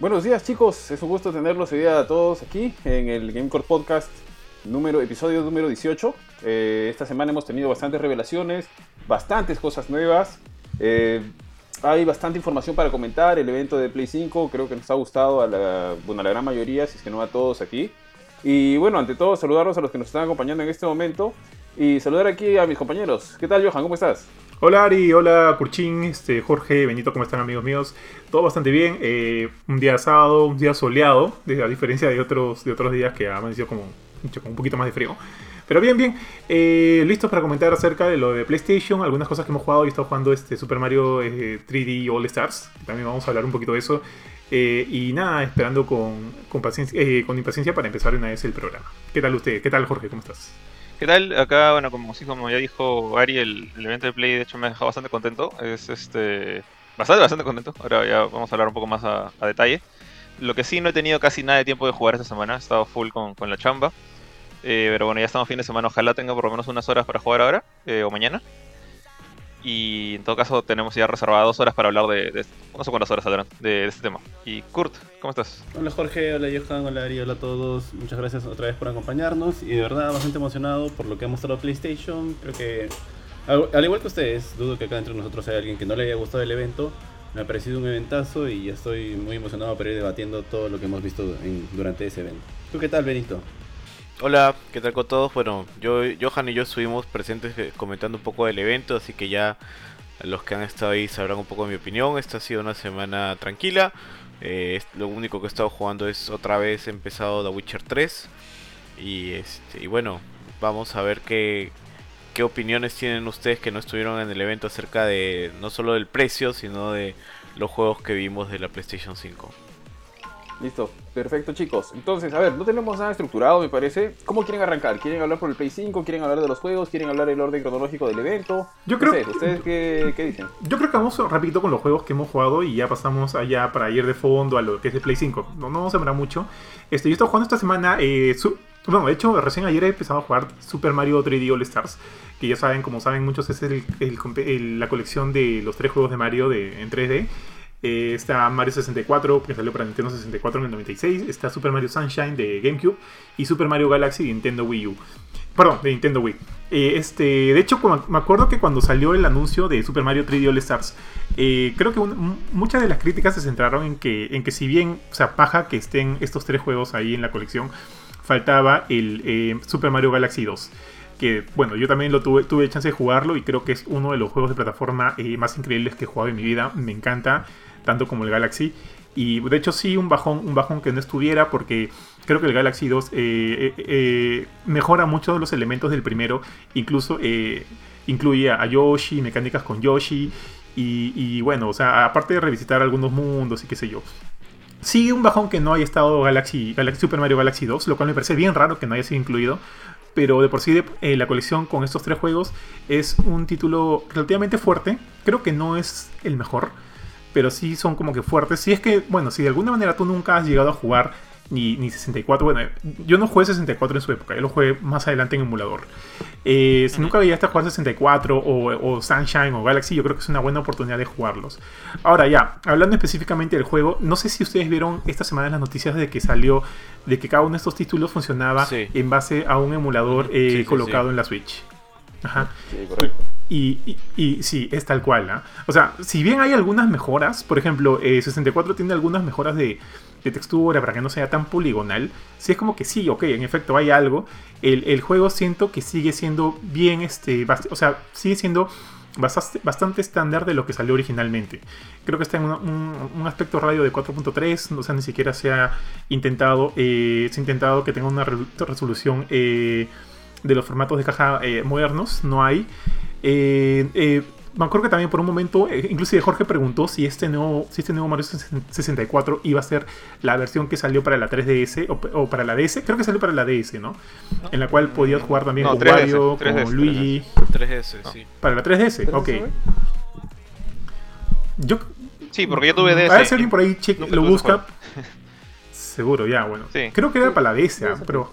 Buenos días chicos, es un gusto tenerlos hoy día a todos aquí en el Gamecore Podcast número, episodio número 18. Eh, esta semana hemos tenido bastantes revelaciones, bastantes cosas nuevas. Eh, hay bastante información para comentar. El evento de Play 5 creo que nos ha gustado a la, a la gran mayoría, si es que no a todos aquí. Y bueno, ante todo, saludarlos a los que nos están acompañando en este momento y saludar aquí a mis compañeros. ¿Qué tal, Johan? ¿Cómo estás? Hola Ari, hola Purchín, este, Jorge, Benito, ¿cómo están amigos míos? Todo bastante bien. Eh, un día sábado, un día soleado, a diferencia de otros, de otros días que ha amanecido como, un poquito más de frío. Pero bien, bien. Eh, listos para comentar acerca de lo de PlayStation, algunas cosas que hemos jugado. y he estado jugando este Super Mario 3D eh, All Stars. También vamos a hablar un poquito de eso. y nada, esperando con, con impaciencia para empezar una vez el programa. ¿Qué tal usted? ¿Qué tal Jorge? ¿Cómo estás? ¿Qué tal? Acá, bueno, como, como ya dijo Ari, el, evento de Play de hecho me ha dejado bastante contento. Es este. Bastante, bastante contento. Ahora ya vamos a hablar un poco más a, detalle. Lo que sí no he tenido casi nada de tiempo de jugar esta semana. He estado full con, con la chamba. Eh, pero bueno, ya estamos fin de semana. Ojalá tenga por lo menos unas horas para jugar ahora eh, o mañana. Y en todo caso tenemos ya reservadas dos horas para hablar de, no sé cuántas horas saldrán de, este tema. Y Kurt, ¿cómo estás? Hola Jorge, hola Johan, hola Ari, hola a todos. Muchas gracias otra vez por acompañarnos y de verdad bastante emocionado por lo que ha mostrado PlayStation. Creo que, al, igual que ustedes, dudo que acá entre nosotros haya alguien que no le haya gustado el evento. Me ha parecido un eventazo y ya estoy muy emocionado por ir debatiendo todo lo que hemos visto durante ese evento. ¿Tú qué tal, Benito? Hola, ¿qué tal con todos? Bueno, yo, Johan y yo estuvimos presentes eh, comentando un poco del evento, así que ya los que han estado ahí sabrán un poco de mi opinión. Esta ha sido una semana tranquila. Eh, lo único que he estado jugando es otra vez empezado The Witcher 3. Y, este, y bueno, vamos a ver qué, qué opiniones tienen ustedes que no estuvieron en el evento acerca de no solo del precio, sino de los juegos que vimos de la PlayStation 5. Listo, perfecto chicos. Entonces, a ver, no tenemos nada estructurado, me parece. ¿Cómo quieren arrancar? ¿Quieren hablar por el Play 5? ¿Quieren hablar de los juegos? ¿Quieren hablar del orden cronológico del evento? Yo creo ¿Ustedes qué, dicen? Yo creo que vamos rapidito con los juegos que hemos jugado y ya pasamos allá para ir de fondo a lo que es el Play 5. No, no sembra mucho. Este, yo estoy jugando esta semana... Eh, bueno, de hecho, recién ayer he empezado a jugar Super Mario 3D All Stars, que ya saben, como saben muchos, es el, la colección de los tres juegos de Mario de, en 3D. Eh, está Mario 64, que salió para Nintendo 64 en el 96. Está Super Mario Sunshine de GameCube. Y Super Mario Galaxy de Nintendo Wii U. Perdón, de Nintendo Wii. Eh, este, de hecho, me acuerdo que cuando salió el anuncio de Super Mario 3D All Stars, eh, creo que muchas de las críticas se centraron en que, en que si bien, o sea, paja que estén estos tres juegos ahí en la colección, faltaba el Super Mario Galaxy 2 que bueno, yo también lo tuve, tuve chance de jugarlo y creo que es uno de los juegos de plataforma más increíbles que he jugado en mi vida. Me encanta tanto como el Galaxy. Y de hecho sí, un bajón, un bajón que no estuviera porque creo que el Galaxy 2 eh, eh, eh, mejora muchos de los elementos del primero. Incluso incluye a Yoshi, mecánicas con Yoshi. Y, bueno, o sea, aparte de revisitar algunos mundos y qué sé yo. Sí, un bajón que no haya estado Galaxy, Galaxy Super Mario Galaxy 2, lo cual me parece bien raro que no haya sido incluido. Pero de por sí la colección con estos tres juegos es un título relativamente fuerte. Creo que no es el mejor pero sí son como que fuertes. Si es que, bueno, si de alguna manera tú nunca has llegado a jugar ni, ni 64, bueno, yo no jugué 64 en su época, yo lo jugué más adelante en emulador. Eh, si nunca llegaste a jugar 64 o, o, Sunshine o Galaxy, yo creo que es una buena oportunidad de jugarlos. Ahora ya, hablando específicamente del juego, no sé si ustedes vieron esta semana las noticias de que salió, de que cada uno de estos títulos funcionaba en base a un emulador eh, colocado en la Switch. Ajá. Sí, correcto. Y, y, sí, es tal cual. ¿ah? O sea, si bien hay algunas mejoras, por ejemplo, 64 eh, tiene algunas mejoras de, textura para que no sea tan poligonal, si es como que sí, ok, en efecto hay algo, el, juego siento que sigue siendo bien, este, o sea, sigue siendo bastante, estándar de lo que salió originalmente. Creo que está en un, aspecto radio de 4.3, o sea, ni siquiera se ha intentado, eh, se ha intentado que tenga una resolución eh, de los formatos de caja modernos, no hay. Eh, eh, me acuerdo que también por un momento, eh, inclusive Jorge preguntó si este, nuevo, si este nuevo Mario 64 iba a ser la versión que salió para la 3DS o, para la DS. Creo que salió para la DS, ¿no? En la cual podías jugar también con Mario, con Luigi. 3DS, sí. Para la 3DS, ok. Yo, sí, porque yo tuve DS. A ver si alguien por ahí lo busca. Seguro, ya, bueno. Creo que era para la DS, ah, pero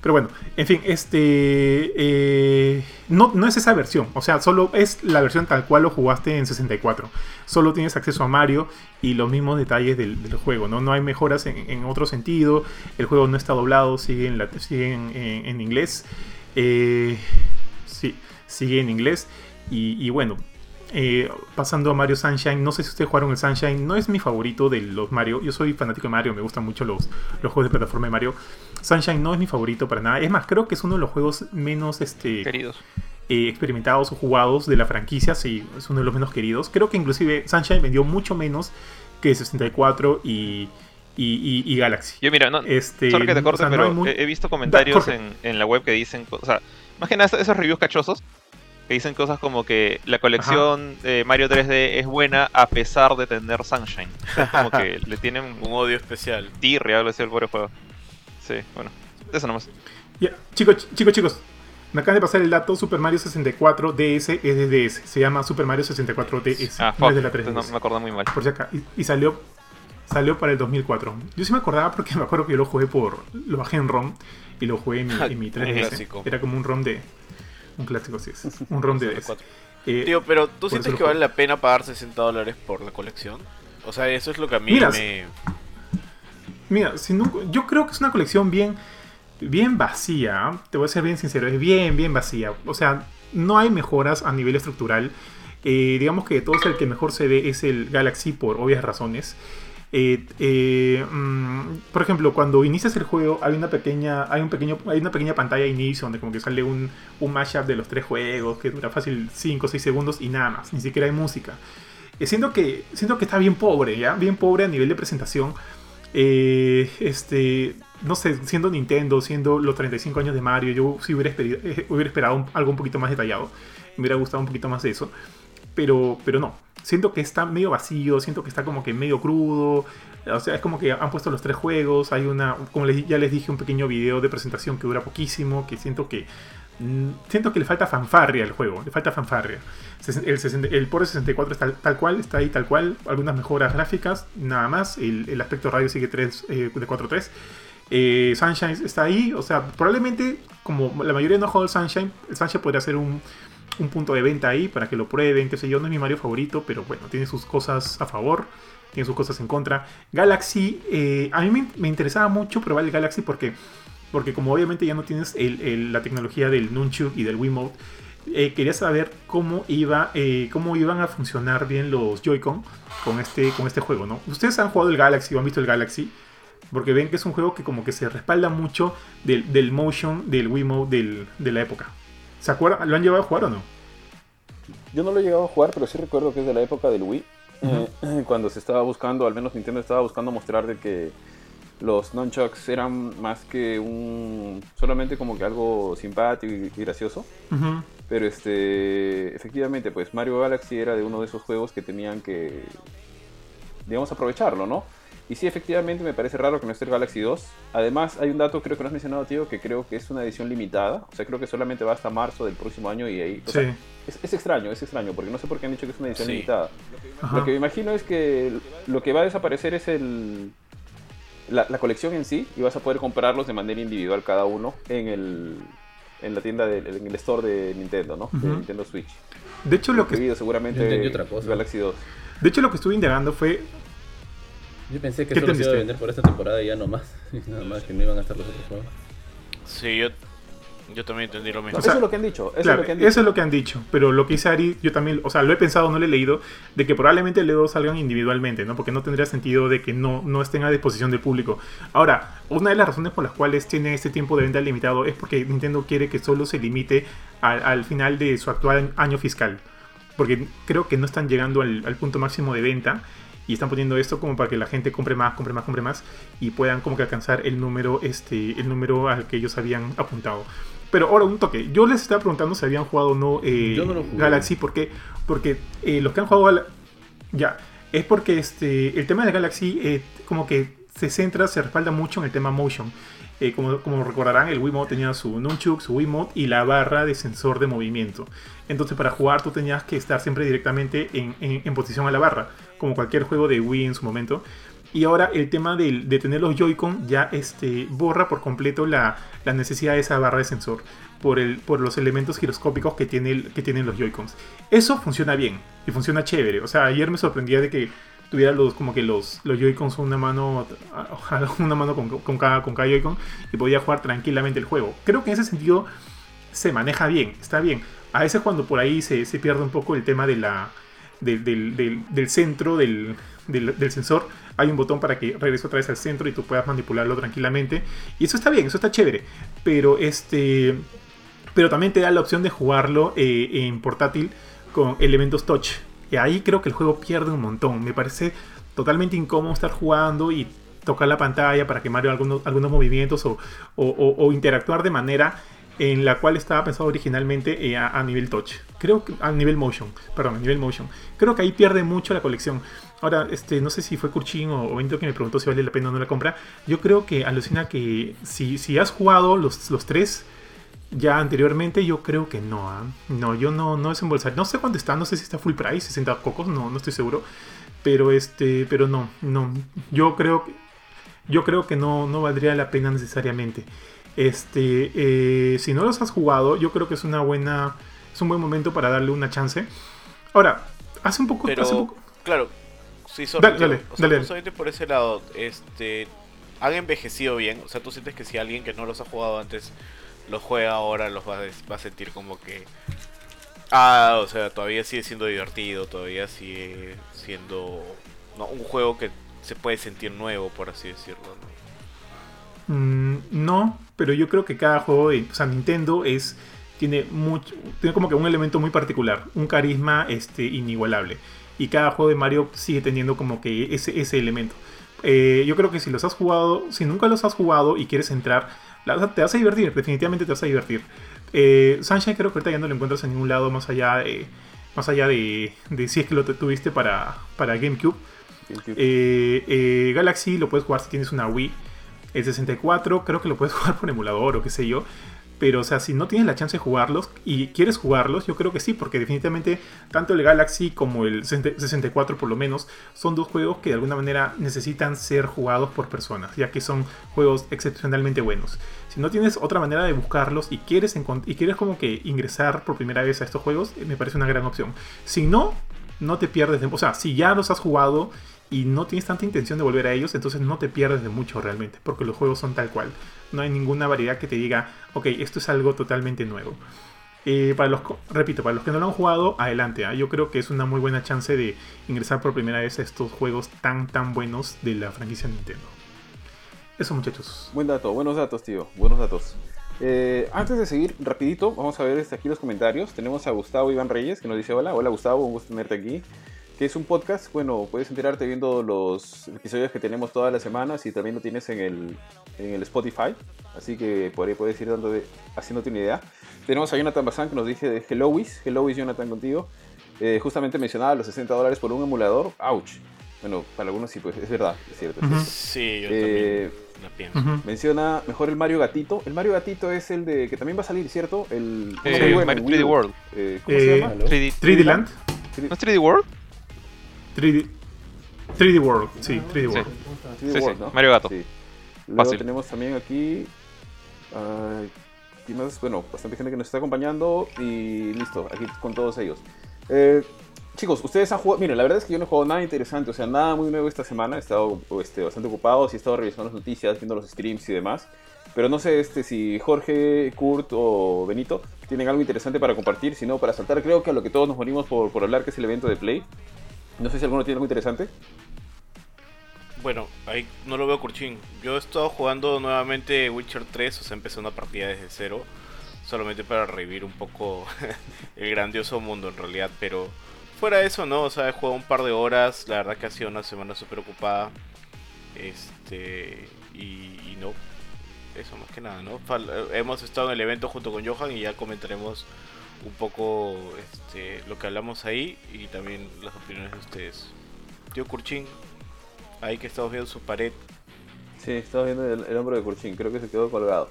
Pero bueno, en fin, este. eh, no, no es esa versión. O sea, solo es la versión tal cual lo jugaste en 64. Solo tienes acceso a Mario y los mismos detalles del, juego, ¿no? No hay mejoras en, otro sentido. El juego no está doblado, sigue en, sigue en, inglés. Eh, sí, sigue en inglés. Y bueno, eh, pasando a Mario Sunshine, no sé si ustedes jugaron el Sunshine, no es mi favorito de los Mario. Yo soy fanático de Mario, me gustan mucho los, los juegos de plataforma de Mario. Sunshine no es mi favorito para nada. Es más, creo que es uno de los juegos menos este, Queridos. eh, experimentados o jugados de la franquicia. Sí, es uno de los menos queridos. Creo que inclusive Sunshine vendió mucho menos que 64 y, y, y- y Galaxy. Yo mira, no, Este, solo que te o corte, sea, no pero muy- he, visto comentarios en, en la web que dicen, o sea, más que nada esos reviews cachosos, que dicen cosas como que la colección de Mario 3D es buena a pesar de tener Sunshine. Como que le tienen Un odio especial. tirria algo así al pobre juego. Sí, bueno, eso nomás. Chicos, chicos, chicos. Me acaban de pasar el dato, Super Mario 64 DS es de DS. Se llama Super Mario 64 DS. Ah, no fuck, es de la entonces 3DS. no me acuerdo muy mal. Por si acá. Y, y salió salió para el 2004. Yo sí me acordaba porque me acuerdo que yo lo jugué por... Lo bajé en ROM y lo jugué en mi, en mi Un 3DS. clásico. Era como un ROM de... Un clásico, sí es. Un ROM de DS. 64. Eh, Tío, pero ¿tú sientes que vale la pena pagar 60 dólares por la colección? O sea, eso es lo que a mí Mira, me... Mira, si no- yo creo que es una colección bien, bien vacía. Te voy a ser bien sincero, es bien, bien vacía. O sea, no hay mejoras a nivel estructural. Eh, digamos que de todos el que mejor se ve es el Galaxy por obvias razones. Eh, eh, mm, por ejemplo, cuando inicias el juego hay una pequeña, hay un pequeño, hay una pequeña pantalla de inicio donde como que sale un, un mashup de los tres juegos que dura fácil 5 o 6 segundos y nada más, ni siquiera hay música. Eh, siento que, siento que está bien pobre, ¿ya? Bien pobre a nivel de presentación. Eh, este, no sé, siendo Nintendo, siendo los 35 años de Mario, yo sí hubiera, esperi- eh, hubiera esperado algo un poquito más detallado. Me hubiera gustado un poquito más eso. Pero, pero no, siento que está medio vacío, siento que está como que medio crudo. O sea, es como que han puesto los tres juegos. Hay una, como les- ya les dije, un pequeño video de presentación que dura poquísimo. Que siento que mm, siento que le falta fanfarria al juego, le falta fanfarria. El, 60 el Port 64 está tal cual, está ahí tal cual, algunas mejoras gráficas, nada más. El, el aspecto radio sigue 3, eh, de 4.3. Eh, Sunshine está ahí, o sea, probablemente, como la mayoría no ha jugado Sunshine, el Sunshine podría ser un, un punto de venta ahí para que lo prueben, qué sé yo, no es mi Mario favorito, pero bueno, tiene sus cosas a favor, tiene sus cosas en contra. Galaxy, eh, a mí me, interesaba mucho probar el Galaxy porque, porque como obviamente ya no tienes la tecnología del Nunchuk y del Wiimote, eh, quería saber cómo, iba, eh, cómo iban a funcionar bien los Joy-Con con este, con este juego, ¿no? Ustedes han jugado el Galaxy o han visto el Galaxy, porque ven que es un juego que como que se respalda mucho del, del motion del Wiimote del, de la época. ¿Se acuerdan? ¿Lo han llevado a jugar o no? Yo no lo he llegado a jugar, pero sí recuerdo que es de la época del Wii. eh, cuando se estaba buscando, al menos Nintendo estaba buscando mostrar de que los nunchucks eran más que un. solamente como que algo simpático y, y gracioso. Pero este. efectivamente, pues Mario Galaxy era de uno de esos juegos que tenían que. digamos, aprovecharlo, ¿no? Y sí, efectivamente me parece raro que no esté el Galaxy 2. Además, hay un dato, creo que no has mencionado, tío, que creo que es una edición limitada. O sea, creo que solamente va hasta marzo del próximo año y ahí. o Sí. sea, es, es extraño, es extraño, porque no sé por qué han dicho que es una edición Sí. limitada. Ajá. Lo que me imagino es que lo que va a desaparecer es el la, la colección en sí y vas a poder comprarlos de manera individual cada uno en el en la tienda del en el store de Nintendo, ¿no? De. Nintendo Switch. De hecho, lo que, seguramente entendí otra cosa. Galaxy 2. de hecho, lo que estuve indagando fue Yo pensé que ¿Qué solo se iba a vender por esta temporada y ya no más. Nada más que no iban a estar los otros juegos. Sí, yo, yo también entendí lo mismo. O sea, eso es lo que han dicho. Eso Claro, es lo que han dicho. eso es lo que han dicho. Pero lo que dice Ari, yo también, o sea, lo he pensado, no lo he leído, de que probablemente E2 salgan individualmente, ¿no? Porque no tendría sentido de que no, no estén a disposición del público. Ahora, una de las razones por las cuales tiene este tiempo de venta limitado es porque Nintendo quiere que solo se limite al, al final de su actual año fiscal. Porque creo que no están llegando al, al punto máximo de venta. Y están poniendo esto como para que la gente compre más, compre más, compre más. Y puedan como que alcanzar el número, este, el número al que ellos habían apuntado. Pero ahora un toque. Yo les estaba preguntando si habían jugado o no, eh, Yo no lo jugué. Galaxy. ¿Por qué? Porque eh, los que han jugado Gal- ya es porque este el tema de Galaxy eh, como que se centra, se respalda mucho en el tema motion. Eh, como, como recordarán, el Wiimote tenía su Nunchuk, su Wiimote y la barra de sensor de movimiento. Entonces para jugar tú tenías que estar siempre directamente en, en- en posición a la barra, como cualquier juego de Wii en su momento. Y ahora el tema de, tener los Joy-Con ya este, borra por completo la, la, necesidad de esa barra de sensor por, el, por los elementos giroscópicos que, tiene que tienen los Joy-Cons. Eso funciona bien y funciona chévere. O sea, ayer me sorprendía de que tuviera los como que los, los Joy-Cons una mano una mano con, con cada, con cada Joy-Con y podía jugar tranquilamente el juego. Creo que en ese sentido se maneja bien, está bien. A veces cuando por ahí se, se pierde un poco el tema de la, del, centro del, sensor, hay un botón para que regrese otra vez al centro y tú puedas manipularlo tranquilamente. Y eso está bien, eso está chévere. Pero este. Pero también te da la opción de jugarlo eh, en portátil con elementos touch. Y ahí creo que el juego pierde un montón. Me parece totalmente incómodo estar jugando y tocar la pantalla para que Mario algunos, algunos movimientos o interactuar de manera en la cual estaba pensado originalmente eh, a, nivel touch. Creo que a nivel motion, perdón, a nivel motion. Creo que ahí pierde mucho la colección. Ahora, este, no sé si fue Kurchin o, Benito que me preguntó si vale la pena o no la compra. Yo creo que alucina que si, si has jugado los, los tres ya anteriormente, yo creo que no. ¿ah? No, yo no, no desembolsar. No sé cuánto está, no sé si está full price, 60 cocos, no, no estoy seguro. Pero este, pero no, no. Yo creo que, yo creo que no, no valdría la pena necesariamente. Este, eh, si no los has jugado, yo creo que es una buena, es un buen momento para darle una chance. Ahora, hace un poco, Pero, claro, sí, dale, dale, o sea, solamente por ese lado, este, han envejecido bien. O sea, tú sientes que si alguien que no los ha jugado antes los juega ahora, los va a, sentir como que, ah, o sea, todavía sigue siendo divertido, todavía sigue siendo un juego que se puede sentir nuevo, por así decirlo. ¿no? Mm, no, pero yo creo que cada juego de o sea, Nintendo es tiene mucho tiene como que un elemento muy particular, un carisma este inigualable y cada juego de Mario sigue teniendo como que ese, ese elemento. Eh, yo creo que si los has jugado, si nunca los has jugado y quieres entrar, te vas a divertir, definitivamente te vas a divertir. Eh, Sunshine creo que ahorita ya no lo encuentras en ningún lado más allá de, más allá de, de si es que lo tuviste para, para GameCube. Eh, Galaxy lo puedes jugar si tienes una Wii. El 64 creo que lo puedes jugar por emulador o qué sé yo. Pero, o sea, si no tienes la chance de jugarlos y quieres jugarlos, yo creo que sí, porque definitivamente tanto el Galaxy como el 64 por lo menos son dos juegos que de alguna manera necesitan ser jugados por personas, ya que son juegos excepcionalmente buenos. Si no tienes otra manera de buscarlos y quieres, y quieres como que ingresar por primera vez a estos juegos, me parece una gran opción. Si no, no te pierdes de... O sea, si ya los has jugado y no tienes tanta intención de volver a ellos, entonces no te pierdes de mucho realmente, porque los juegos son tal cual. No hay ninguna variedad que te diga, ok, esto es algo totalmente nuevo. Eh, para los, repito, para los que no lo han jugado, adelante. ¿ah? Yo creo que es una muy buena chance de ingresar por primera vez a estos juegos tan tan buenos de la franquicia Nintendo. Eso muchachos. Buen dato, buenos datos, tío. Buenos datos. Eh, antes de seguir, rapidito, vamos a ver este, aquí los comentarios. Tenemos a Gustavo Iván Reyes que nos dice, hola, hola Gustavo, un gusto tenerte aquí que es un podcast. Bueno, puedes enterarte viendo los episodios que tenemos todas las semanas y también lo tienes en el, en el Spotify. Así que por ahí puedes ir dando de, haciéndote una idea. Tenemos a Jonathan Bazán que nos dice de Hellois. Hellois, Jonathan, contigo. Eh, justamente mencionaba los 60 dólares por un emulador. ¡Ouch! Bueno, para algunos sí, pues es verdad, es cierto. Sí, yo eh, también pienso. Menciona mejor el Mario Gatito. El Mario Gatito es el de que también va a salir, ¿cierto? El eh, Mario 3D World. Eh, ¿Cómo se llama? 3D, 3D Land. ¿No es 3D World? 3D, 3D World, sí, 3D World. Sí, sí, ¿no? Mario Gato. Sí. Luego tenemos también aquí. Uh, más? Bueno, bastante gente que nos está acompañando. Y listo, aquí con todos ellos. Eh, chicos, ustedes han jugado. Miren, la verdad es que yo no he jugado nada interesante, o sea, nada muy nuevo esta semana. He estado este, bastante ocupado, sí he estado revisando las noticias, viendo los streams y demás. Pero no sé este, si Jorge, Kurt o Benito tienen algo interesante para compartir, sino para saltar, creo que a lo que todos nos morimos por, por hablar, que es el evento de Play. No sé si alguno tiene algo interesante. Bueno, ahí no lo veo Curchín. Yo he estado jugando nuevamente Witcher 3, o sea, empecé una partida desde cero. Solamente para revivir un poco el grandioso mundo en realidad. Pero fuera de eso, no, o sea, he jugado un par de horas. La verdad que ha sido una semana súper ocupada. Este. Y, no. Eso más que nada, ¿no? hemos estado en el evento junto con Johan y ya comentaremos un poco este, lo que hablamos ahí y también las opiniones de ustedes. Tío Kurchin, ahí que estamos viendo su pared. Sí, estamos viendo el, hombro de Kurchin, creo que se quedó colgado.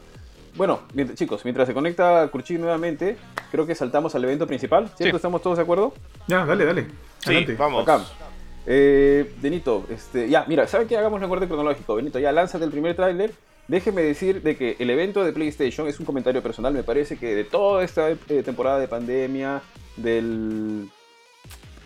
Bueno, chicos, mientras se conecta Kurchin nuevamente, creo que saltamos al evento principal, ¿cierto? ¿Estamos todos de acuerdo? Ya, dale, dale. Sí, vamos. Eh, Benito, este, ya, mira, ¿sabe qué? Hagamos un orden cronológico. Benito, ya lánzate el primer tráiler. Déjeme decir de que el evento de PlayStation es un comentario personal. Me parece que de toda esta eh, temporada de pandemia, del,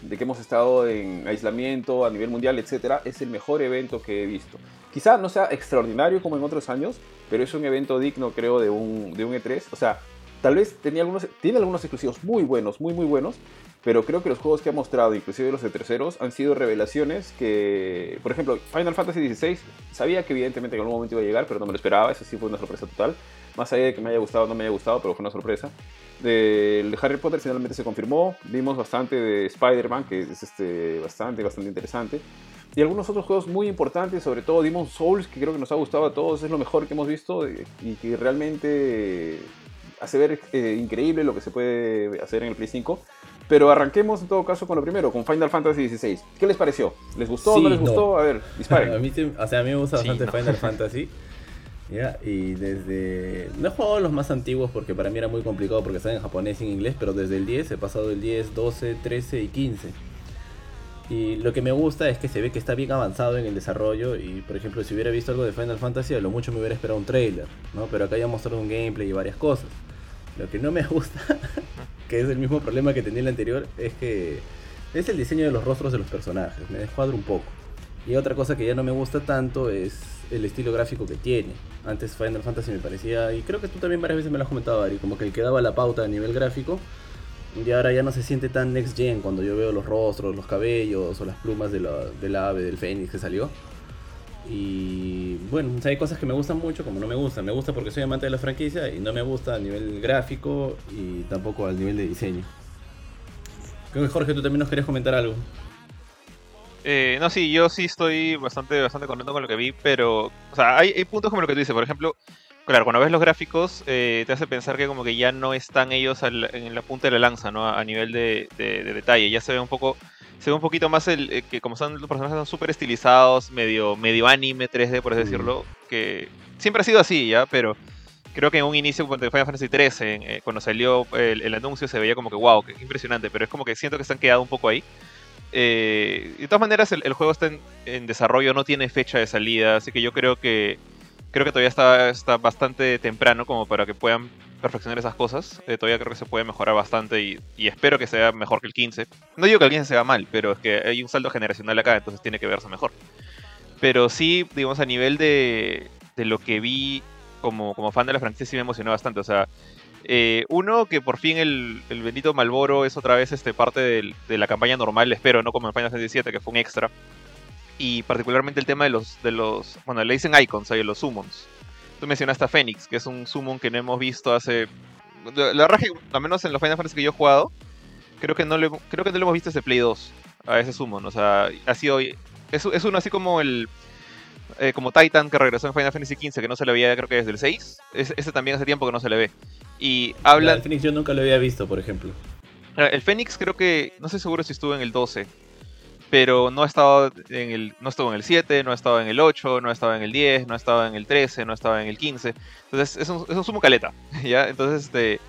de que hemos estado en aislamiento a nivel mundial, etcétera, es el mejor evento que he visto. Quizá no sea extraordinario como en otros años, pero es un evento digno, creo, de un, de un E3. O sea, tal vez tenía algunos, tiene algunos exclusivos muy buenos, muy, muy buenos, pero creo que los juegos que ha mostrado, inclusive los de terceros, han sido revelaciones que, por ejemplo, Final Fantasy XVI, sabía que evidentemente en algún momento iba a llegar, pero no me lo esperaba, eso sí fue una sorpresa total. Más allá de que me haya gustado o no me haya gustado, pero fue una sorpresa. De Harry Potter finalmente se confirmó, vimos bastante de Spider-Man, que es este, bastante, bastante interesante. Y algunos otros juegos muy importantes, sobre todo Demon Souls, que creo que nos ha gustado a todos, es lo mejor que hemos visto y que realmente hace ver eh, increíble lo que se puede hacer en el Play 5. Pero arranquemos en todo caso con lo primero, con Final Fantasy XVI. ¿Qué les pareció? ¿Les gustó o no les gustó? A ver, disparen. a, mí, o sea, a mí me gusta bastante Final Fantasy. ¿ya? Y desde... No he jugado los más antiguos porque para mí era muy complicado porque están en japonés y en inglés, pero desde el 10 he pasado el 10, 12, 13 y 15. Y lo que me gusta es que se ve que está bien avanzado en el desarrollo y por ejemplo si hubiera visto algo de Final Fantasy a lo mucho me hubiera esperado un trailer, ¿no? Pero acá ya mostrado un gameplay y varias cosas. Lo que no me gusta, que es el mismo problema que tenía el anterior, es que es el diseño de los rostros de los personajes. Me descuadra un poco. Y otra cosa que ya no me gusta tanto es el estilo gráfico que tiene. Antes Final Fantasy me parecía, y creo que tú también varias veces me lo has comentado, Ari, como que el que daba la pauta a nivel gráfico. Y ahora ya no se siente tan next gen cuando yo veo los rostros, los cabellos o las plumas de la, del ave, del fénix que salió. Y bueno, hay cosas que me gustan mucho como no me gustan. Me gusta porque soy amante de la franquicia y no me gusta a nivel gráfico y tampoco al nivel de diseño. Creo que Jorge, tú también nos querías comentar algo. Eh, no, sí, yo sí estoy bastante, bastante contento con lo que vi, pero, o sea, hay, puntos como lo que tú dices, por ejemplo, claro, cuando ves los gráficos, eh, te hace pensar que como que ya no están ellos en la punta de la lanza, ¿no? A, nivel de, de, detalle, ya se ve un poco se ve un poquito más el eh, que como son los personajes son súper estilizados, medio, medio anime 3D por así mm. decirlo, que siempre ha sido así ya, pero creo que en un inicio cuando Final Fantasy 13, eh, cuando salió el, anuncio se veía como que wow, que impresionante, pero es como que siento que se han quedado un poco ahí. De todas maneras el, juego está en, desarrollo, no tiene fecha de salida, así que yo creo que creo que todavía está, está bastante temprano como para que puedan perfeccionar esas cosas. Eh, todavía creo que se puede mejorar bastante y, espero que sea mejor que el 15. No digo que el 15 sea mal, pero es que hay un salto generacional acá, entonces tiene que verse mejor. Pero sí, digamos, a nivel de, de lo que vi como, como fan de la franquicia, sí me emocionó bastante. O sea, eh, uno, que por fin el, el bendito Malboro es otra vez este, parte de la campaña normal, espero, no como en Final Fantasy VII, que fue un extra. Y particularmente el tema de los, de los bueno, le dicen icons, ahí, los summons Tú mencionaste a Fénix, que es un summon que no hemos visto hace. La verdad que, al menos en los Final Fantasy que yo he jugado, creo que no le, creo que no lo hemos visto desde Play 2 a ese summon. O sea, ha sido. Es, es uno así como el. Eh, como Titan que regresó en Final Fantasy XV, que no se le veía creo que desde el 6. ese también hace tiempo que no se le ve. Y habla. El Fénix yo nunca lo había visto, por ejemplo. El Fénix creo que. No sé seguro si estuvo en el 12 pero no ha estado en el, no estuvo en el 7, no ha estado en el 8, no ha estado en el 10, no ha estado en el 13, no ha estado en el 15. Entonces es un, es un sumo caleta, ¿ya? Entonces, este,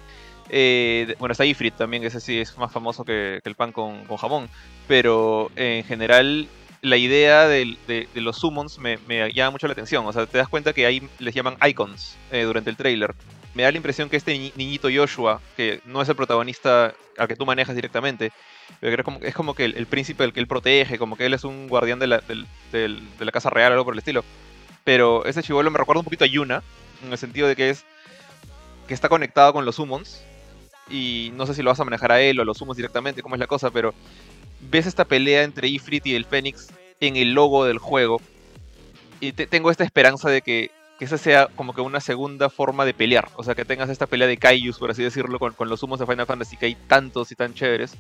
eh, bueno, está Ifrit también, ese sí es más famoso que, el pan con, con, jamón, pero en general la idea de, de, los summons me, me, llama mucho la atención. O sea, te das cuenta que ahí les llaman icons eh, durante el trailer. Me da la impresión que este niñito Joshua, que no es el protagonista al que tú manejas directamente, es como que el, príncipe el que él protege, como que él es un guardián de la, de la casa real, algo por el estilo. Pero ese chivolo me recuerda un poquito a Yuna, en el sentido de que es que está conectado con los summons. Y no sé si lo vas a manejar a él o a los summons directamente, cómo es la cosa, pero ves esta pelea entre Ifrit y el Fénix en el logo del juego. Y tengo esta esperanza de que, que, esa sea como que una segunda forma de pelear. O sea, que tengas esta pelea de Kaijus, por así decirlo, con, con los summons de Final Fantasy, que hay tantos y tan chéveres.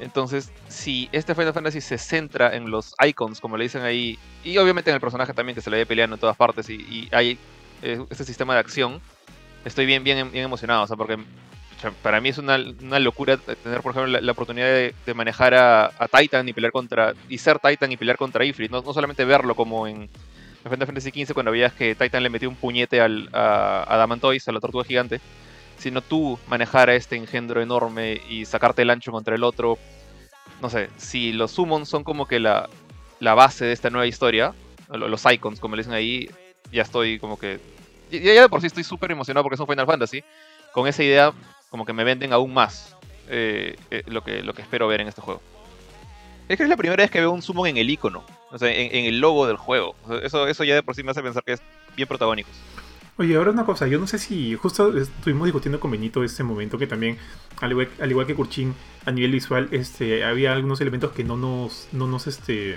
Entonces, si este Final Fantasy se centra en los icons, como le dicen ahí, y obviamente en el personaje también que se le ve peleando en todas partes y, hay eh, este sistema de acción, estoy bien, bien, bien emocionado. O sea, porque para mí es una, locura tener, por ejemplo, la, oportunidad de, manejar a, Titan y pelear contra. y ser Titan y pelear contra Ifrit. No, solamente verlo como en Final Fantasy XV cuando veías que Titan le metió un puñete al, a, a a la tortuga gigante sino tú manejar a este engendro enorme y sacarte el ancho contra el otro. No sé, si los summons son como que la, la base de esta nueva historia, lo- los icons, como le dicen ahí, ya estoy como que... Ya, ya de por sí estoy súper emocionado porque es un Final Fantasy. Con esa idea, como que me venden aún más eh, eh, lo, que, lo que espero ver en este juego. Es que es la primera vez que veo un summon en el icono, o sea, en, el logo del juego. Eso, eso ya de por sí me hace pensar que es bien protagónicos. Oye, ahora una cosa, yo no sé si justo estuvimos discutiendo con Benito ese momento que también, al igual, al igual que Kurchin, a nivel visual, este, había algunos elementos que no nos, no nos, este,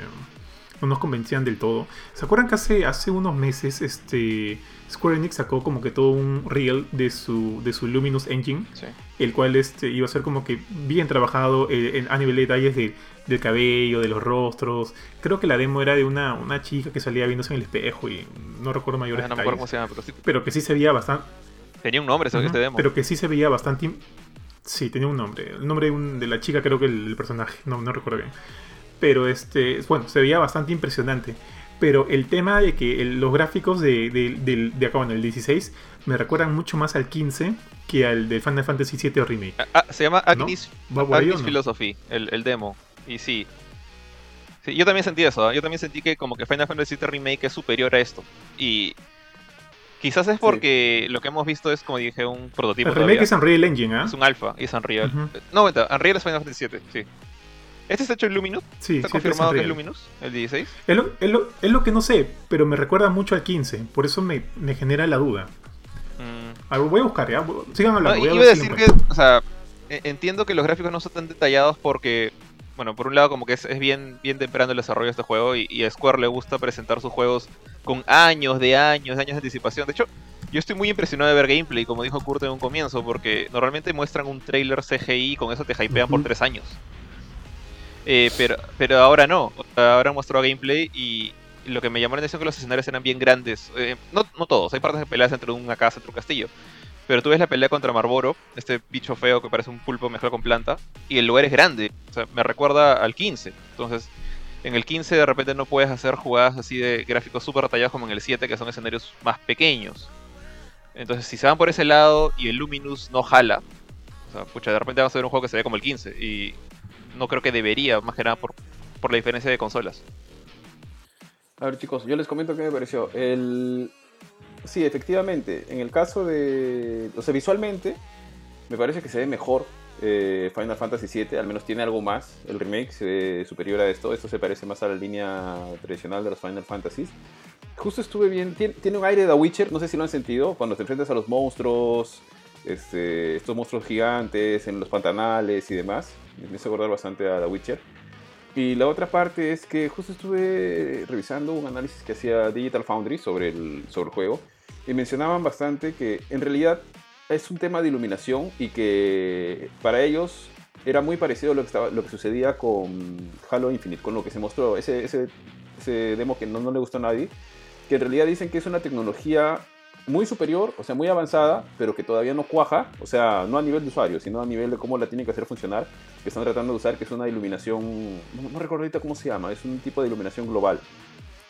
no nos convencían del todo. ¿Se acuerdan que hace, hace unos meses, este, Square Enix sacó como que todo un reel de su, de su Luminous Engine, Sí. el cual este, iba a ser como que bien trabajado eh, en- a nivel de detalles de- del cabello, de los rostros. Creo que la demo era de una, una chica que salía viéndose en el espejo y no recuerdo mayores Ah, no acuerdo detalles se llama, pero sí, pero que sí se veía bastante. tenía un nombre ese, Ujú, este demo. Pero que sí se veía bastante. Sí, tenía un nombre. El nombre de, un- de la chica, creo que el, el personaje. No, no recuerdo bien. Pero este. Bueno, se veía bastante impresionante. Pero el tema de que el- los gráficos de, de, del- de acá, bueno, el 16, me recuerdan mucho más al 15 que al de Final Fantasy VII Remake. Ah, ah, se llama Agnes, ¿Va por ahí o Agnes no? Philosophy, el, el demo. Y sí. Sí, yo también sentí eso, ¿ah? yo también sentí que como que Final Fantasy VII Remake es superior a esto. Y quizás es porque lo que hemos visto es, como dije, un prototipo El todavía. remake es Unreal Engine, ¿ah? Es un alfa y es Unreal. Ujú. No, venta, Unreal es Final Fantasy VII, sí. ¿Este está hecho en Luminous? Sí, ¿Está sí, confirmado que es. Luminous? ¿El 16? Es lo, es lo- es lo que no sé, pero me recuerda mucho al 15. Por eso me, me genera la duda. Mm. A ver, voy a buscar, ¿ya? Sigan hablando. No, voy a iba a si decir que, o sea, e- entiendo que los gráficos no son tan detallados porque, bueno, por un lado como que es, es bien, bien temprano el desarrollo de este juego y, y a Square le gusta presentar sus juegos con años de años, de años de anticipación. De hecho, yo estoy muy impresionado de ver gameplay, como dijo Kurt en un comienzo, porque normalmente muestran un trailer CGI y con eso te hypean por tres años. Eh, pero, pero ahora no, ahora mostró gameplay y lo que me llamó la atención es que los escenarios eran bien grandes. Eh, no, no todos, hay partes de peleas entre una casa y otro castillo. Pero tú ves la pelea contra Marboro, este bicho feo que parece un pulpo mezclado con planta, y el lugar es grande. O sea, me recuerda al 15. Entonces, en el 15 de repente no puedes hacer jugadas así de gráficos súper detallados como en el 7, que son escenarios más pequeños. Entonces, si se van por ese lado y el Luminous no jala, o sea, pucha, de repente vamos a ver un juego que se ve como el 15. Y no creo que debería, más que nada por, por la diferencia de consolas. A ver, chicos, yo les comento qué me pareció. El... Sí, efectivamente, en el caso de. O sea, visualmente, me parece que se ve mejor eh, Final Fantasy VII, al menos tiene algo más. El remake se ve superior a esto. Esto se parece más a la línea tradicional de los Final Fantasies. Justo estuve bien. Tiene, un aire de The Witcher, no sé si lo han sentido, cuando te enfrentas a los monstruos, este, estos monstruos gigantes en los pantanales y demás. Me hizo acordar bastante a The Witcher. Y la otra parte es que justo estuve revisando un análisis que hacía Digital Foundry sobre el, sobre el juego y mencionaban bastante que en realidad es un tema de iluminación y que para ellos era muy parecido a lo que, estaba, lo que sucedía con Halo Infinite, con lo que se mostró, ese, ese, demo que no, no le gustó a nadie, que en realidad dicen que es una tecnología muy superior, o sea, muy avanzada, pero que todavía no cuaja, o sea, no a nivel de usuario, sino a nivel de cómo la tienen que hacer funcionar, que están tratando de usar, que es una iluminación, no, no recuerdo ahorita cómo se llama, es un tipo de iluminación global.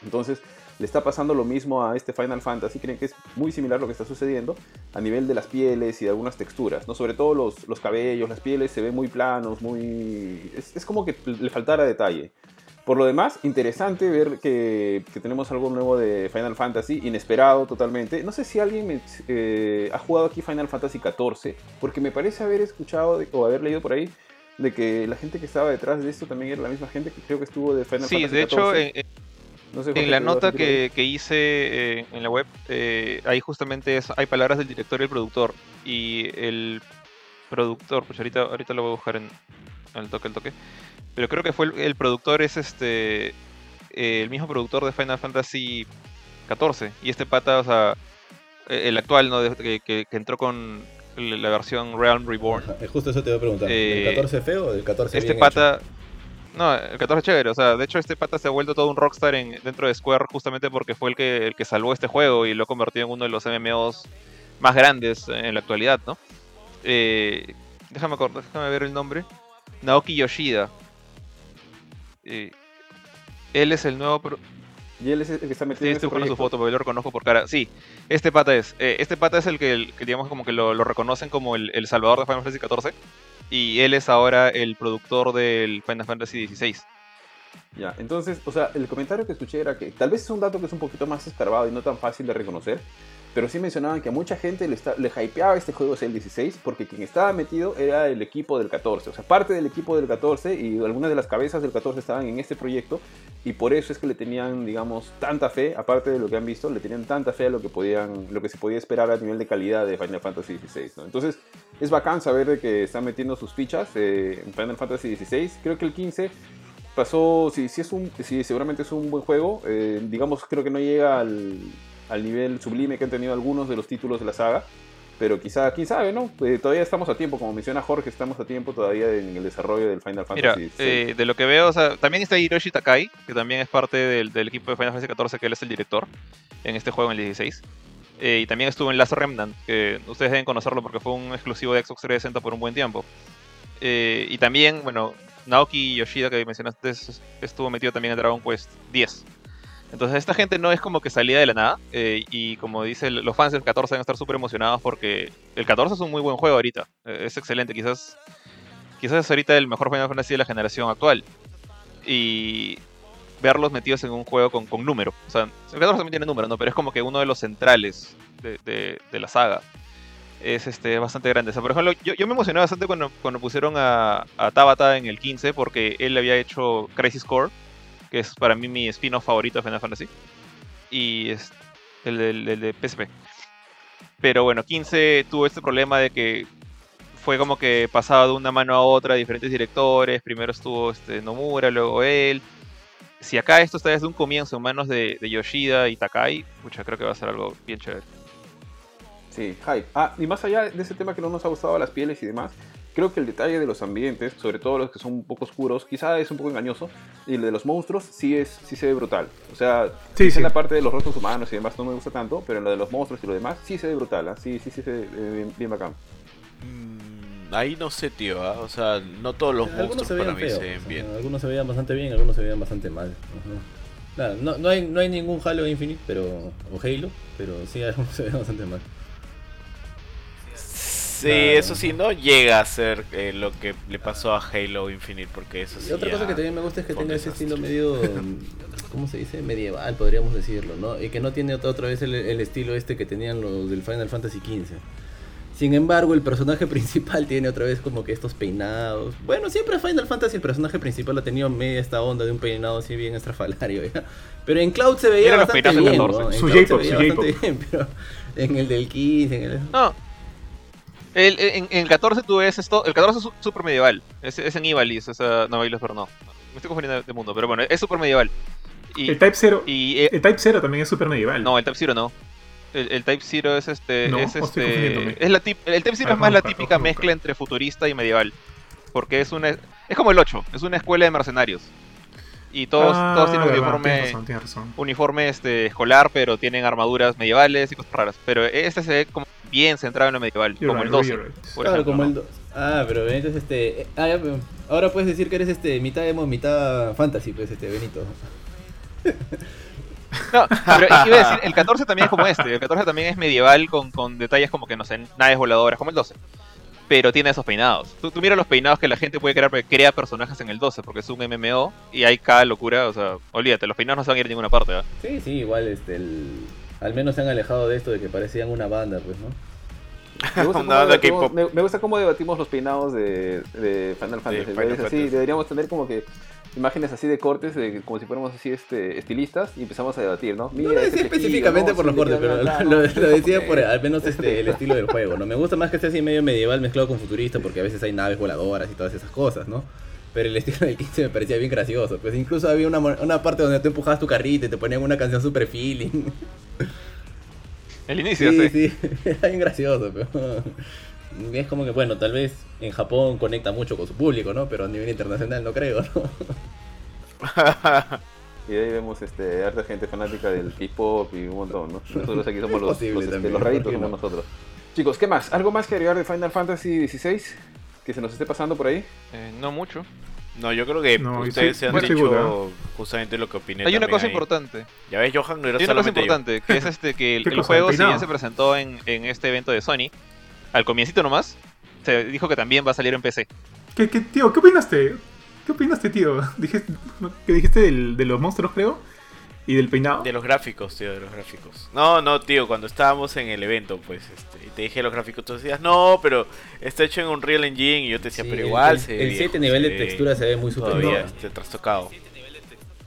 Entonces, le está pasando lo mismo a este Final Fantasy, creen que es muy similar lo que está sucediendo a nivel de las pieles y de algunas texturas, ¿no? Sobre todo los, los cabellos, las pieles se ven muy planos, muy... Es, es como que le faltara detalle. Por lo demás, interesante ver que, que, tenemos algo nuevo de Final Fantasy, inesperado totalmente. No sé si alguien me, eh, ha jugado aquí Final Fantasy XIV, porque me parece haber escuchado o haber leído por ahí de que la gente que estaba detrás de esto también era la misma gente que creo que estuvo de Final sí, Fantasy XIV. Sí, de hecho, no sé, en la nota que, que, hice eh, en la web, eh, ahí justamente es, hay palabras del director y el productor. Y el productor, pues ahorita, ahorita lo voy a buscar en, en el toque, el toque. Pero creo que fue el, el productor es este eh, el mismo productor de Final Fantasy XIV. Y este pata, o sea, eh, el actual, ¿no? De, que, que, que, entró con la versión Realm Reborn. Justo eso te iba a preguntar. ¿Del 14 feo o del 14 Este pata. Hecho? No, el 14 es chévere, o sea, de hecho este pata se ha vuelto todo un rockstar en, dentro de Square justamente porque fue el que, el que salvó este juego y lo ha convertido en uno de los MMOs más grandes en la actualidad, ¿no? Eh, déjame, déjame ver el nombre. Naoki Yoshida. Eh, él es el nuevo... Pro... Y él es el que está metido sí, en estoy este buscando su foto porque lo reconozco por cara. Sí, este pata es. Eh, este pata es el que, el, que, digamos, como que lo, lo reconocen como el, el, salvador de Final Fantasy XIV. Y él es ahora el productor del Final Fantasy XVI. Ya, entonces, o sea, el comentario que escuché era que tal vez es un dato que es un poquito más escarbado y no tan fácil de reconocer, pero sí mencionaban que a mucha gente le, está, hypeaba este juego el 16 porque quien estaba metido era el equipo del 14, o sea, parte del equipo del 14 y algunas de las cabezas del 14 estaban en este proyecto y por eso es que le tenían, digamos, tanta fe, aparte de lo que han visto, le tenían tanta fe a lo que, podían, lo que se podía esperar a nivel de calidad de Final Fantasy XVI, ¿no? Entonces, es bacán saber de que están metiendo sus fichas eh, en Final Fantasy XVI, creo que el 15 pasó, sí, sí, es un, sí, seguramente es un buen juego. Eh, digamos, creo que no llega al, al, nivel sublime que han tenido algunos de los títulos de la saga. Pero quizá, quién sabe, ¿no? Eh, todavía estamos a tiempo, como menciona Jorge, estamos a tiempo todavía en el desarrollo del Final Fantasy. Mira, eh, de lo que veo, o sea, también está Hiroshi Takai, que también es parte del, del, equipo de Final Fantasy XIV, que él es el director en este juego en el 16. Eh, y también estuvo en Last Remnant, que ustedes deben conocerlo porque fue un exclusivo de Xbox 360 por un buen tiempo. Eh, y también, bueno, Naoki Yoshida, que mencionaste, estuvo metido también en Dragon Quest 10. Entonces esta gente no es como que salía de la nada. Eh, y como dice, los fans del 14 deben estar súper emocionados porque el 14 es un muy buen juego ahorita. Eh, es excelente. Quizás, quizás es ahorita el mejor Final Fantasy de la generación actual. Y verlos metidos en un juego con, con número. O sea, el 14 también tiene número, ¿no? Pero es como que uno de los centrales de, la saga es este, bastante grande. O sea, por ejemplo, yo, yo, me emocioné bastante cuando, cuando pusieron a, a, Tabata en el 15 porque él había hecho Crisis Core, que es para mí mi spin-off favorito de Final Fantasy. Y es el, el, de PSP. Pero bueno, 15 tuvo este problema de que fue como que pasaba de una mano a otra, diferentes directores. Primero estuvo este, Nomura, luego él. Si acá esto está desde un comienzo en manos de, de Yoshida y Takai, pucha, creo que va a ser algo bien chévere. Sí, hype. Ah, y más allá de ese tema que no nos ha gustado las pieles y demás, creo que el detalle de los ambientes, sobre todo los que son un poco oscuros, quizá es un poco engañoso, y el de los monstruos sí, es, sí se ve brutal. O sea, sí, sí. en la parte de los rostros humanos y demás no me gusta tanto, pero en lo de los monstruos y lo demás sí se ve brutal, ¿eh? sí, sí, sí se ve bien, bien bacán. Mm, ahí no sé, tío, ¿eh? o sea, no todos los algunos monstruos se para mí feo, se ven bien. O sea, algunos se veían bastante bien, algunos se veían bastante mal. Uh. Claro, no, no, hay, no hay ningún Halo Infinite pero, o Halo, pero sí algunos se veían bastante mal. Sí, claro. eso sí, no llega a ser eh, lo que le pasó a Halo Infinite, porque eso sí. Y otra cosa que también me gusta es que tenga ese estilo medio, ¿cómo se dice? Medieval, podríamos decirlo, ¿no? Y que no tiene otra, otra vez el, el, estilo este que tenían los del Final Fantasy XV. Sin embargo, el personaje principal tiene otra vez como que estos peinados. Bueno, siempre Final Fantasy el personaje principal ha tenido media esta onda de un peinado así bien estrafalario, ¿ya? Pero en Cloud se veía bastante bien, ¿no? En su Cloud se veía bastante bien, pero en el del 15, en el... No, el, en, en, el 14 tú ves esto. El 14 es super medieval. Es, es en Ivalice, o sea, no Ivalice, pero no. Me estoy confundiendo de mundo, pero bueno, es super medieval. Y, el Type 0. Y, eh, el Type 0 también es super medieval. No, el Type 0 no. El, el Type 0 es este. No, es este. Es la tip, el Type 0 es más la típica mezcla entre futurista y medieval. Porque es una. Es como el 8, es una escuela de mercenarios. Y todos, ah, todos tienen un uniforme, tienes razón, tienes razón. uniforme este, escolar, pero tienen armaduras medievales y cosas raras. Pero este se ve como bien centrado en lo medieval, you're como right, el 12. you're right. Por claro, ejemplo, como ¿no? el 2. Ah, pero entonces este. Ah, ya, ahora puedes decir que eres este mitad emo, mitad fantasy, pues este Benito. No, pero iba a decir, el 14 también es como este. El 14 también es medieval con, con detalles como que no sé, naves voladoras, como el 12. Pero tiene esos peinados. Tú, tú mira los peinados que la gente puede crear porque crea personajes en el 12, porque es un MMO y hay cada locura. O sea, olvídate, los peinados no se van a ir a ninguna parte. ¿eh? Sí, sí, igual este. El... Al menos se han alejado de esto de que parecían una banda, pues, ¿no? Me gusta, cómo debatimos, me, me gusta cómo debatimos los peinados de, de Final Fantasy. Final así, Fantasy. deberíamos tener como que imágenes así de cortes, de, como si fuéramos así este, estilistas, y empezamos a debatir, ¿no? Mira, no lo decía este específicamente no, por los cortes, pero lo, decía por al menos este, el estilo del juego, ¿no? Me gusta más que esté así medio medieval mezclado con futurista, porque a veces hay naves voladoras y todas esas cosas, ¿no? Pero el estilo del 15 me parecía bien gracioso. Pues incluso había una, una parte donde tú empujabas tu carrito y te ponían una canción super feeling. El inicio, Sí, sí. sí, era bien gracioso, pero es como que, bueno, tal vez en Japón conecta mucho con su público, ¿no? Pero a nivel internacional no creo, ¿no? Y ahí vemos este, harta gente fanática del K-pop y un montón, ¿no? Nosotros aquí somos los, Posible los, este, también, los raritos, ¿por qué somos no? nosotros. Chicos, ¿qué más? ¿Algo más que agregar de Final Fantasy XVI? Que se nos esté pasando por ahí. Eh, no mucho. No, yo creo que No, ustedes sí, se han dicho seguro. justamente lo que opiné. Hay una cosa ahí. importante. Ya ves, Johan, no era Hay una cosa yo. importante, que es este que el, juego, ¿El si bien se presentó en, en este evento de Sony, al comiencito nomás, se dijo que también va a salir en PC. ¿Qué, qué, tío, ¿qué opinaste? ¿Qué opinaste, tío? Dijiste, ¿Qué dijiste del- de los monstruos, creo? ¿Y del peinado? De los gráficos, tío, de los gráficos. No, no, tío, cuando estábamos en el evento, pues, este, y te dije los gráficos, tú decías, no, pero está hecho en un Real Engine, y yo te decía, Sí, pero igual el, se ve el viejo, 7 nivel se de textura se ve muy superior. Todavía, No. este, trastocado.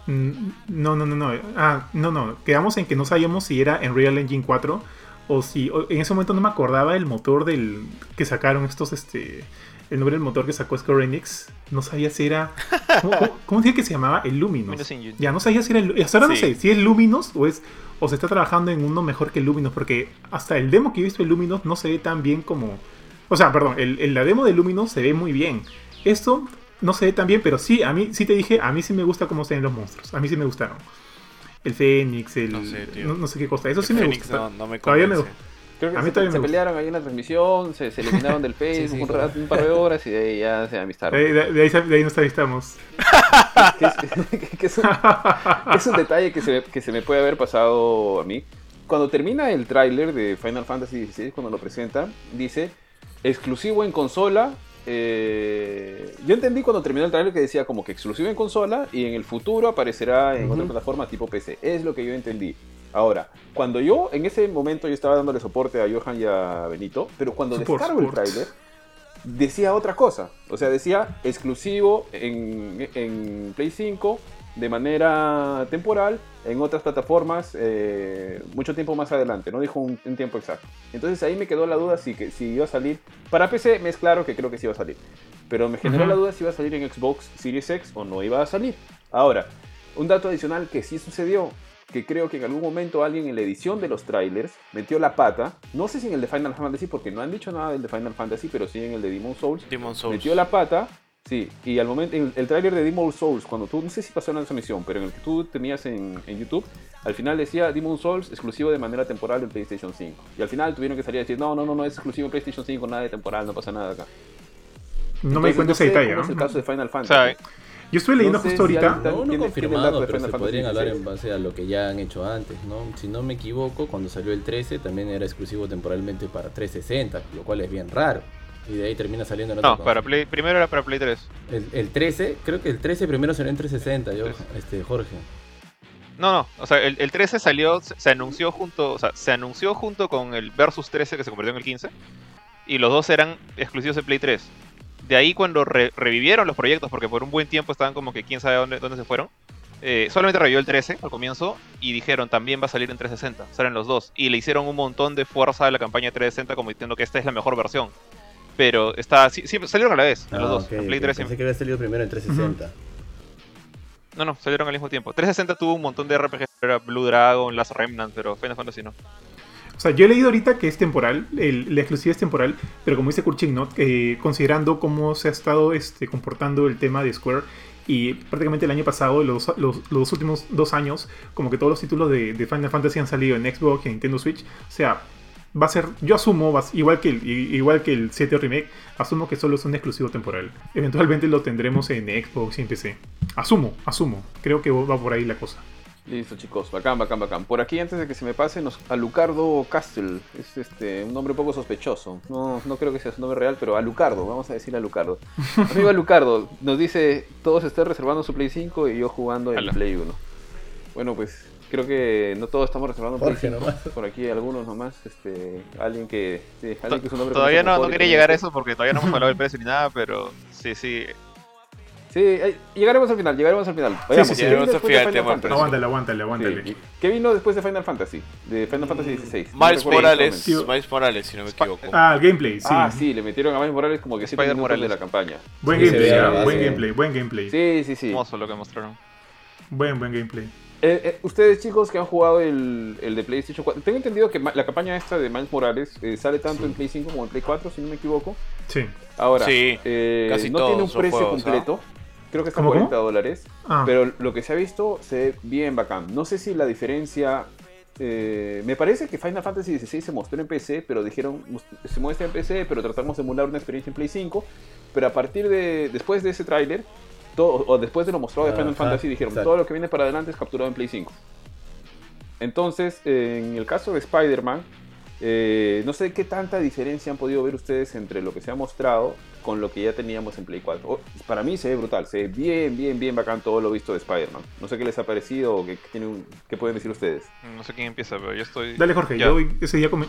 Mm, No, no, no, no. Ah, no, no. Quedamos en que no sabíamos si era en Real Engine 4 o si. o- en ese momento no me acordaba el motor del que sacaron estos, este. El nombre del motor que sacó Square Enix. No sabía si era. ¿Cómo, cómo, cómo decía que se llamaba? El Engine. Ya no sabía si era el. Hasta ahora Sí. no sé si es Luminous o es. O se está trabajando en uno mejor que el Luminous. Porque hasta el demo que he visto de Luminous no se ve tan bien como. O sea, perdón, el, el- la demo de Luminous se ve muy bien. Esto no se ve tan bien, pero sí, a mí sí te dije, a mí sí me gusta cómo se ven los monstruos. A mí sí me gustaron. El Fénix, el. No sé, tío. no, no sé qué cosa. Eso sí me Fénix gusta. no, no me Todavía me. Creo que A mí se, todavía se me gusta. pelearon ahí en la transmisión, se, se eliminaron del Facebook sí, un, claro. rato, un par de horas y de ahí ya se amistaron. De, de- de ahí, de ahí nos avistamos. que, es, que es un, que es un detalle que se, me- que se me puede haber pasado a mí. Cuando termina el tráiler de Final Fantasy XVI, cuando lo presenta, dice exclusivo en consola. Eh, yo entendí cuando terminó el tráiler que decía como que exclusivo en consola y en el futuro aparecerá en otra plataforma tipo PC. Es lo que yo entendí. Ahora, cuando yo en ese momento yo estaba dándole soporte a Johan y a Benito, pero cuando Support, descargo el tráiler decía otra cosa. O sea, decía exclusivo en, en Play 5 de manera temporal en otras plataformas eh, mucho tiempo más adelante. No dijo un, un tiempo exacto. Entonces ahí me quedó la duda si, que, si iba a salir. Para PC me es claro que creo que sí iba a salir. Pero me generó Ujú. la duda si iba a salir en Xbox Series X o no iba a salir. Ahora, un dato adicional que sí sucedió, que creo que en algún momento alguien en la edición de los trailers metió la pata, no sé si en el de Final Fantasy, porque no han dicho nada del de Final Fantasy, pero sí en el de Demon Souls, Demon Souls. metió la pata, sí, y al momento, el, el tráiler de Demon Souls, cuando tú, no sé si pasó en esa misión, pero en el que tú tenías en, en YouTube, al final decía Demon Souls exclusivo de manera temporal en PlayStation 5. Y al final tuvieron que salir a decir, no, no, no, no es exclusivo en PlayStation 5, nada de temporal, no pasa nada acá. No me di cuenta no ese detalle. cómo es el ¿no? caso de Final Fantasy. Yo estuve leyendo no sé justo si ahorita. No, no ¿Tiene- tiene el confirmado, dato de pero Final se Fantasy podrían hablar en base a lo que ya han hecho antes, ¿no? Si no me equivoco, cuando salió el 13 también era exclusivo temporalmente para 360, lo cual es bien raro. Y de ahí termina saliendo en otra no, para. Play, primero era para Play 3. El, el 13, creo que el 13 primero salió en 360, yo, 13. este, Jorge. No, no, o sea, el, el 13 salió, se, se anunció junto, o sea, se anunció junto con el Versus 13 que se convirtió en el 15 y los dos eran exclusivos de Play 3. De ahí cuando re- revivieron los proyectos, porque por un buen tiempo estaban como que quién sabe dónde, dónde se fueron, eh, solamente revivió el 13 al comienzo y dijeron también va a salir en 360, salen los dos. Y le hicieron un montón de fuerza a la campaña de 360 como diciendo que esta es la mejor versión. Pero está, sí, siempre salieron a la vez, los Ah, dos, ok, en Play ok, 3 Pensé que había salido primero en 360. No, no, salieron al mismo tiempo. 360 tuvo un montón de RPGs, era Blue Dragon, Last Remnant, pero Final Fantasy no. O sea, yo he leído ahorita que es temporal, el- la exclusiva es temporal, pero como dice Kurching Not, eh, considerando cómo se ha estado este, comportando el tema de Square y prácticamente el año pasado, los, los, los dos últimos dos años, como que todos los títulos de, de Final Fantasy han salido en Xbox y en Nintendo Switch, o sea, va a ser, yo asumo, va- igual que, el, igual que el 7 Remake, asumo que solo es un exclusivo temporal. Eventualmente lo tendremos en Xbox y en PC. Asumo, asumo, creo que va por ahí la cosa. Listo, chicos, bacán, bacán, bacán. Por aquí, antes de que se me pase, nos, Alucardo Castle. Es este, un nombre un poco sospechoso. No, no creo que sea su nombre real, pero Alucardo, vamos a decir Alucardo. Amigo Alucardo, nos dice: Todos están reservando su Play 5 y yo jugando en. Play 1. Bueno, pues creo que no todos estamos reservando Jorge 5. nomás. Por aquí algunos nomás. Este, alguien que. Sí, alguien que su nombre Todavía no, no quería llegar a en eso porque todavía no hemos hablado del precio ni nada, pero sí, sí. Sí, eh, llegaremos al final, llegaremos al final. Vayamos, sí, sí, ¿qué vino llegaremos al final, tema. Aguántale, aguántale, aguántale. Sí. ¿Qué vino después de Final Fantasy? De Final Fantasy XVI. Miles No recuerdo Morales. Miles Morales, si no me equivoco. Ah, el gameplay, sí. Ah, sí, le metieron a Miles Morales como que 7 Spider minutos de Morales. la campaña. Buen Sí, gameplay, ve la buen gameplay, buen gameplay. Sí, sí, sí. Hermoso lo que mostraron. Buen, buen gameplay. Eh, eh, ustedes chicos que han jugado el, el de PlayStation 4, tengo entendido que la campaña esta de Miles Morales eh, sale tanto en Play 5 como en Play 4, si no me equivoco. Sí. Ahora, Sí, eh, casi no tiene un precio juegos, ¿ah? completo. Creo que está ¿Cómo, 40 cómo? dólares. Ah, Pero lo que se ha visto se ve bien bacán. No sé si la diferencia. eh, me parece que Final Fantasy XVI se mostró en PC, pero dijeron "Mus- se muestra en PC, pero tratamos de emular una experiencia en Play 5. Pero a partir de. después de ese tráiler, todo- o después de lo mostrado de Final Ajá, Fantasy, dijeron exacto. todo lo que viene para adelante es capturado en Play 5. Entonces, en el caso de Spider-Man, eh, no sé qué tanta diferencia han podido ver ustedes entre lo que se ha mostrado con lo que ya teníamos en Play 4. Oh, para mí se ve brutal, se ve bien, bien, bien bacán todo lo visto de Spider-Man. No sé qué les ha parecido o qué, qué tienen, qué pueden decir ustedes. No sé quién empieza, pero yo estoy. Dale, Jorge, Ya. yo ese día, come-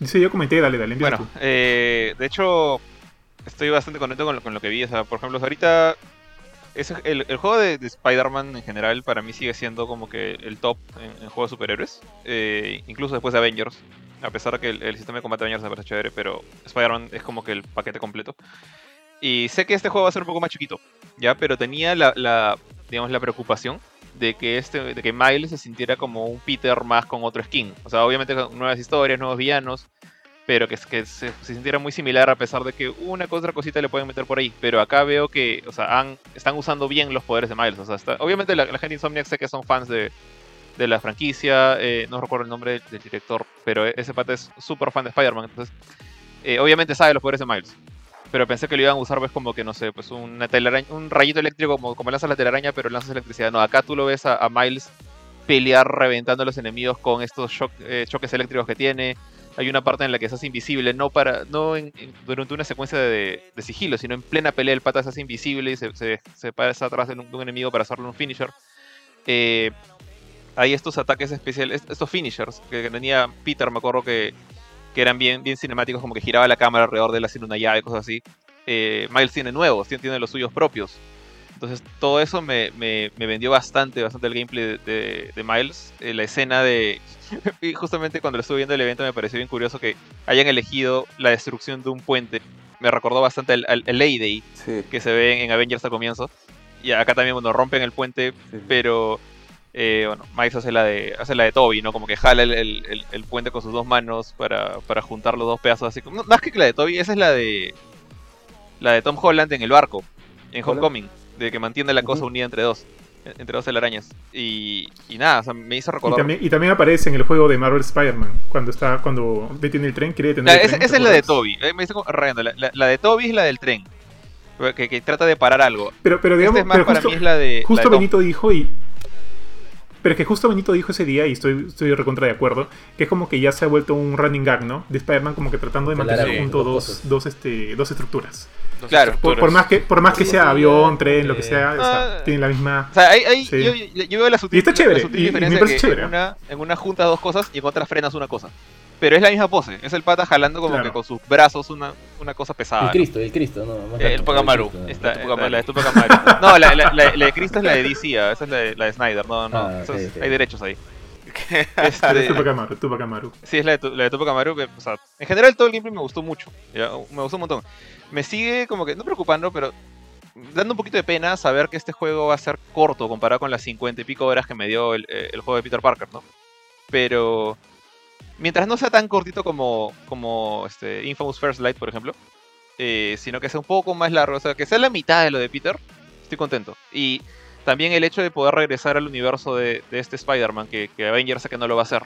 ese día comenté, dale, dale, empieza Bueno, eh, de hecho, estoy bastante contento con lo, con lo que vi. O sea, por ejemplo, ahorita ese- el, el juego de, de Spider-Man en general para mí sigue siendo como que el top en, en juegos superhéroes. Eh, incluso después de Avengers. A pesar de que el, el sistema de combate de Avengers me parece chévere, pero Spider-Man es como que el paquete completo. Y sé que este juego va a ser un poco más chiquito, ¿ya? Pero tenía la, la, digamos, la preocupación de que, este, de que Miles se sintiera como un Peter más con otro skin. O sea, obviamente con nuevas historias, nuevos villanos, pero que, que se, se sintiera muy similar a pesar de que una que otra cosita le pueden meter por ahí. Pero acá veo que, o sea, están usando bien los poderes de Miles. O sea, está- obviamente la, gente de Insomniac sé que son fans de, de la franquicia, eh, no recuerdo el nombre del, director, pero ese pata es súper fan de Spider-Man, entonces eh, obviamente sabe los poderes de Miles. Pero pensé que lo iban a usar, pues, como que, no sé, pues una telaraña, un rayito eléctrico, como, como lanzas la telaraña, pero lanzas electricidad. No, acá tú lo ves a, Miles pelear reventando a los enemigos con estos eh, choques eléctricos que tiene. Hay una parte en la que se invisible, no para no durante una secuencia de, de sigilo, sino en plena pelea el pata se invisible y se, se, se pasa atrás de un, enemigo para hacerle un finisher. Eh, hay estos ataques especiales, est- estos finishers que que tenía Peter, me acuerdo que, que eran bien, bien cinemáticos, como que giraba la cámara alrededor de él haciendo una llave, cosas así. Eh, Miles tiene nuevos, tiene, tiene los suyos propios. Entonces todo eso me, me- me vendió bastante, bastante el gameplay de, de- de Miles. Eh, la escena de... y justamente cuando lo estuve viendo el evento me pareció bien curioso que hayan elegido la destrucción de un puente. Me recordó bastante al, al, al Day Sí, que se ve en Avengers al comienzo. Y acá también, bueno, rompen el puente, sí. pero eh, bueno, Miles hace la de hace la de Toby, ¿no? Como que jala el, el- el- el puente con sus dos manos para, para juntar los dos pedazos así. como- no, más que la de Toby, esa es la de la de Tom Holland en el barco, en. Homecoming, de que mantiene la cosa unida entre dos, entre dos telarañas. Y, y nada, o sea, me hizo Y recordar. también, y también aparece en el juego de Marvel Spider-Man, cuando está, cuando detiene el tren, quiere detener La- el esa, tren. esa ¿te es la de? Toby, eh, me hizo como rayando, la, la- la de Toby es la del tren, que, que trata de parar algo. Pero, pero digamos, Este es más pero para justo, mí es la de. justo de. Benito dijo y... Pero es que justo Benito dijo ese día, y estoy, estoy recontra de acuerdo, que es como que ya se ha vuelto un running gag, ¿no? De Spider-Man como que tratando de mantener junto dos dos, este, dos estructuras. Dos Claro. Por, estructuras. por más que, por más que Sí, sea avión, tren, lo que eh, sea, o sea, Ah. tienen la misma... O sea, hay, hay- Sí. yo, yo- veo la sutil, Y está chévere, la sutil y- y me diferencia parece que chévere. En una, en una juntas dos cosas y en otra frenas una cosa. Pero es la misma pose. Es el pata jalando como Claro. que con sus brazos una, una cosa pesada. El ¿no? Cristo, el Cristo, no. más El largo, Tupac Amaru. Cristo. Esta- Tupac esta- Amaru. la de Tupac Amaru. No, la, la- la- la de Cristo es la de DC, ah, esa es la de, la de Snyder. No, no, Ah, eso ok, es- ok. hay derechos ahí. Ah, Este, es Tupac Amaru, Tupac Amaru. Sí, es la de, Tu- la de Tupac Amaru. que, o sea, en general todo el gameplay me gustó mucho. ¿ya? Me gustó un montón. Me sigue como que, no preocupando, pero dando un poquito de pena saber que este juego va a ser corto comparado con las 50 y pico horas que me dio el, eh, el juego de Peter Parker, ¿no? Pero mientras no sea tan cortito como, como este, Infamous First Light, por ejemplo, eh, sino que sea un poco más largo, o sea, que sea la mitad de lo de Peter, estoy contento. Y también el hecho de poder regresar al universo de, de este Spider-Man, que, que Avengers sé que no lo va a hacer.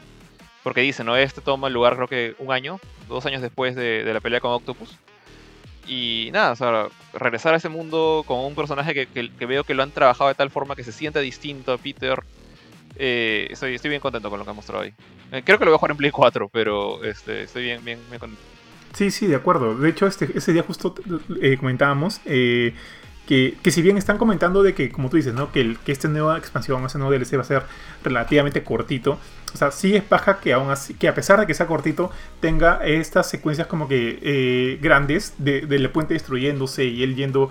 Porque dice, ¿no? Este toma lugar creo que un año, dos años después de, la pelea con Octopus. Y nada, o sea, regresar a ese mundo con un personaje que, que- que veo que lo han trabajado de tal forma que se sienta distinto a Peter. Eh, estoy, bien contento con lo que han mostrado ahí. Eh, creo que lo voy a jugar en Play 4, pero este, estoy bien, bien, contento. Sí, sí, de acuerdo. De hecho, este, ese día justo eh, comentábamos eh, que, que si bien están comentando de que, como tú dices, ¿no? Que, el, que esta nueva expansión, ese nuevo DLC va a ser relativamente cortito. O sea, sí es paja que aún así, que a pesar de que sea cortito, tenga estas secuencias como que eh, grandes de- del puente destruyéndose y él yendo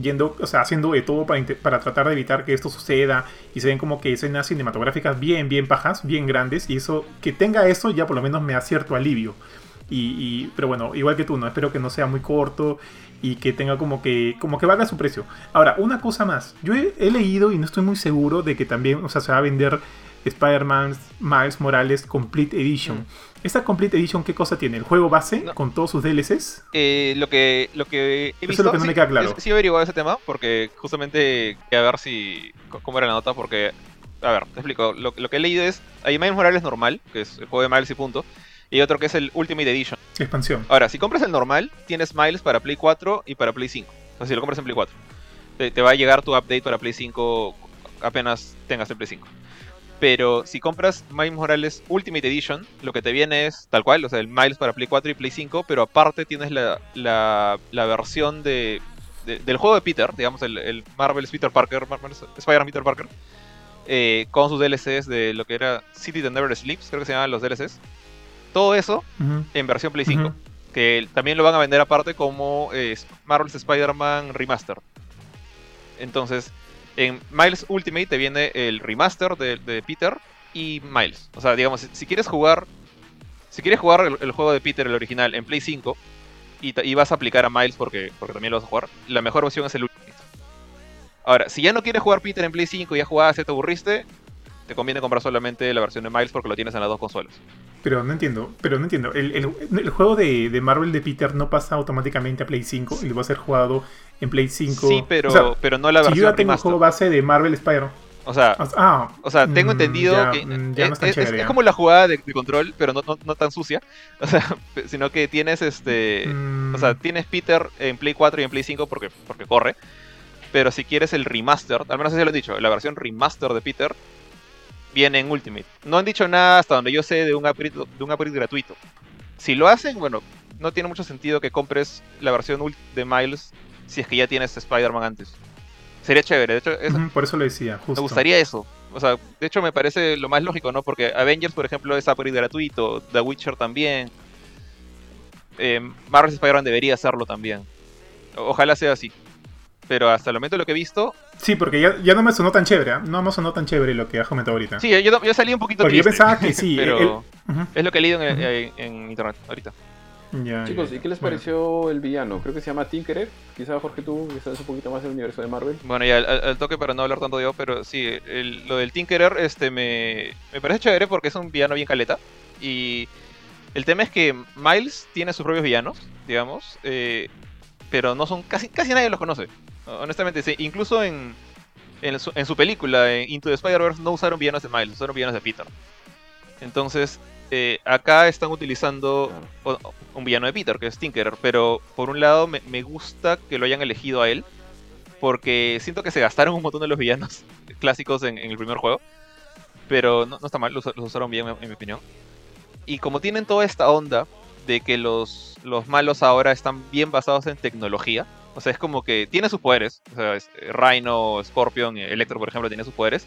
yendo, o sea, haciendo de todo para, para tratar de evitar que esto suceda y se ven como que escenas cinematográficas bien, bien pajas, bien grandes y eso, que tenga eso ya por lo menos me da cierto alivio. Y, y- pero bueno, igual que tú, no espero que no sea muy corto y que tenga como que como que valga su precio. Ahora, una cosa más, yo he, leído y no estoy muy seguro de que también, o sea, se va a vender Spider-Man Miles Morales Complete Edition. ¿Esta Complete Edition qué cosa tiene? ¿El juego base No. con todos sus DLCs? Eh, lo que lo que he Eso es visto lo que no sí, me queda claro. sí he averiguado ese tema porque justamente quería ver si cómo era la nota porque a ver te explico lo, lo que he leído es hay Miles Morales normal que es el juego de Miles y punto y otro que es el Ultimate Edition Expansión. ahora si compras el normal tienes Miles para Play 4 y para Play 5 o sea si lo compras en Play 4 te, te va a llegar tu update para Play 5 apenas tengas el Play 5 Pero si compras Miles Morales Ultimate Edition, lo que te viene es tal cual, o sea, el Miles para Play 4 y Play 5, pero aparte tienes la, la, la versión de, de- del juego de Peter, digamos, el, el Marvel's Peter Parker, Marvel's Spider-Man Peter Parker, eh, con sus DLCs de lo que era City That Never Sleeps, creo que se llamaban los DLCs. Todo eso Ujú. en versión Play 5. Ujú. Que también lo van a vender aparte como eh, Marvel's Spider-Man Remaster. Entonces, en Miles Ultimate te viene el remaster de, Peter y Miles. O sea, digamos, si, quieres jugar. Si quieres jugar el, juego de Peter, el original, en Play 5, y, ta- y vas a aplicar a Miles porque, porque también lo vas a jugar, la mejor opción es el Ultimate. Ahora, si ya no quieres jugar Peter en Play 5 y ya jugaste, te aburriste, te conviene comprar solamente la versión de Miles porque lo tienes en las dos consolas. Pero no entiendo, pero no entiendo. El, el- el juego de, de Marvel de Peter no pasa automáticamente a Play 5 y va a ser jugado en Play 5. Sí, pero, O sea, pero no la si yo versión ya tengo el juego base de Marvel Spider. O sea, Ah, O sea, tengo mm, entendido ya, que mm, ya es, no es tan es- chévere, es ya. como la jugada de, de control, pero no, no, no tan sucia. O sea, sino que tienes este. Mm, O sea, tienes Peter en Play 4 y en Play 5 porque, porque corre. Pero si quieres el remaster, al menos así lo han dicho, la versión remaster de Peter viene en Ultimate. No han dicho nada hasta donde yo sé de un upgrade, de un upgrade gratuito. Si lo hacen, bueno, no tiene mucho sentido que compres la versión ult- de Miles si es que ya tienes Spider-Man antes. Sería chévere, de hecho, es- por eso lo decía, justo. me gustaría eso. O sea, de hecho me parece lo más lógico, ¿no? Porque Avengers, por ejemplo, es upgrade gratuito. The Witcher también. Eh, Marvel's Spider-Man debería hacerlo también. Ojalá sea así. Pero hasta el momento lo que he visto... Sí, porque ya, ya no me sonó tan chévere, ¿ah? no me sonó tan chévere lo que has comentado ahorita. Sí, yo, yo salí un poquito porque yo triste. pensaba que sí. pero el- ujú, es lo que he leído en, en internet ahorita. ya, Chicos, ya, ¿y qué les bueno. pareció el villano? Creo que se llama Tinkerer. Quizá Jorge tú, que sabes un poquito más del universo de Marvel. Bueno, ya al, toque para no hablar tanto yo, pero sí, el- lo del Tinkerer este, me, me parece chévere porque es un villano bien caleta. Y el tema es que Miles tiene sus propios villanos, digamos, eh, pero no son casi, casi nadie los conoce. Honestamente, sí, incluso en, en, su, en su película, en Into the Spider-Verse, no usaron villanos de Miles, usaron villanos de Peter. Entonces, eh, acá están utilizando un villano de Peter, que es Tinkerer, pero por un lado me, me gusta que lo hayan elegido a él, porque siento que se gastaron un montón de los villanos clásicos en, en el primer juego, pero no, no está mal, los, los usaron bien en, en mi opinión. Y como tienen toda esta onda de que los, los malos ahora están bien basados en tecnología, o sea, es como que tiene sus poderes, o sea, es- Rhino, Scorpion, Electro, por ejemplo, tiene sus poderes,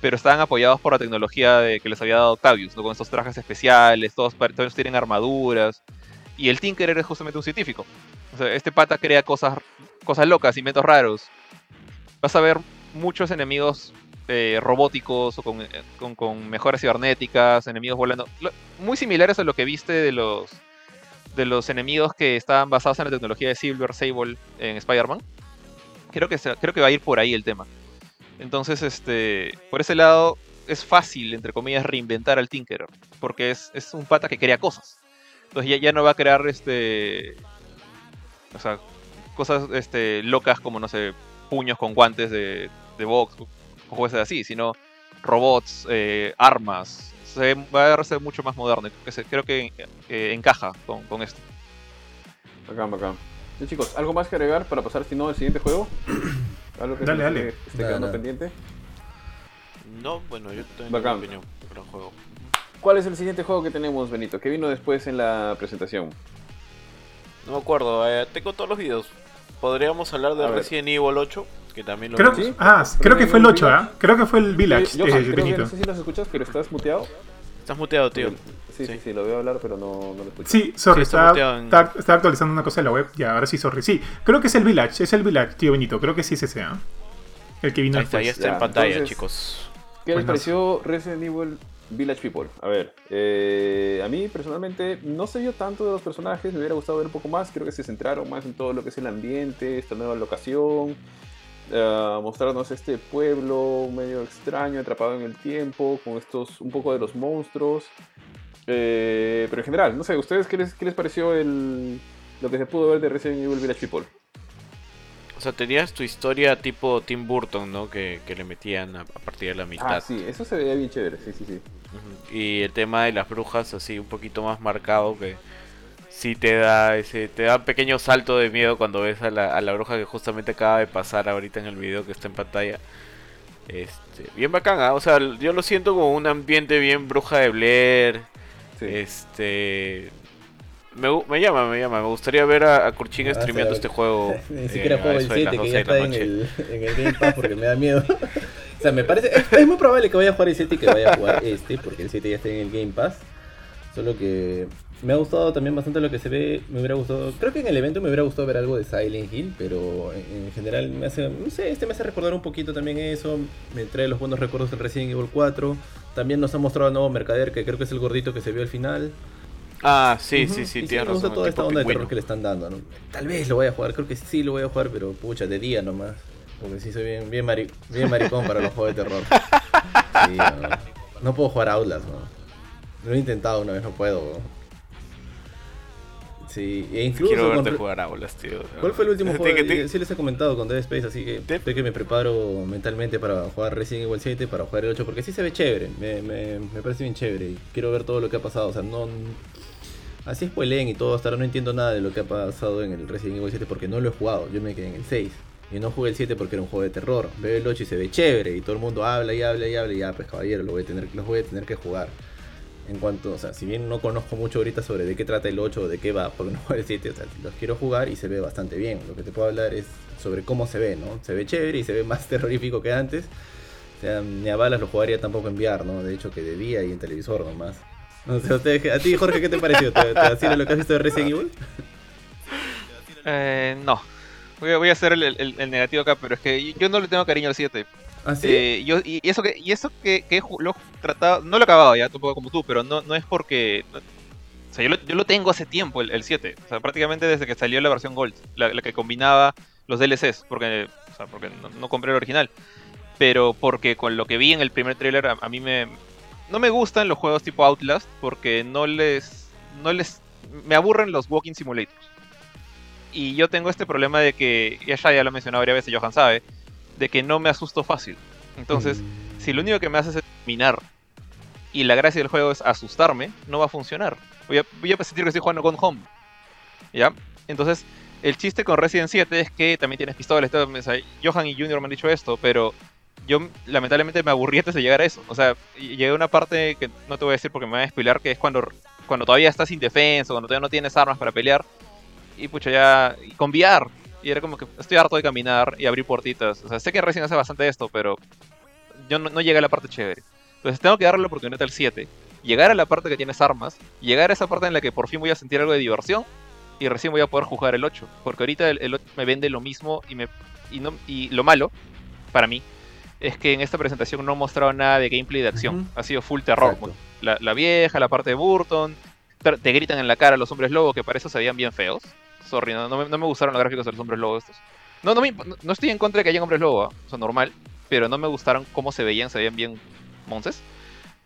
pero están apoyados por la tecnología que les había dado Octavius, ¿no? con estos trajes especiales, todos, todos tienen armaduras, y el Tinkerer es justamente un científico. O sea, este pata crea cosas, cosas locas, inventos raros. Vas a ver muchos enemigos eh, robóticos o con, eh, con, con mejoras cibernéticas, enemigos volando. Muy similares a lo que viste de los de los enemigos que estaban basados en la tecnología de Silver Sable en Spider-Man. Creo que, creo que va a ir por ahí el tema. Entonces, este, por ese lado, es fácil, entre comillas, reinventar al Tinkerer. Porque es, es un pata que crea cosas. Entonces ya, ya no va a crear este. O sea, cosas este, locas como, no sé, puños con guantes de, de box o cosas así, sino robots, eh, armas. Se, va a ser mucho más moderno. que se- Creo que eh, encaja con, con esto. Bacán, bacán. Sí, chicos, ¿algo más que agregar para pasar, si no, al siguiente juego? ¿Algo que Dale, nos dale. esté- quedando pendiente? No, bueno, yo también Bacán. tengo mi opinión. Gran juego. ¿Cuál es el siguiente juego que tenemos, Benito? ¿Qué vino después en la presentación? No me acuerdo, eh, tengo todos los videos. Podríamos hablar de A ver. Resident Evil 8, que también lo Creo, ah, creo que fue el el 8, Village- ¿ah? Creo que fue el Village, Johan, eh, creo que Benito. no sé si los escuchas, pero estás muteado. Estás muteado, tío. Sí, sí, sí, Sí. lo veo hablar, pero no, no lo escucho. Sí, sorry, Sí, está estaba, en- estaba- estaba actualizando una cosa de la web. Ya, ahora sí, sorry. Sí, creo que es el Village, es el Village, tío Benito. Creo que sí es ese, ¿ah? El que vino Ahí está, ya después. está Ya, en pantalla, entonces- chicos. ¿Qué les Buenazo. pareció Resident Evil Village People? A ver, eh, a mí personalmente no se vio tanto de los personajes, me hubiera gustado ver un poco más, creo que se centraron más en todo lo que es el ambiente, esta nueva locación, mostrarnos este pueblo medio extraño, atrapado en el tiempo, con estos, un poco de los monstruos. Eh, pero en general, no sé, ¿ustedes qué les, qué les pareció el, lo que se pudo ver de Resident Evil Village People? O sea, tenías tu historia tipo Tim Burton, ¿no? Que, que le metían a, a partir de la mitad. Ah, sí, eso se veía bien chévere, sí, sí, sí. Y el tema de las brujas así un poquito más marcado que sí te da ese te da un pequeño salto de miedo cuando ves a la, a la bruja que justamente acaba de pasar ahorita en el video que está en pantalla. Este, bien bacán, o sea, yo lo siento como un ambiente bien bruja de Blair. Sí. Este. Me, me llama, me llama. Me gustaría ver a, a Kurchin Ah, streameando este juego. Ni eh, siquiera juego el eso de las 7 que 12 ya está en noche. el, en el Game Pass porque me da miedo. o sea, me parece. Es, es muy probable que vaya a jugar el 7 y que vaya a jugar este, porque el 7 ya está en el Game Pass. Solo que me ha gustado también bastante lo que se ve. Me hubiera gustado. Creo que en el evento me hubiera gustado ver algo de Silent Hill, pero en, en general me hace. No sé, este me hace recordar un poquito también eso. Me trae los buenos recuerdos del Resident Evil 4. También nos ha mostrado al nuevo mercader, que creo que es el gordito que se vio al final. Ah, sí, Ujú, sí, sí, tienes me gusta razón. toda esta onda de terror que le están dando, ¿no? Tal vez lo voy a jugar, creo que sí lo voy a jugar, pero pucha, de día nomás. Porque sí soy bien, bien, mari- bien maricón para los juegos de terror. Sí, no. No puedo jugar Outlast, ¿no? Lo he intentado una vez, no puedo. E incluso Quiero con verte re- jugar aulas, tío. ¿Cuál fue el último juego? te- Eh, Sí les he comentado con Dead Space, así que sé que me preparo mentalmente para jugar Resident Evil 7, para jugar el 8, porque sí se ve chévere, me, me, me parece bien chévere y quiero ver todo lo que ha pasado, o sea, no... Así spoileen y todo, hasta ahora no entiendo nada de lo que ha pasado en el Resident Evil 7 porque no lo he jugado, yo me quedé en el 6. Y no jugué el 7 porque era un juego de terror. Veo el 8 y se ve chévere y todo el mundo habla y habla y habla y ya, pues caballero, lo voy a tener, los voy a tener que jugar. En cuanto, o sea, si bien no conozco mucho ahorita sobre de qué trata el 8 o de qué va, porque no el 7, o sea, los quiero jugar y se ve bastante bien. Lo que te puedo hablar es sobre cómo se ve, ¿no? Se ve chévere y se ve más terrorífico que antes. O sea, ni a balas lo jugaría tampoco en VR, ¿no? De hecho, que de día y en televisor nomás. No sé, a ti, Jorge, ¿qué te pareció? ¿Te, te lo que has visto de Resident Evil? Eh, no. Voy a, voy a hacer el, el- el negativo acá, pero es que yo no le tengo cariño al 7. ¿Ah? Eh, yo, y eso que, y eso que, que lo he tratado, no lo he acabado ya, tampoco como tú, pero no, no es porque... o sea, yo lo, tengo hace tiempo, el, el 7. O sea, prácticamente desde que salió la versión Gold, la, que combinaba los DLCs, porque, porque no, compré el original. Pero porque con lo que vi en el primer tráiler, a, a mí me... No me gustan los juegos tipo Outlast, porque no les... No les... Me aburren los Walking Simulators. Y yo tengo este problema de que, ya ya lo he mencionado varias veces, Johan sabe, de que no me asusto fácil. Entonces, Mm. si lo único que me hace es terminar y la gracia del juego es asustarme, no va a funcionar. Voy a, voy a sentir que estoy jugando con Home. ¿Ya? Entonces, el chiste con Resident 7 es que también tienes pistolas. sea, Johan y Junior me han dicho esto, pero yo lamentablemente me aburrí antes de llegar a eso. O sea, llegué a una parte que no te voy a decir porque me voy a spoiler, que es cuando, cuando todavía estás indefenso, cuando todavía no tienes armas para pelear. Y pucha, ya. Y con VR. Y era como que estoy harto de caminar y abrir puertitas. O sea, sé que Resident hace bastante esto, pero yo no, no llegué a la parte chévere. Entonces tengo que darle la oportunidad al 7. Llegar a la parte que tienes armas. Llegar a esa parte en la que por fin voy a sentir algo de diversión. Y recién voy a poder jugar el 8. Porque ahorita el, el 8 me vende lo mismo y, me, y, no, y lo malo, para mí, es que en esta presentación no han mostrado nada de gameplay de acción. Ha sido full terror. Exacto. La, la vieja, la parte de Burton. Te, te gritan en la cara los hombres lobos que para eso se veían bien feos. Sorry, no, no me, no me gustaron los gráficos de los hombres lobos estos. No, no, me no- estoy en contra de que hayan hombres lobos, ¿ah? o sea, normal. Pero no me gustaron cómo se veían, se veían bien monces.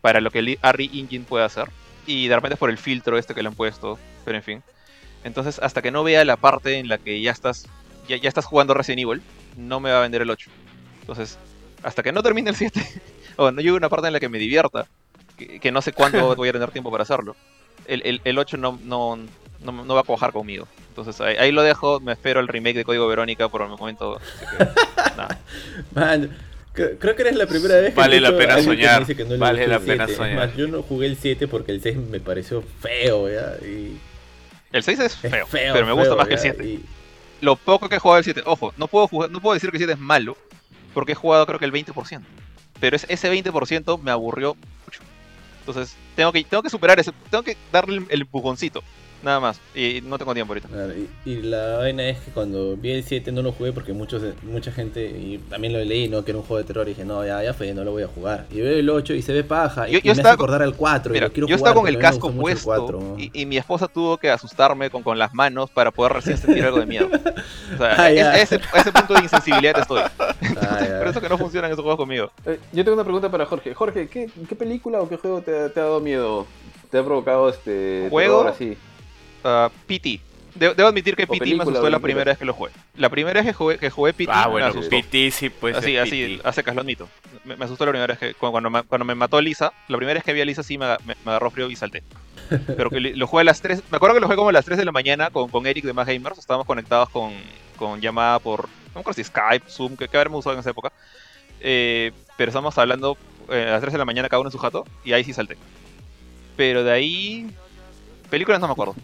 Para lo que el Arri Engine puede hacer. Y de repente es por el filtro este que le han puesto. Pero en fin. Entonces, hasta que no vea la parte en la que ya estás. Ya, ya estás jugando Resident Evil, no me va a vender el 8. Entonces, hasta que no termine el 7, o no llegue a una parte en la que me divierta, que, que no sé cuándo voy a tener tiempo para hacerlo, el, el, el 8 no, no, no, no va a cuajar conmigo. Entonces ahí, ahí lo dejo, me espero el remake de Código Verónica por el momento. que, nada. Man, cre- creo que eres la primera vez que Vale la pena soñar, dice que no le vale la pena 7. Es soñar. más, yo no jugué el 7 porque el 6 me pareció feo, ¿ya? Y El 6 es es feo, feo, pero me gusta feo, más que el ¿ya? 7. Y- Lo poco que he jugado el 7, ojo, no puedo, jugar- no puedo decir que el 7 es malo, porque he jugado creo que el 20%. Pero es- ese 20% me aburrió. Entonces, tengo que, tengo que superar ese, tengo que darle el, el empujoncito, nada más. Y no tengo tiempo ahorita. Claro, y, y la vaina es que cuando vi el 7 no lo jugué porque muchos, mucha gente, y también lo leí, ¿no? Que era un juego de terror y dije, no, ya, ya fue, no lo voy a jugar. Y veo el 8 y se ve paja, y, Yo- y yo me estaba hace acordar al 4 y Mira, lo quiero yo jugar estaba con el casco el puesto 4. y, y mi esposa tuvo que asustarme con, con las manos para poder recién sentir algo de miedo. O sea, Ah, es- a ese, a ese punto de insensibilidad estoy. Ah. Por eso que no funcionan esos juegos conmigo. Eh, yo tengo una pregunta para Jorge. Jorge, ¿qué, qué película o qué juego te, ha- te ha dado miedo? ¿Te ha provocado este ¿Juego? terror así? Ah, PT. De- debo admitir que O PT me asustó la película. primera vez que lo jugué. La primera vez que jugué, que jugué PT Ah, me bueno, asustó. PT sí, pues. así, así, a secas lo admito. Me, me asustó la primera vez que cu- cuando me, cuando me mató Lisa. La primera vez que vi a Lisa sí me, me- me agarró frío y salté. Pero que lo jugué a las 3. Me acuerdo que lo jugué como a las 3 de la mañana con, con Eric de Más Gamers. Estábamos conectados con, con llamada por. No me acuerdo si Skype, Zoom, que, que habremos usado en esa época. Eh, pero estamos hablando eh, a las 3 de la mañana cada uno en su jato, y ahí sí salté. Pero de ahí, películas no me acuerdo.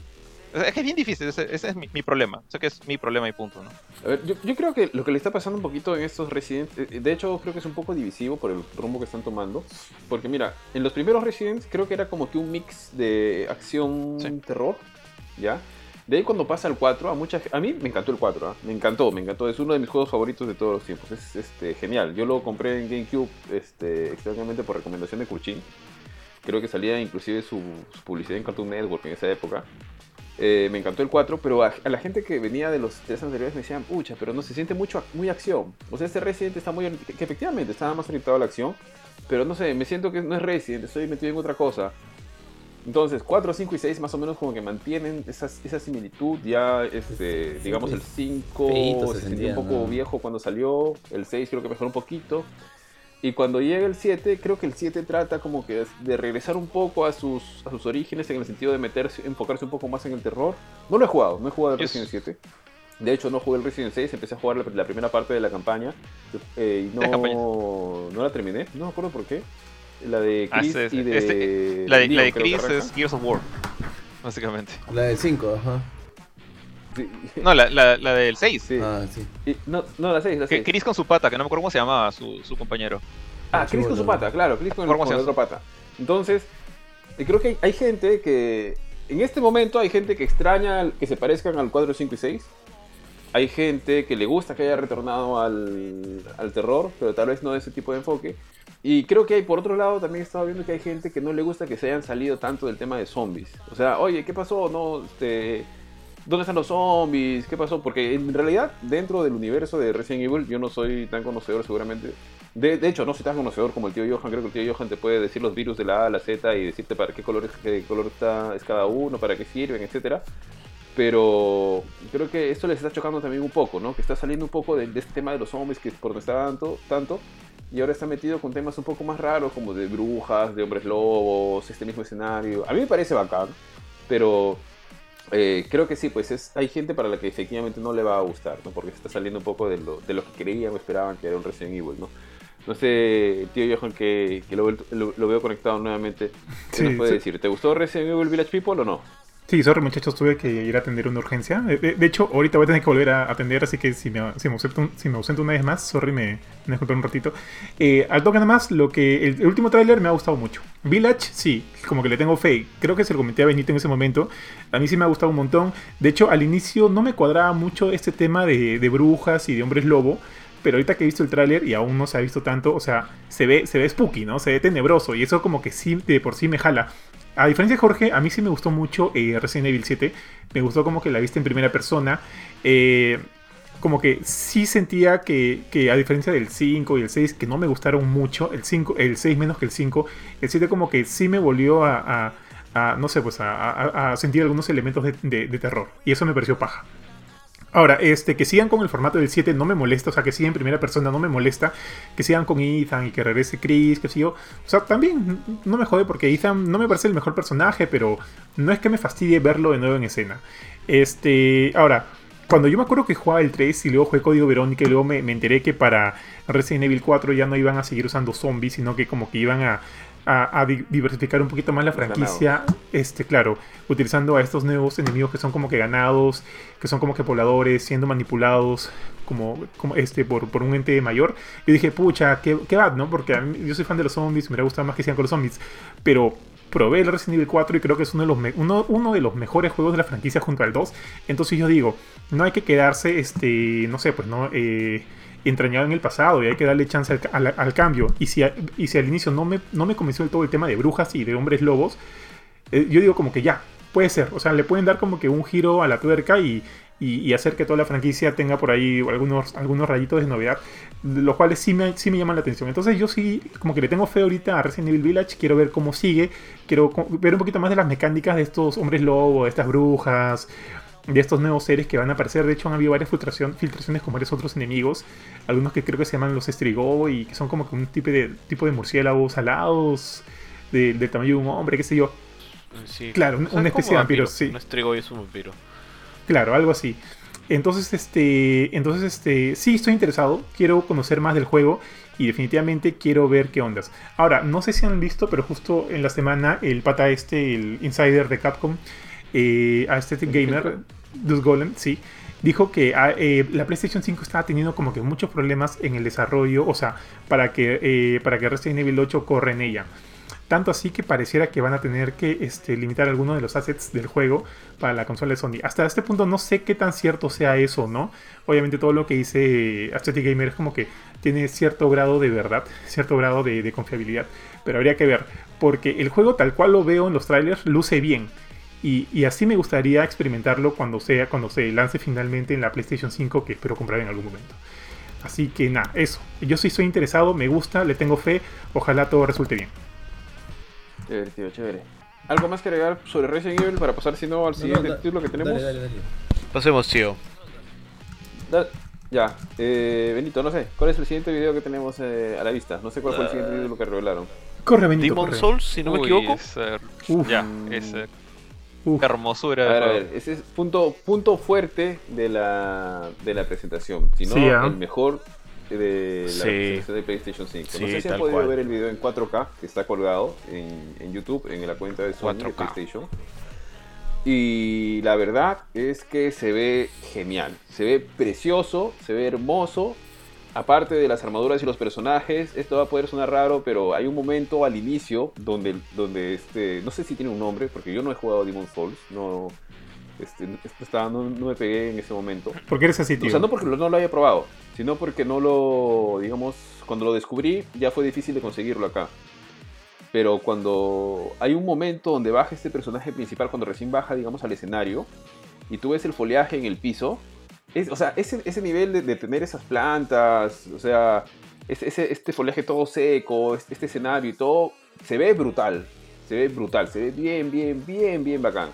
Es que es bien difícil, ese, ese es mi, mi problema. Sé que es mi problema y punto, ¿no? A ver, yo, yo creo que lo que le está pasando un poquito en estos Resident, eh, de hecho creo que es un poco divisivo por el rumbo que están tomando, porque mira, en los primeros Resident creo que era como que un mix de acción, Sí. terror, ¿ya? De ahí cuando pasa al 4, a mucha ge- a mí me encantó el 4, ¿ah? me encantó, me encantó, es uno de mis juegos favoritos de todos los tiempos, es este, genial. Yo lo compré en GameCube este, extrañamente por recomendación de Kurchin. Creo que salía inclusive su, su publicidad en Cartoon Network en esa época. Eh, me encantó el 4, pero a, a la gente que venía de los tres anteriores me decían, pucha, pero no se siente mucho, muy acción. O sea, este Resident está muy... Que efectivamente estaba más orientado a la acción, pero no sé, me siento que no es Resident, estoy metido en otra cosa. Entonces, 4, 5 y 6 más o menos como que mantienen esas, esa similitud. Ya, este, digamos, el 5 Feitos se se sentía un poco ¿no? viejo cuando salió. El 6 creo que mejoró un poquito. Y cuando llega el 7, creo que el 7 trata como que de regresar un poco a sus, a sus orígenes en el sentido de meterse, enfocarse un poco más en el terror. No lo he jugado, no he jugado el Yes. Resident 7. De hecho, no jugué el Resident 6, empecé a jugar la, la primera parte de la campaña. eh, y no, no la terminé, no me acuerdo por qué. La de Ah, Chris sí, sí. y de. Este- La de, la de Chris es Gears of War, básicamente. La del 5, ajá. Sí. No, la, la, la del 6. Sí. Ah, sí. Y- no, no, la 6, la Que 6. Chris con su pata, que no me acuerdo cómo se llamaba su, su compañero. Ah, Chris con su pata, claro, Chris con, el, ¿Cómo con llama? otra pata. Entonces, eh, creo que hay, hay gente que. En este momento hay gente que extraña el- que se parezcan al 4, 5 y 6. Hay gente que le gusta que haya retornado al, al terror, pero tal vez no de ese tipo de enfoque. Y creo que hay, por otro lado, también he estado viendo que hay gente que no le gusta que se hayan salido tanto del tema de zombies. O sea, oye, ¿qué pasó? No, este, ¿Dónde están los zombies? ¿Qué pasó? Porque en realidad, dentro del universo de Resident Evil, yo no soy tan conocedor seguramente. De, de hecho, no soy tan conocedor como el tío Johan. Creo que el tío Johan te puede decir los virus de la A a la Z y decirte para qué color, qué color está, es cada uno, para qué sirven, etcétera. Pero creo que esto les está chocando también un poco, ¿no? Que está saliendo un poco de, de este tema de los zombies que está tanto, tanto. Y ahora está metido con temas un poco más raros, como de brujas, de hombres lobos, este mismo escenario. A mí me parece bacán, pero eh, creo que sí, pues es, hay gente para la que efectivamente no le va a gustar, ¿no? Porque se está saliendo un poco de lo, de lo que creían o esperaban que era un Resident Evil, ¿no? No sé, tío Johan, que, que lo, lo- lo veo conectado nuevamente. ¿Qué Sí, nos puede sí. decir? ¿Te gustó Resident Evil Village People o no? Sí, sorry muchachos, tuve que ir a atender una urgencia. De, hecho, ahorita voy a tener que volver a atender, así que si me, si me, ausento, si me ausento una vez más, sorry, me, me disculpen un ratito. Eh, al toque nada más, lo que el, el último tráiler me ha gustado mucho. Village, sí, como que le tengo fe. Creo que se lo comenté a Benito en ese momento. A mí sí me ha gustado un montón. De hecho, al inicio no me cuadraba mucho este tema de, de brujas y de hombres lobo. Pero ahorita que he visto el tráiler y aún no se ha visto tanto, o sea, se ve, se ve spooky, ¿no? Se ve tenebroso y eso como que sí, de por sí me jala. A diferencia de Jorge, a mí sí me gustó mucho eh, Resident Evil 7. Me gustó como que la viste en primera persona. Eh, como que sí sentía que, a diferencia del 5 y el 6, que no me gustaron mucho, el, 5, el 6 menos que el 5, el 7 como que sí me volvió a, a- no sé, pues a, sentir algunos elementos de terror. Y eso me pareció paja. Ahora, este, que sigan con el formato del 7 no me molesta, o sea, que sigan en primera persona no me molesta, que sigan con Ethan y que regrese Chris, que sé yo. O sea, también no me jode porque Ethan no me parece el mejor personaje, pero no es que me fastidie verlo de nuevo en escena. Este, ahora, cuando yo me acuerdo que jugaba el 3 y luego jugué Código Verónica y luego me, me enteré que para Resident Evil 4 ya no iban a seguir usando zombies, sino que como que iban a, a- a di- diversificar un poquito más la franquicia. Este, claro, utilizando a estos nuevos enemigos que son como que ganados, que son como que pobladores, siendo manipulados como, como este por, por un ente mayor. Yo dije, pucha, qué, qué bad, ¿no? Porque a mí- yo soy fan de los zombies, me hubiera gustado más que sigan con los zombies. Pero probé el Resident Evil 4 y creo que es uno de los, uno de los mejores juegos de la franquicia junto al 2. Entonces yo digo, no hay que quedarse, este, no sé, pues no, eh, entrañado en el pasado y hay que darle chance al, al- al cambio. Y si, y si al inicio no me, no me convenció del todo el tema de brujas y de hombres lobos, eh, yo digo como que ya, puede ser. O sea, le pueden dar como que un giro a la tuerca y, y- hacer que toda la franquicia tenga por ahí algunos, algunos rayitos de novedad, los cuales sí me, sí me llaman la atención. Entonces yo sí, como que le tengo fe ahorita a Resident Evil Village, quiero ver cómo sigue, quiero ver un poquito más de las mecánicas de estos hombres lobos, de estas brujas, de estos nuevos seres que van a aparecer. De hecho, han habido varias filtración- filtraciones con varios otros enemigos. Algunos que creo que se llaman los Estrigo y que son como que un tipo de, tipo de murciélagos alados, de- del tamaño de un hombre, qué sé yo. Sí. Claro, una especie de vampiro, vampiro. sí. Un estrigo y es un vampiro. Claro, algo así. Entonces, este, entonces, este, sí estoy interesado, quiero conocer más del juego y definitivamente quiero ver qué ondas. Ahora, no sé si han visto, pero justo en la semana el pata este, el insider de Capcom, eh, Aesthetic Gamer, Dus Golem, sí, dijo que ah, eh, la PlayStation 5 estaba teniendo como que muchos problemas en el desarrollo, o sea, para que, eh, para que Resident Evil 8 corra en ella. Tanto así que pareciera que van a tener que este, limitar algunos de los assets del juego para la consola de Sony. Hasta este punto no sé qué tan cierto sea eso, ¿no? Obviamente todo lo que dice Aesthetic Gamer es como que tiene cierto grado de verdad, cierto grado de, de confiabilidad. Pero habría que ver, porque el juego tal cual lo veo en los trailers luce bien. Y, y, así me gustaría experimentarlo cuando sea, cuando se lance finalmente en la PlayStation 5, que espero comprar en algún momento. Así que nada, eso. Yo sí soy interesado, me gusta, le tengo fe, ojalá todo resulte bien. Chévere, tío, chévere. ¿Algo más que agregar sobre Resident Evil para pasar si no al siguiente No, no, título que tenemos? Dale, dale, dale. Pasemos, tío. Da- Ya, eh, Benito, no sé, ¿cuál es el siguiente video que tenemos eh, a la vista? No sé cuál fue el siguiente video que revelaron. Corre, Benito, Demon corre. Souls, si no me equivoco. esa- Uf. ya, esa Uf. hermosura. A ver, a de ver, juego. ese es punto, punto fuerte de la, de la presentación. Si no, Sí, ¿ah? el mejor de la Sí. presentación de PlayStation 5. no Sí, sé si han podido cual. ver el video en 4K que está colgado en, en YouTube, en la cuenta de Sony de 4K. PlayStation. Y la verdad es que se ve genial. Se ve precioso, se ve hermoso. Aparte de las armaduras y los personajes, esto va a poder sonar raro, pero hay un momento al inicio donde, donde este, no sé si tiene un nombre, porque yo no he jugado Demon Souls, no, este, estaba- no, no me pegué en ese momento. ¿Por qué eres así, tío? O sea, no porque no lo haya probado, sino porque no lo, digamos, cuando lo descubrí ya fue difícil de conseguirlo acá. Pero cuando hay un momento donde baja este personaje principal, cuando recién baja, digamos, al escenario, y tú ves el follaje en el piso, o sea, ese, ese nivel de, tener esas plantas, o sea, ese, este follaje todo seco, este, escenario y todo, se ve brutal, se ve brutal, se ve bien, bien, bien, bien bacán.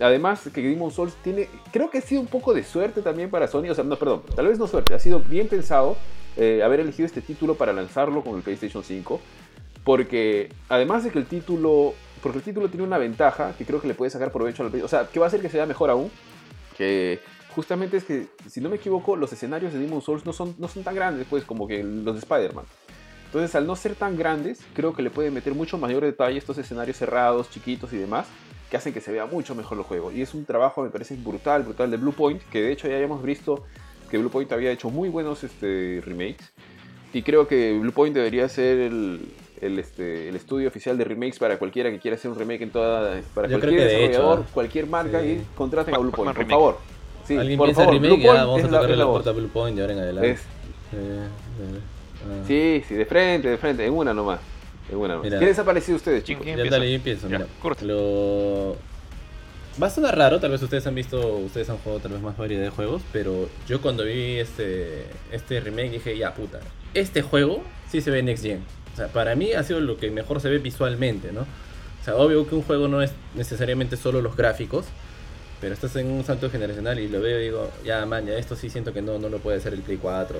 Además que Demon Souls tiene, creo que ha sido un poco de suerte también para Sony, o sea, no, perdón, tal vez no suerte, ha sido bien pensado eh, haber elegido este título para lanzarlo con el PlayStation 5, porque además de que el título, porque el título tiene una ventaja que creo que le puede sacar provecho al o sea, que va a hacer que sea mejor aún, que justamente es que, si no me equivoco, los escenarios de Demon Souls no son, no son tan grandes, pues, como que los de Spider-Man. Entonces, al no ser tan grandes, creo que le pueden meter mucho mayor detalle estos escenarios cerrados, chiquitos y demás, que hacen que se vea mucho mejor el juego. Y es un trabajo, me parece, brutal, brutal de Blue Point, que de hecho ya hemos visto que Blue Point había hecho muy buenos este, remakes. Y creo que Blue Point debería ser el, el, este, el estudio oficial de remakes para cualquiera que quiera hacer un remake en toda. Para Yo cualquier de desarrollador, ¿ah? cualquier marca, Sí. y contraten a Blue Point, por remake. favor. Sí, Alguien por piensa favor, remake, Blue ya Point vamos a tocarle la la puerta a. Blue Point de ahora en adelante. Es- Eh, eh, ah. Sí, sí, de frente, de frente, en una nomás. En una nomás. Mira. ¿Qué les ha parecido a ustedes, ¿Quién- chicos? quién Ya dale, yo empiezo. Ya, mira. Lo... Va a sonar raro, tal vez ustedes han visto, ustedes han jugado tal vez más variedad de juegos, pero yo cuando vi este, este remake dije, ya puta, este juego sí se ve Next Gen. O sea, para mí ha sido lo que mejor se ve visualmente, ¿no? O sea, obvio que un juego no es necesariamente solo los gráficos, pero estás en un salto generacional y lo veo y digo, ya man, ya esto sí siento que no, no lo puede hacer el Play 4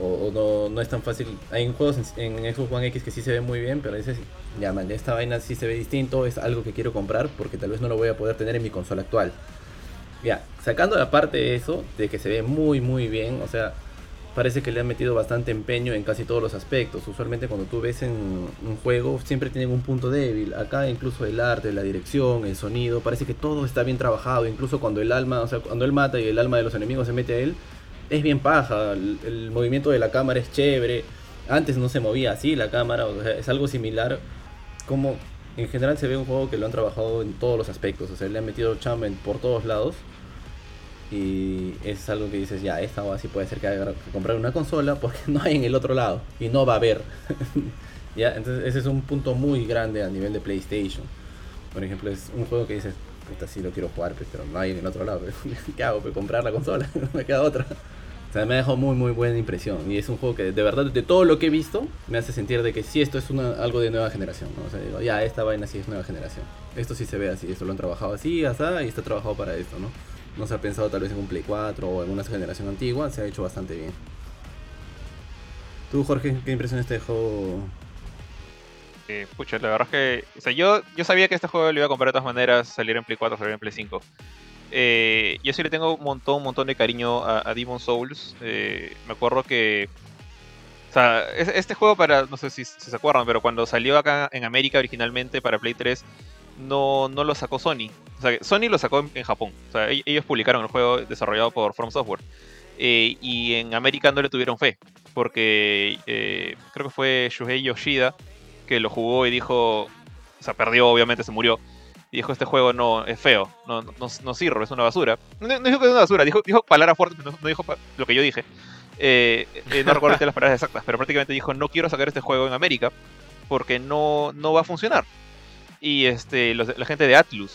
o, o- no, no es tan fácil. Hay juegos en, en Xbox One X que sí se ven muy bien, pero dices, ya man, esta vaina sí se ve distinto, es algo que quiero comprar porque tal vez no lo voy a poder tener en mi consola actual. Ya, sacando aparte de eso, de que se ve muy muy bien, o sea, parece que le han metido bastante empeño en casi todos los aspectos. Usualmente cuando tú ves en un juego siempre tienen un punto débil. Acá incluso el arte, la dirección, el sonido, parece que todo está bien trabajado. Incluso cuando el alma, o sea, cuando él mata y el alma de los enemigos se mete a él, es bien paja. El, movimiento de la cámara es chévere. Antes no se movía así la cámara, o sea, es algo similar. Como en general se ve un juego que lo han trabajado en todos los aspectos. O sea, le han metido chamba por todos lados. Y es algo que dices, ya, esta o así puede ser que haya que comprar una consola porque no hay en el otro lado y no va a haber. ya, entonces ese es un punto muy grande a nivel de PlayStation. Por ejemplo, es un juego que dices, puta, sí lo quiero jugar, pero no hay en el otro lado. ¿Qué hago? Pues comprar la consola, no me queda otra. O sea, me dejado muy, muy buena impresión. Y es un juego que, de verdad, de todo lo que he visto, me hace sentir de que sí, esto es algo de nueva generación. ¿no? O sea, digo, ya, esta vaina sí es nueva generación. Esto sí se ve así, esto lo han trabajado así, así, y está trabajado para esto, ¿no? No se ha pensado tal vez en un Play 4 o en una generación antigua, se ha hecho bastante bien. ¿Tú, Jorge, qué impresiones te dejó? Eh, pucha, la verdad es que. O sea, yo, yo sabía que este juego lo iba a comprar de todas maneras, salir en Play 4, salir en Play 5. Eh, yo sí le tengo un montón, un montón de cariño a, a Demon Souls. Eh, me acuerdo que. Este juego para, no sé si se acuerdan, pero cuando salió acá en América originalmente para Play 3, no, no lo sacó Sony. O sea, Sony lo sacó en, Japón. O sea, e- ellos publicaron el juego desarrollado por From Software. Eh, y en América no le tuvieron fe, porque eh, creo que fue Shuhei Yoshida que lo jugó y dijo, o sea, perdió, obviamente se murió. Y dijo, este juego no es feo, no, no, no sirve, es una basura. No, dijo que es una basura, dijo, dijo palabras fuertes, no, no dijo lo que yo dije. Eh, eh, no recuerdo las palabras exactas, pero prácticamente dijo, no quiero sacar este juego en América porque no, no va a funcionar. Y este, los- la gente de Atlus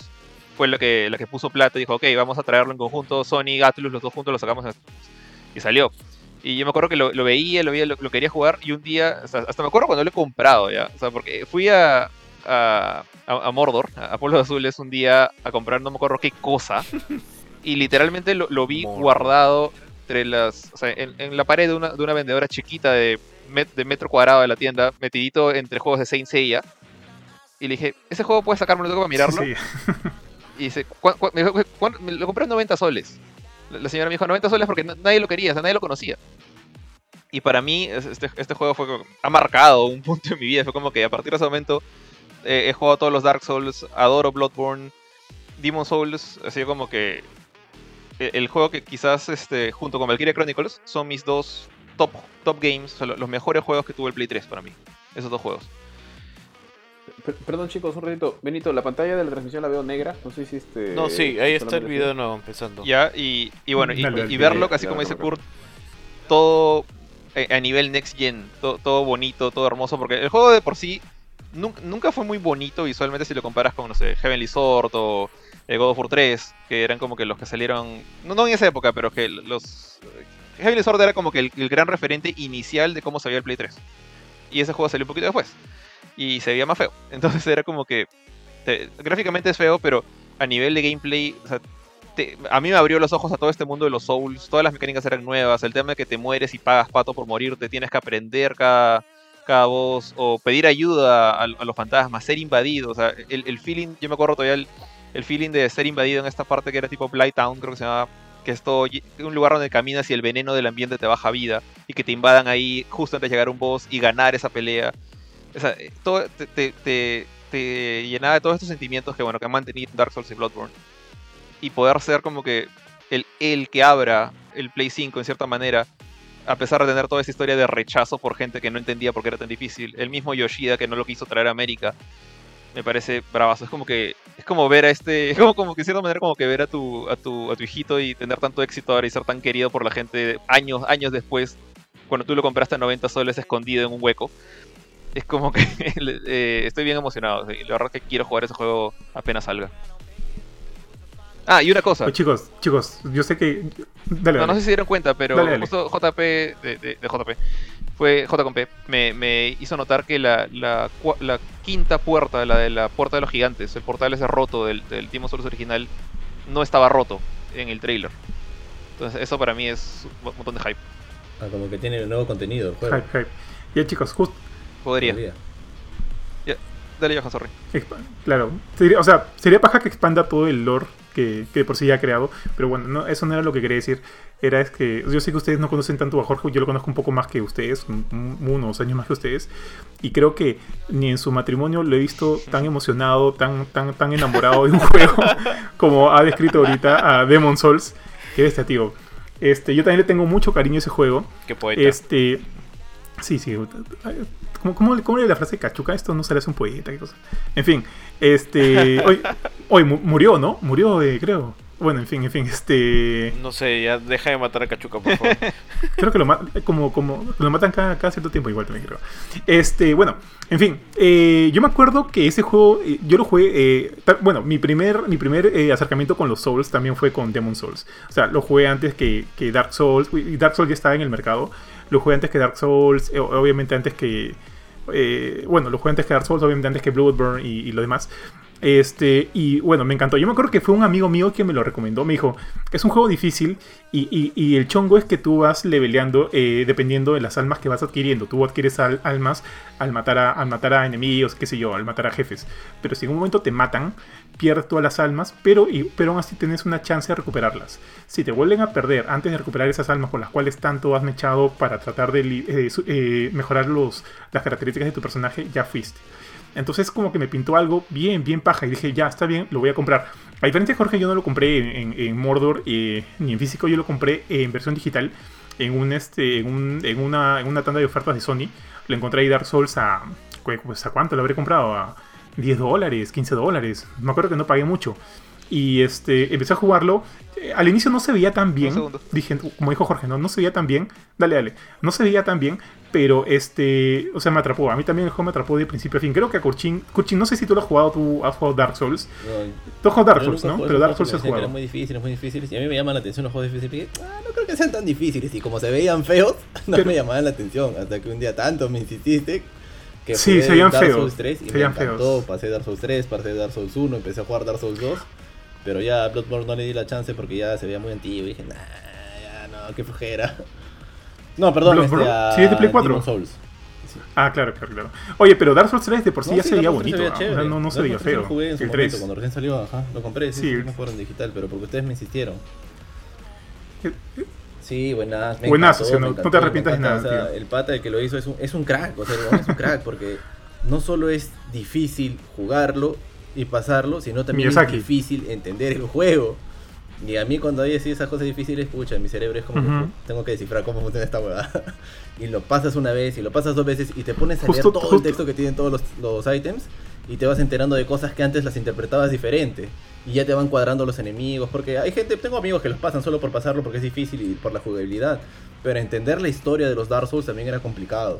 fue la que, la que puso plata y dijo, ok, vamos a traerlo en conjunto, Sony, Atlus, los dos juntos lo sacamos en- y salió. Y yo me acuerdo que lo, lo veía, lo veía, lo, lo quería jugar y un día, o sea, hasta me acuerdo cuando lo he comprado ya, o sea, porque fui a, a, a- a Mordor, a Pueblos Azules un día a comprar no me acuerdo qué cosa y literalmente lo, lo vi Mordor. guardado entre las, o sea, en, en la pared de una, de una vendedora chiquita de, met- de metro cuadrado de la tienda, metidito entre juegos de Saint Seiya. Y le dije, ¿ese juego puedes sacarme para mirarlo? Sí. Y dice, lo compré en 90 soles. La, señora me dijo 90 soles porque na- nadie lo quería, o sea, nadie lo conocía. Y para mí, es- este, este juego fue ha marcado un punto en mi vida. Fue como que a partir de ese momento eh, he jugado todos los Dark Souls, adoro Bloodborne, Demon Souls, así como que e- el juego que quizás este, junto con Valkyria Chronicles son mis dos top, top games, o sea, lo- los mejores juegos que tuvo el Play 3 para mí. Esos dos juegos. Per- perdón chicos, un ratito. Benito, la pantalla de la transmisión la veo negra. No sé si este... No, sí, ahí está el video nuevo empezando. Ya, y, y bueno, y, y verlo, así como dice. Kurt, todo eh, a nivel next gen, todo, todo bonito, todo hermoso, porque el juego de por sí nunca, nunca fue muy bonito visualmente si lo comparas con, no sé, Heavenly Sword o el God of War 3, que eran como que los que salieron, no, no en esa época, pero que los... Heavenly Sword era como que el, el gran referente inicial de cómo se veía el Play 3. Y ese juego salió un poquito después. Y se veía más feo. Entonces era como que... te- gráficamente es feo, pero a nivel de gameplay, te- a mí me abrió los ojos a todo este mundo de los Souls. Todas las mecánicas eran nuevas. El tema de que te mueres y pagas pato por morirte. Tienes que aprender cada, cada voz. O pedir ayuda a, los fantasmas. Ser invadido. O sea, el, el feeling. Yo me acuerdo todavía el, el feeling de ser invadido en esta parte que era tipo Blight Town, creo que se llamaba. Que es un lugar donde caminas y el veneno del ambiente te baja vida. Y que te invadan ahí justo antes de llegar a un boss y ganar esa pelea. O sea, eh, te- te llenaba de todos estos sentimientos que bueno que han mantenido Dark Souls y Bloodborne y poder ser como que el, el que abra el Play 5 en cierta manera, a pesar de tener toda esa historia de rechazo por gente que no entendía por qué era tan difícil, el mismo Yoshida que no lo quiso traer a América, me parece bravazo. Es como que es como ver a este, es como, como que de cierta manera como que ver a tu, a tu, a tu hijito y tener tanto éxito ahora y ser tan querido por la gente años, años después, cuando tú lo compraste a 90 soles escondido en un hueco. Es como que eh, estoy bien emocionado. sí, La verdad es que quiero jugar ese juego apenas salga. Ah, y una cosa. Pues, chicos, chicos, yo sé que. Dale, No, sé si se dieron cuenta, pero Dale, dale. justo JP de, de- de JP fue J con P me, me hizo notar que la, la, quinta puerta, la de la puerta de los gigantes, el portal ese roto del, del Demon Souls original, no estaba roto en el trailer. Entonces eso para mí es un montón de hype. Ah, como que tiene nuevo contenido el juego. Hype, hype. Ya, chicos, justo. Podría. Podría. Dale, Johan, sorry. Expa- Claro, sería, o sea, sería paja que expanda todo el lore que, que de por sí ya ha creado, pero bueno, no, eso no era lo que quería decir. Era es que yo sé que ustedes no conocen tanto a Jorge, yo lo conozco un poco más que ustedes, un- un- unos años más que ustedes, y creo que ni en su matrimonio lo he visto tan emocionado, tan, tan, tan enamorado de un juego como ha descrito ahorita a Demon Souls, que este tío. Este, yo también le tengo mucho cariño a ese juego. Qué poeta. Este. Sí, sí. ¿Cómo, cómo, cómo la frase cachuca? Esto no será un poeta, qué cosa. En fin, este. Hoy, hoy mu- murió, ¿no? Murió, eh, creo. Bueno, en fin, en fin, este. No sé, ya deja de matar a Cachuca, por favor. Creo que lo, ma- como, como, lo matan cada, cada cierto tiempo, igual también creo. Este, bueno, en fin, eh, yo me acuerdo que ese juego, eh, yo lo jugué, eh, bueno, mi primer, mi primer acercamiento con los Souls también fue con Demon Souls. O sea, lo jugué antes que, que Dark Souls, y Dark Souls ya estaba en el mercado, lo jugué antes que Dark Souls, obviamente antes que, eh, bueno, lo jugué antes que Dark Souls, obviamente antes que Bloodborne y, y lo demás. Este, y bueno, me encantó. Yo me acuerdo que fue un amigo mío que me lo recomendó. Me dijo, es un juego difícil y, y- el chongo es que tú vas leveleando eh, dependiendo de las almas que vas adquiriendo. Tú adquieres al- almas al matar, a, al matar a enemigos, qué sé yo, al matar a jefes. Pero si en un momento te matan, pierdes todas las almas, pero, pero aún así tienes una chance de recuperarlas. Si te vuelven a perder antes de recuperar esas almas con las cuales tanto has mechado para tratar de eh, eh, mejorar los, las características de tu personaje, ya fuiste. Entonces como que me pintó algo bien, bien paja y dije, ya, está bien, lo voy a comprar. A diferencia de Jorge, yo no lo compré en, Mordor eh, ni en físico, yo lo compré en versión digital en, un, este, en, un- en una, en una tanda de ofertas de Sony. Lo encontré ahí Dark Souls a... Pues, ¿A cuánto lo habré comprado? A 10 dólares, 15 dólares. Me acuerdo que no pagué mucho. Y este, empecé a jugarlo. Eh, Al inicio no se veía tan bien. Dije, como dijo Jorge, no, no se veía tan bien. Dale, dale. No se veía tan bien, pero este, o sea, me atrapó. A mí también el juego me atrapó de principio a fin. Creo que a Kurchin, Kurchin, no sé si tú lo has jugado, tú has jugado Dark Souls. Tú has jugado Dark Souls, ¿no? Pero Dark Souls has jugado. eran muy difíciles, muy difíciles. Y a mí me llaman la atención los juegos difíciles. porque, ah, no creo que sean tan difíciles. Y como se veían feos, no Pero- me llamaban la atención. Hasta que un día tanto me insististe. Que Sí, se veían Dark feos, Souls 3 y se me veían encantó. feos. Pasé Dark Souls 3, pasé Dark Souls 1, empecé a jugar Dark Souls 2. Pero ya a Bloodborne no le di la chance porque ya se veía muy antiguo. Y dije, nah, ya no, qué flojera. No, perdón, este, ¿Bloodborne? a Sí, es de Play 4. Demon's Souls. Ah, claro, claro, claro. Oye, pero Dark Souls 3 de por sí No, ya sí, se veía bonito. se veía ¿ah? O sea, chévere. no, no se veía feo. Lo jugué en su el momento, 3. cuando recién salió, ajá, lo compré, sí, Sí. sí, no fueron digital, pero porque ustedes me insistieron. Sí, buenas. me Buenazo, encantó, sí, no- me no te encantó, arrepientas de nada, o sea, tío. El pata el que lo hizo es un, es un crack, o sea, es un crack, porque no solo es difícil jugarlo y pasarlo, sino también Miyazaki. es difícil entender el juego. Y a mí cuando hay así esas cosas difíciles, pucha, mi cerebro es como que tengo que descifrar cómo funciona esta huevada. y lo pasas una vez y lo pasas dos veces y te pones a Justo- leer todo justo- el texto que tienen todos los, los ítems y te vas enterando de cosas que antes las interpretabas diferente. Y ya te van cuadrando los enemigos. Porque hay gente, tengo amigos que los pasan solo por pasarlo porque es difícil y por la jugabilidad. Pero entender la historia de los Dark Souls también era complicado.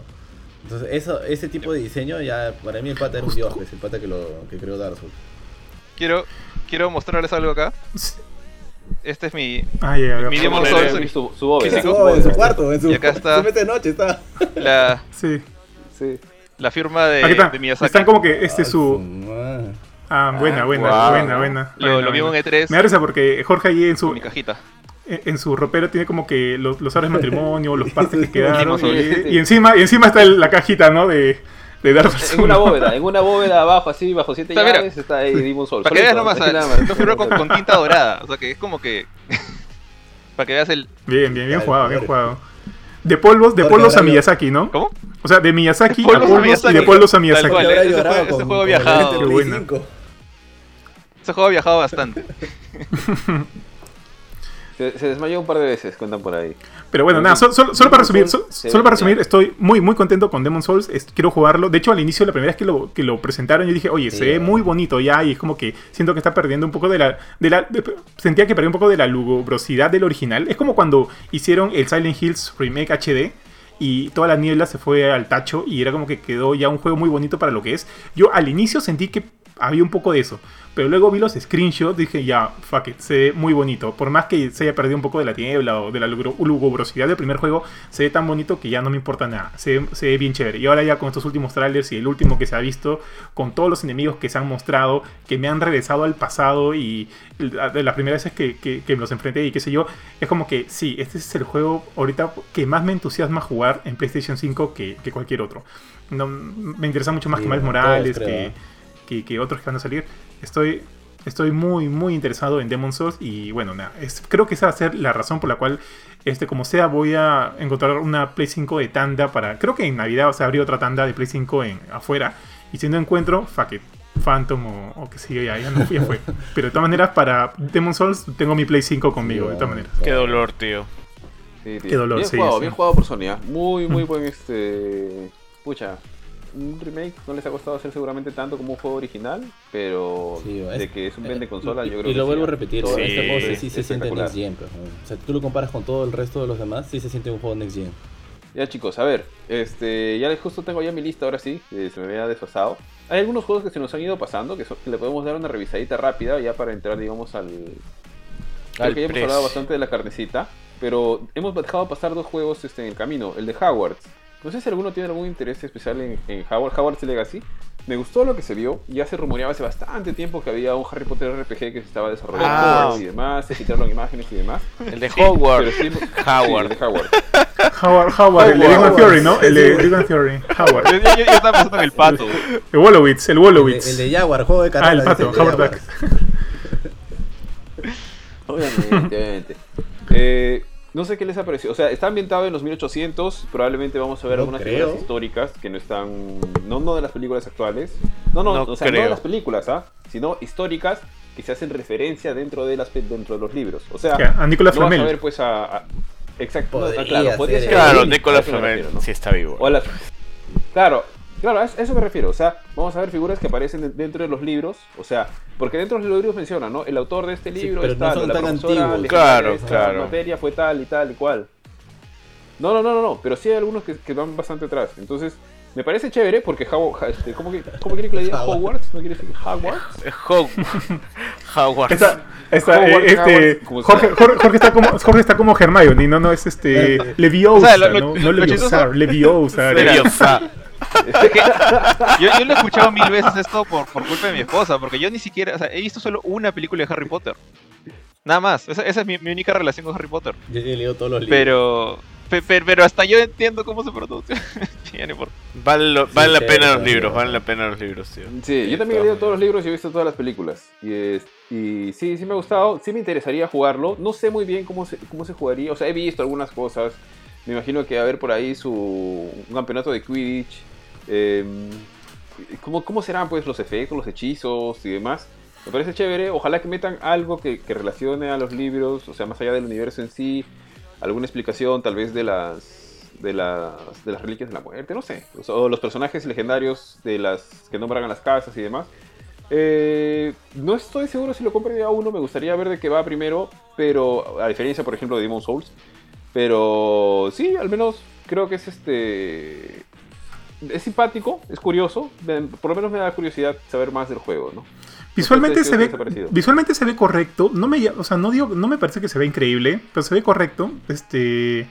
Entonces, eso, ese tipo de diseño ya, para mí el pata era un dios, pues, el pata que, lo, que creó Dark Souls. Quiero, quiero mostrarles algo acá. Este es mi. Ah, ya, ya. Mi Demon Souls. su, su bóveda. Físico. su en su cuarto, en su, Y acá está. su mesa de noche está. La, Sí. Sí. la firma de, Aquí está. de Miyazaki. Están como que este Ah, su. Ah, buena, Ah, buena, guau. buena, buena. Lo, buena, lo vi en un buena. E3 Me da risa porque Jorge ahí en con su, mi cajita. En su ropero tiene como que los, los aros de matrimonio, los partes que quedaron. y, encima, y encima está el- la cajita, ¿no? De, de Dark Souls. En una bóveda, en una bóveda abajo, así, bajo siete Está, mira. llaves, está ahí Demon Souls. Para que veas nomás, nada más. lo firmó con, con tinta dorada. O sea que es como que. para que veas el. Bien, bien, bien Claro, jugado, bien claro. jugado. De polvos, de polvos a Miyazaki, ¿no? ¿Cómo? O sea, de Miyazaki a Polvos a polvos y de polvos a Miyazaki. cual. Ese juego- ese juego con viajado. Qué buena. 5. Ese juego ha viajado bastante. Se, se desmayó un par de veces, cuentan por ahí. Pero bueno, nada, solo, solo- solo para resumir, solo para resumir, estoy muy muy contento con Demon Souls, es- quiero jugarlo. De hecho, al inicio, la primera vez que lo, que lo presentaron, yo dije, oye, Sí, se ve muy bonito ya, y es como que siento que está perdiendo un poco de la... De la de- sentía que perdió un poco de la lugubrosidad del original. Es como cuando hicieron el Silent Hills Remake HD. Y toda la niebla se fue al tacho y era como que quedó ya un juego muy bonito para lo que es. Yo al inicio sentí que había un poco de eso. Pero luego vi los screenshots, dije, ya, fuck it, se ve muy bonito. Por más que se haya perdido un poco de la niebla o de la lugubrosidad del primer juego, se ve tan bonito que ya no me importa nada. Se, ve- se ve bien chévere. Y ahora ya con estos últimos trailers y el último que se ha visto, con todos los enemigos que se han mostrado, que me han regresado al pasado y de las primeras veces que, que, que me los enfrenté y qué sé yo, es como que sí, este es el juego ahorita que más me entusiasma jugar en PlayStation 5 que, que cualquier otro. No, me interesa mucho más Sí, que Miles Morales. Que, que otros que van a salir. Estoy, estoy muy, muy interesado en Demon Souls y bueno, nada, es- creo que esa va a ser la razón por la cual, este, como sea, voy a encontrar una Play 5 de tanda para... Creo que en Navidad se abrió otra tanda de Play 5 en, afuera y si no encuentro, fuck it. Phantom o, o que siga ya, ya no ya fue. Pero de todas maneras, para Demon Souls tengo mi Play 5 conmigo, de todas maneras. Qué dolor, tío. Sí, tío. Qué dolor, bien sí, jugado, sí. bien jugado por Sony. ¿ah? Muy, muy buen este. Pucha. Un remake no les ha costado hacer seguramente tanto como un juego original, pero Sí, de es- que es un vende Y- consola, yo creo y que lo sí, vuelvo a repetir, Todo Sí, este juego sí, es se siente. Next Gen. pues, ¿no? O sea, tú lo comparas con todo el resto de los demás, sí se siente un juego Next Gen. Ya chicos, a ver, este, ya les justo tengo ya mi lista ahora sí, eh, se me había desfasado. Hay algunos juegos que se nos han ido pasando, que, le podemos dar una revisadita rápida ya para entrar, digamos, al... Creo Al que ya hemos hablado bastante de la carnecita, pero hemos dejado pasar dos juegos este, en el camino. El de Hogwarts. No sé si alguno tiene algún interés especial en, en Hogwarts, Hogwarts Legacy. me gustó lo que se vio. Ya se rumoreaba hace bastante tiempo que había un Harry Potter RPG que se estaba desarrollando Ah. y demás, se filtraron imágenes y demás. El de Hogwarts. Pero sí- Howard. sí, el de Howard. Howard, Howard, el de Big Howard. Theory, ¿no? El de Sí. Big Theory. Howard. Yo, yo- yo estaba pensando en el pato. El Wolowitz, el El de, Wolowitz. el de Jaguar, juego de Ah, carrera. el pato, de Howard. Duck. Obviamente, obviamente. Eh, no sé qué les ha parecido. O sea, está ambientado en los 1800. Probablemente vamos a ver No algunas creo. figuras históricas que no están. No, no de las películas actuales. No, no, No o sea, no de las películas, ¿ah? Sino históricas que se hacen referencia dentro de, las, pe- dentro de los libros. O sea, A Nicolas no vas a ver pues a. a- exacto, no, ah, Podría claro, podría ser. Claro, me Flamel sí está vivo. O a las- Claro, claro, a eso me refiero. O sea, vamos a ver figuras que aparecen de- dentro de los libros. O sea, porque dentro de los libros menciona, ¿no? El autor de este Sí, libro pero es no son la tan antiguos. Claro, claro. materia fue tal y tal y cual. No, no, no, no, no, pero sí hay algunos que, que van bastante atrás. Entonces, me parece chévere porque How- este, ¿cómo, que- ¿cómo quiere que le diga? Howard. Hogwarts, ¿no quiere decir Hogwarts? Eh, Hog- Howard. Está, está, Howard, eh, este, Howard, como Jorge, sea. Jorge, Jorge está como, Jorge está como Hermione, no, no es este Leviosa, O sea, lo- lo- no, no Leviosa, Leviosa. Leviosa. Yo, yo le he escuchado mil veces esto por, por culpa de mi esposa, porque yo ni siquiera, o sea, he visto solo una película de Harry Potter. Nada más, esa, esa es mi, mi única relación con Harry Potter. Yo sí he leído todos los libros. Pero, pe- pe- pero, hasta yo entiendo cómo se produce. Ya ni por- Vale, lo- Sí, vale la sí, pena sí, los libros, sí. valen la pena los libros, tío. Sí, yo también he leído todos los libros y he visto todas las películas. Y, es- y sí, sí me ha gustado, sí me interesaría jugarlo. No sé muy bien cómo se, cómo se jugaría. O sea, he visto algunas cosas. Me imagino que va a haber por ahí su, un campeonato de Quidditch. Eh, ¿cómo, ¿Cómo serán pues los efectos, los hechizos y demás? Me parece chévere. Ojalá que metan algo que, que relacione a los libros, o sea, más allá del universo en sí. Alguna explicación tal vez de las de las, de las reliquias de la muerte, no sé. O sea, o los personajes legendarios de las que nombran a las casas y demás. Eh, no estoy seguro si lo compré a uno, me gustaría ver de qué va primero, pero a diferencia, por ejemplo, de Demon Souls. Pero sí, al menos creo que es este. Es simpático, es curioso. Por lo menos me da curiosidad saber más del juego, ¿no? Visualmente No se ve, visualmente se ve correcto. No me, o sea, no digo, no me parece que se ve increíble, pero se ve correcto. Este,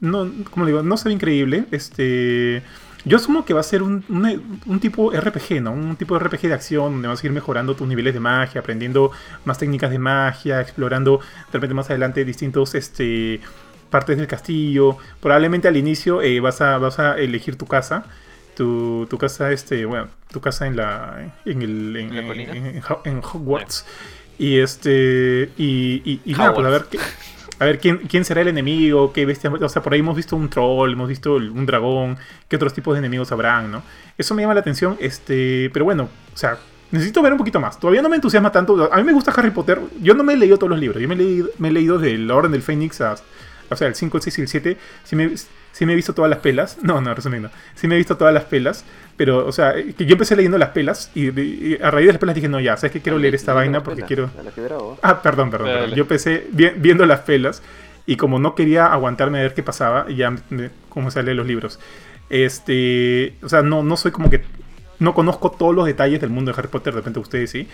no, como digo, no se ve increíble. Este, yo asumo que va a ser un, un- un tipo RPG, ¿no? Un tipo de RPG de acción donde vas a ir mejorando tus niveles de magia, aprendiendo más técnicas de magia, explorando de repente más adelante distintos, este, partes del castillo. Probablemente al inicio eh, vas a, vas a elegir tu casa. Tu, tu casa, este, bueno, tu casa en la, en el, en, ¿En la en- Hogwarts. Y este, y, y, y nada, pues a ver qué, a ver quién, quién será el enemigo, qué bestia, o sea, por ahí hemos visto un troll, hemos visto un dragón, qué otros tipos de enemigos habrán, ¿no? Eso me llama la atención, este, pero bueno, o sea, necesito ver un poquito más. Todavía no me entusiasma tanto. A mí me gusta Harry Potter. Yo no me he leído todos los libros. Yo me he leído, me he leído de la Orden del Fénix a, o sea, el 5, el 6 y el 7. Sí me, sí me he visto todas las pelas. No, no, resumiendo. Sí me he visto todas las pelas. Pero, o sea, que yo empecé leyendo las pelas y, y a raíz de las pelas dije, no, ya, sabes que quiero leer esta vaina porque quiero... Ah, perdón, perdón, perdón. Yo empecé vi- viendo las pelas y como no quería aguantarme a ver qué pasaba, ya me, comencé a leer los libros. Este, o sea, no, no soy como que no conozco todos los detalles del mundo de Harry Potter, de repente ustedes sí.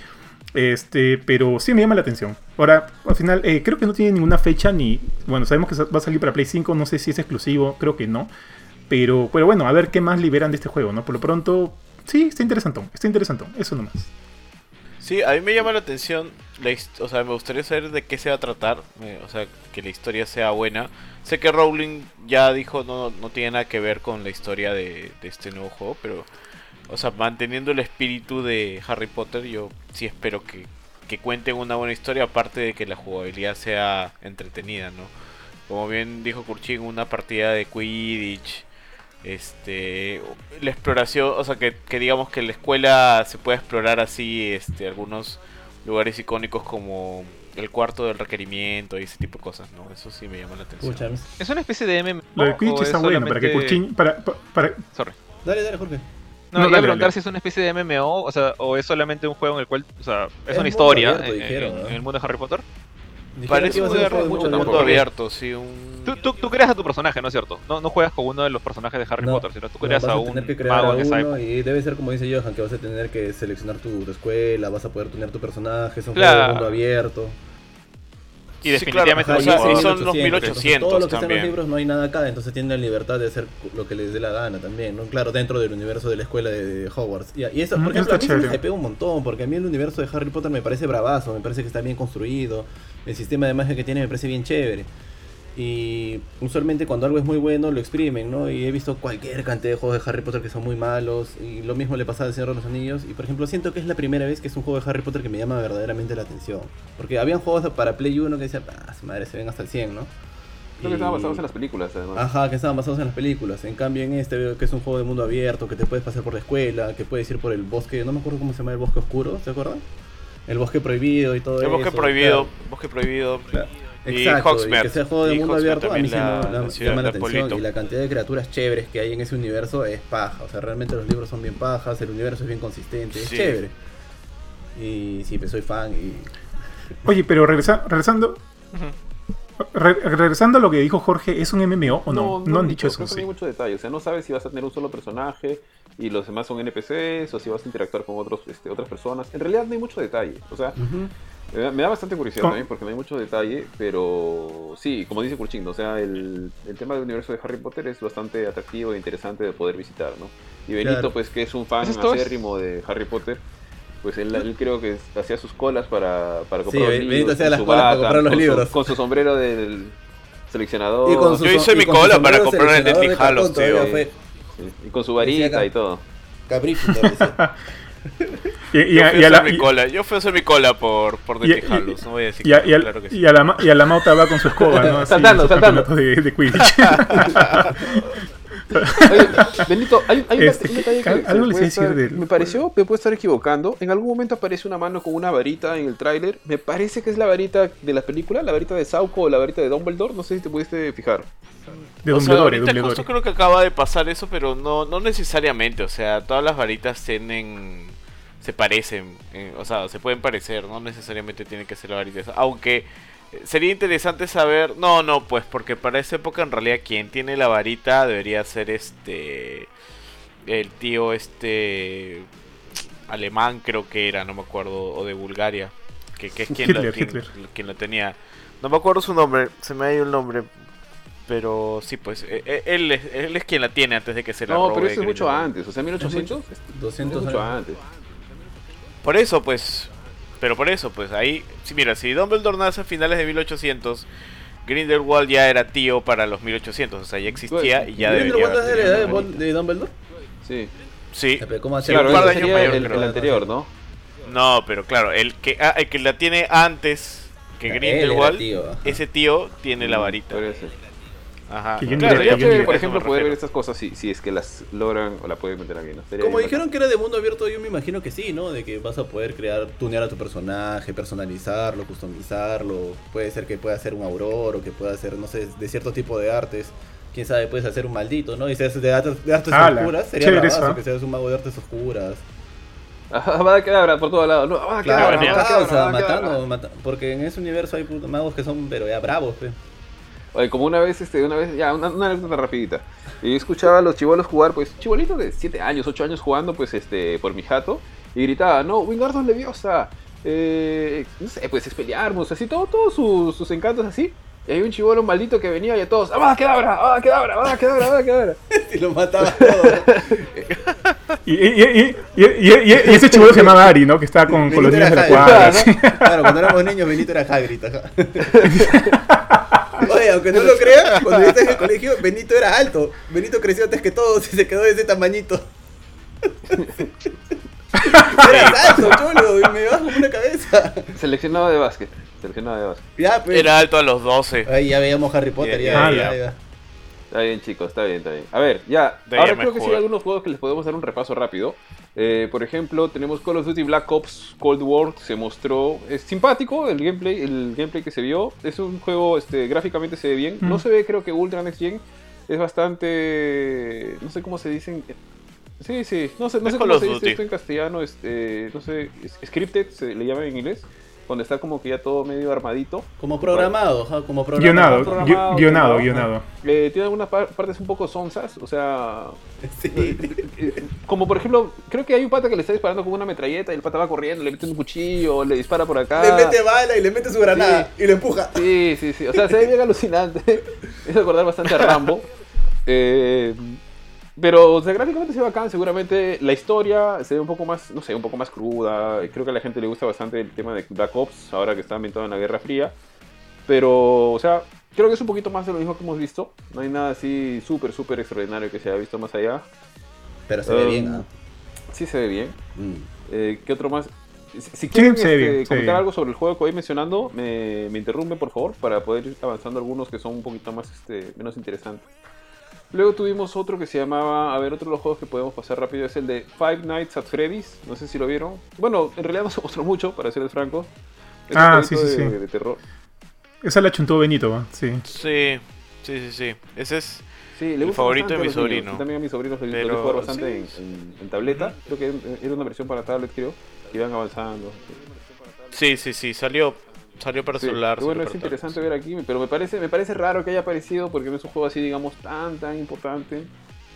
Este, pero sí me llama la atención. Ahora, al final, eh, creo que no tiene ninguna fecha ni. Bueno, sabemos que va a salir para Play 5, no sé si es exclusivo, creo que no. Pero, pero bueno, a ver qué más liberan de este juego, ¿no? Por lo pronto, sí, está interesantón, está interesantón, eso nomás. Sí, a mí me llama la atención, la o sea, me gustaría saber de qué se va a tratar, o sea, que la historia sea buena. Sé que Rowling ya dijo no, no tiene nada que ver con la historia de, de este nuevo juego, pero, o sea, manteniendo el espíritu de Harry Potter, yo sí espero que, que cuenten una buena historia, aparte de que la jugabilidad sea entretenida, ¿no? Como bien dijo Kurchin, una partida de Quidditch, este la exploración o sea que, que digamos que en la escuela se puede explorar así este algunos lugares icónicos como el cuarto del requerimiento y ese tipo de cosas no eso sí me llama la atención. ¿Es una especie de MMO? Lo de Quidditch está bueno, para que Kurchin, para, pa- para, Sorry. Dale, dale, Jorge. No, No, iba a preguntar dale. si es una especie de MMO, o sea, o es solamente un juego en el cual, o sea, es, Es una historia abierto, en, dijeron, en- ¿no? en el mundo de Harry Potter. Dijeron que parece un mucho mundo abierto. abierto sí un Tú, tú, tú creas a tu personaje, ¿no es cierto? No, no juegas con uno de los personajes de Harry No, Potter, sino tú creas a un tener que crear mago a época. y debe ser como dice Johan, que vas a tener que seleccionar tu, tu escuela, vas a poder tunear tu personaje, es un Claro. juego de mundo abierto. Y Sí, claro, definitivamente o sea, y son los 1800. 1800 Todo lo que está en también. los libros no hay nada acá, entonces tienen la libertad de hacer lo que les dé la gana también, ¿no? Claro, dentro del universo de la escuela de, Hogwarts. Y, y eso, Mm, por ejemplo, a mí se me hypea un montón, porque a mí el universo de Harry Potter me parece bravazo, me parece que está bien construido, el sistema de magia que tiene me parece bien chévere. Y usualmente cuando algo es muy bueno lo exprimen, ¿no? Y he visto cualquier cantidad de juegos de Harry Potter que son muy malos. Y lo mismo le pasa al Señor de los Anillos. Y por ejemplo, siento que es la primera vez que es un juego de Harry Potter que me llama verdaderamente la atención. Porque habían juegos para Play 1 que decían, ah, su madre, se ven hasta el 100, ¿no? Creo que estaban basados en las películas, además. Ajá, que estaban basados en las películas. En cambio, en este veo que es un juego de mundo abierto, que te puedes pasar por la escuela, que puedes ir por el bosque, no me acuerdo cómo se llama el bosque oscuro, ¿te acuerdas? El bosque prohibido y todo El eso. bosque prohibido, claro. bosque prohibido. Claro. Y Exacto, y Hogsmeade. que sea juego de Y mundo Hogsmeade abierto, a mí sí la- la- llama la atención. Polito. Y la cantidad de criaturas chéveres que hay en ese universo es paja. O sea, realmente los libros son bien pajas, el universo es bien consistente, es Sí. chévere. Y sí, pues soy fan y... Oye, pero regresa- regresando. re- regresando a lo que dijo Jorge, ¿es un MMO o no? No, han dicho mucho, eso. no sí. hay mucho detalle. O sea, no sabes si vas a tener un solo personaje y los demás son NPCs o si vas a interactuar con otros, este, otras personas. En realidad no hay mucho detalle. O sea, me da, me da bastante curiosidad también porque no hay mucho detalle, pero sí, como dice Kurchin, o sea, el, el tema del universo de Harry Potter es bastante atractivo e interesante de poder visitar, ¿no? Y Benito, Claro. pues que es un fan acérrimo de Harry Potter, pues él, él creo que hacía sus colas para, para Sí, comprar los Benito libros, hacía con las su colas para comprar los con su- libros. con su sombrero del seleccionador. Y con su Yo hice y mi con su cola para comprar el de todavía tío. Sí, y con su varita acá. y todo. Decía. Y, y Yo a, fui y a a la, hacer mi y- cola, yo fui a hacer mi cola por, por no voy a decir y a- que y a- claro que sí. y a la, y a la Mauta va con su escoba, ¿no? Así, Saltando, saltando. De, de Quidditch. Oye, Benito, hay, hay un Este, un detalle que algo les estar- del- me pareció, me puedo estar equivocando. En algún momento aparece una mano con una varita en el tráiler. Me parece que es la varita de la película, la varita de Sauco o la varita de Dumbledore. No sé si te pudiste fijar. De O sea, Dumbledore, ahorita Dumbledore. justo creo que acaba de pasar eso, pero no, no necesariamente. O sea, todas las varitas tienen. Se parecen. eh, o sea, se pueden parecer, no necesariamente tienen que ser la varita. esa, Aunque eh, sería interesante saber. No, no, pues, porque para esa época en realidad quien tiene la varita debería ser este. El tío este. alemán, creo que era, no me acuerdo, o de Bulgaria. Que, que es quien, quien- Hitler. quien la tenía. No me acuerdo su nombre, se me ha ido el nombre. Pero sí, pues eh, él es, él es quien la tiene antes de que se la No, robe pero eso es mucho antes. O sea, 1800 es, es 200 mucho años. antes. Por eso, pues. Pero por eso, pues ahí. Sí, mira, si Dumbledore nace a finales de 1800, Grindelwald ya era tío para los 1800. O sea, ya existía Pues, y ya ¿Grindelwald debería es la edad de, Dumbledore? Sí. Sí. Pero ¿Cómo un Claro, par de años mayor, el, creo. el anterior, ¿no? No, pero claro, el que, ah, el que la tiene antes que Grindelwald, tío, ese tío tiene la varita. Podría ser. Ajá. Que yo Claro, que por ejemplo, poder ver estas cosas si, si es que las logran o la pueden meter aquí, Como dijeron que era de mundo abierto, yo me imagino que sí, ¿no? De que vas a poder crear, tunear a tu personaje, personalizarlo, customizarlo. Puede ser que pueda hacer un auror o que pueda hacer, no sé, de cierto tipo de artes. Quién sabe, puedes hacer un maldito, ¿no? Y si haces de artes, de artes Ala, oscuras, sería bravazo eso, que seas un mago de artes oscuras. Ajá, va a quedar por todos lados. No, va a Claro, quedar, mira, va a quedar, causa, va a quedar. matando, mata- porque en ese universo hay magos que son, pero ya bravos, pe. Oye, como una vez, este, una vez, ya, una, una anécdota rapidita. Y yo escuchaba a los chivolos jugar, pues, chibolitos de 7 años, 8 años jugando, pues, este, por mi jato. Y gritaba, no, Wingardium Leviosa. Eh, no sé, pues, Expelliarmus, así, todo, todos sus, sus encantos así. Y hay un chivolo maldito que venía y a todos, ¡ah, quedabra! ¡ah, quedabra! ¡ah, quedabra! ¡ah, quedabra! y lo mataba todo. Y, y, y, y, y- y- y ese chivo se llamaba Ari, ¿no? Que estaba con, con los niños de la cuadra. Claro, cuando éramos niños, Benito era Hagrid, ajá. Oye, aunque no lo creas, cuando yo estaba en el colegio, Benito era alto. Benito creció antes que todos y se quedó de ese tamañito. Era alto, cholo, y me bajo una cabeza. Seleccionado de básquet. Seleccionado de básquet. Ya, pues. Era alto a los 12. Ahí ya veíamos Harry Potter, Ya, ya, ya, ya, ya. ya. Está bien, chicos, está bien, está bien. A ver, ya. De Ahora creo que sí hay algunos juegos que les podemos dar un repaso rápido. Eh, por ejemplo, tenemos Call of Duty Black Ops Cold War. Se mostró. Es simpático el gameplay, el gameplay que se vio. Es un juego, este, gráficamente se ve bien. No se ve, creo que Ultra Next Gen. Es bastante. No sé cómo se dicen. Sí, sí. No sé, no sé cómo se dice esto en castellano. Este, no sé. Scripted se le llama en inglés. Cuando está como que ya todo medio armadito. Como programado, como programado. Guionado, programado, gui- guionado, guionado. Eh, tiene algunas par- partes un poco sonsas, o sea, Sí. eh, como por ejemplo, creo que hay un pata que le está disparando con una metralleta y el pata va corriendo, le mete un cuchillo, le dispara por acá. Le mete bala y le mete su granada y lo empuja. Sí, sí, sí. O sea, se ve bien alucinante. Es acordar bastante a Rambo. Eh, pero, o sea, gráficamente se ve bacán. Seguramente la historia se ve un poco más, no sé, un poco más cruda. Creo que a la gente le gusta bastante el tema de Black Ops, ahora que está ambientado en la Guerra Fría. Pero, o sea, creo que es un poquito más de lo mismo que hemos visto. No hay nada así súper, súper extraordinario que se haya visto más allá. Pero se ve Um, bien, ¿ah? Sí se ve bien. Mm. Eh, ¿Qué otro más? Si, quieren ve este, bien, ve comentar algo sobre el juego que voy mencionando, me, me interrumpen por favor para poder ir avanzando algunos que son un poquito más este, menos interesantes. Luego tuvimos otro que se llamaba, a ver, otro de los juegos que podemos pasar rápido es el de Five Nights at Freddy's. No sé si lo vieron. Bueno, en realidad no se mostró mucho, para serles franco. Es Ah, un sí, sí, de, sí. de terror. Esa la chuntó Benito, ¿va? sí. Sí, sí, sí, sí. Ese es. Sí, le El favorito de mi sobrino. Sí, también a mis sobrinos les Pero, jugar bastante sí. en, en- en tableta. Creo que era una versión para tablet, creo. Que iban avanzando. Sí, sí, sí. Salió, salió para Sí, celular. y bueno, es interesante ver aquí, pero me parece, me parece raro que haya aparecido porque no es un juego así, digamos, tan, tan importante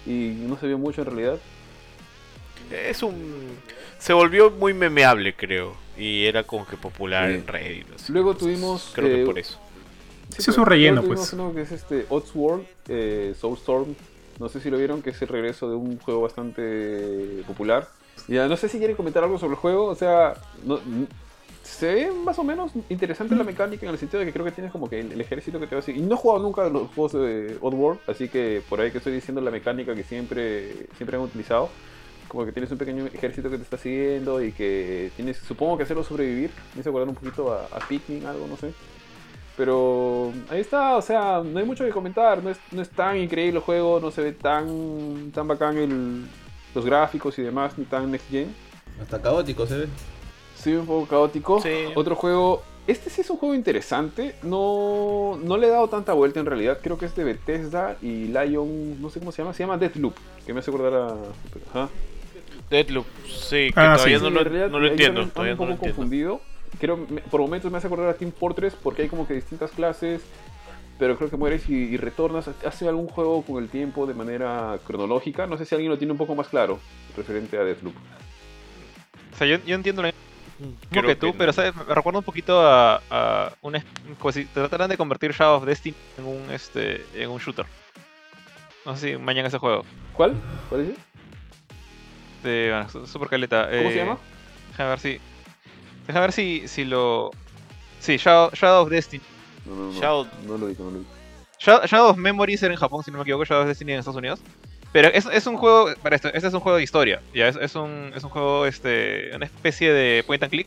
y no se vio mucho en realidad. Es un. Se volvió muy memeable, creo. Y era como que popular Sí. en Reddit. así. Luego Entonces, tuvimos, Creo que eh, por eso. Ese es un relleno, luego pues. tuvimos uno que es este Oddworld, eh, Soulstorm, no sé si lo vieron, que es el regreso de un juego bastante popular. Ya, no sé si quieren comentar algo sobre el juego, o sea, no- se ve más o menos interesante la mecánica en el sentido de que creo que tienes como que el, el ejército que te va a seguir. Y no he jugado nunca los juegos de Oddworld, así que por ahí que estoy diciendo la mecánica que siempre, siempre han utilizado. Como que tienes un pequeño ejército que te está siguiendo y que tienes, supongo que hacerlo sobrevivir. Me hizo acordar un poquito a, a Pikmin, algo, no sé. Pero ahí está, o sea, no hay mucho que comentar. No es, no es tan increíble el juego, no se ve tan, tan bacán el, los gráficos y demás, ni tan next gen. Hasta caótico se ve. Sí, un poco caótico. Sí. Otro juego. Este sí es un juego interesante. No, no le he dado tanta vuelta en realidad. Creo que es de Bethesda y Lion. No sé cómo se llama. Se llama Deathloop. Que me hace acordar a. Ajá. Deadloop, sí, que Ah, todavía sí. no, Sí, lo, en realidad, no lo ahí entiendo. Todavía no lo un poco entiendo. confundido. Creo, me- por momentos me hace acordar a Team Fortress porque hay como que distintas clases. Pero creo que mueres y, y retornas. Hace algún juego con el tiempo de manera cronológica. No sé si alguien lo tiene un poco más claro referente a Deathloop. O sea, yo, yo entiendo mismo Creo que tú, pero ¿sabes? me recuerda un poquito a, a un como si trataran de convertir Shadow of Destiny en un este en un shooter. No sé si mañana ese juego. ¿Cuál? ¿Cuál es? ese? De, bueno, su- super caleta. ¿Cómo se llama? Déjame ver si. Déjame ver si, si lo. Sí, Shadow, Shadow of Destiny. No, no, no. Shadow- No lo digo, no lo digo. Shadow, Shadow of Memories era en Japón, si no me equivoco, Shadow of Destiny en Estados Unidos. Pero es, es un juego, para esto, este es un juego de historia, ya es, es un, es un juego, este, una especie de point and click,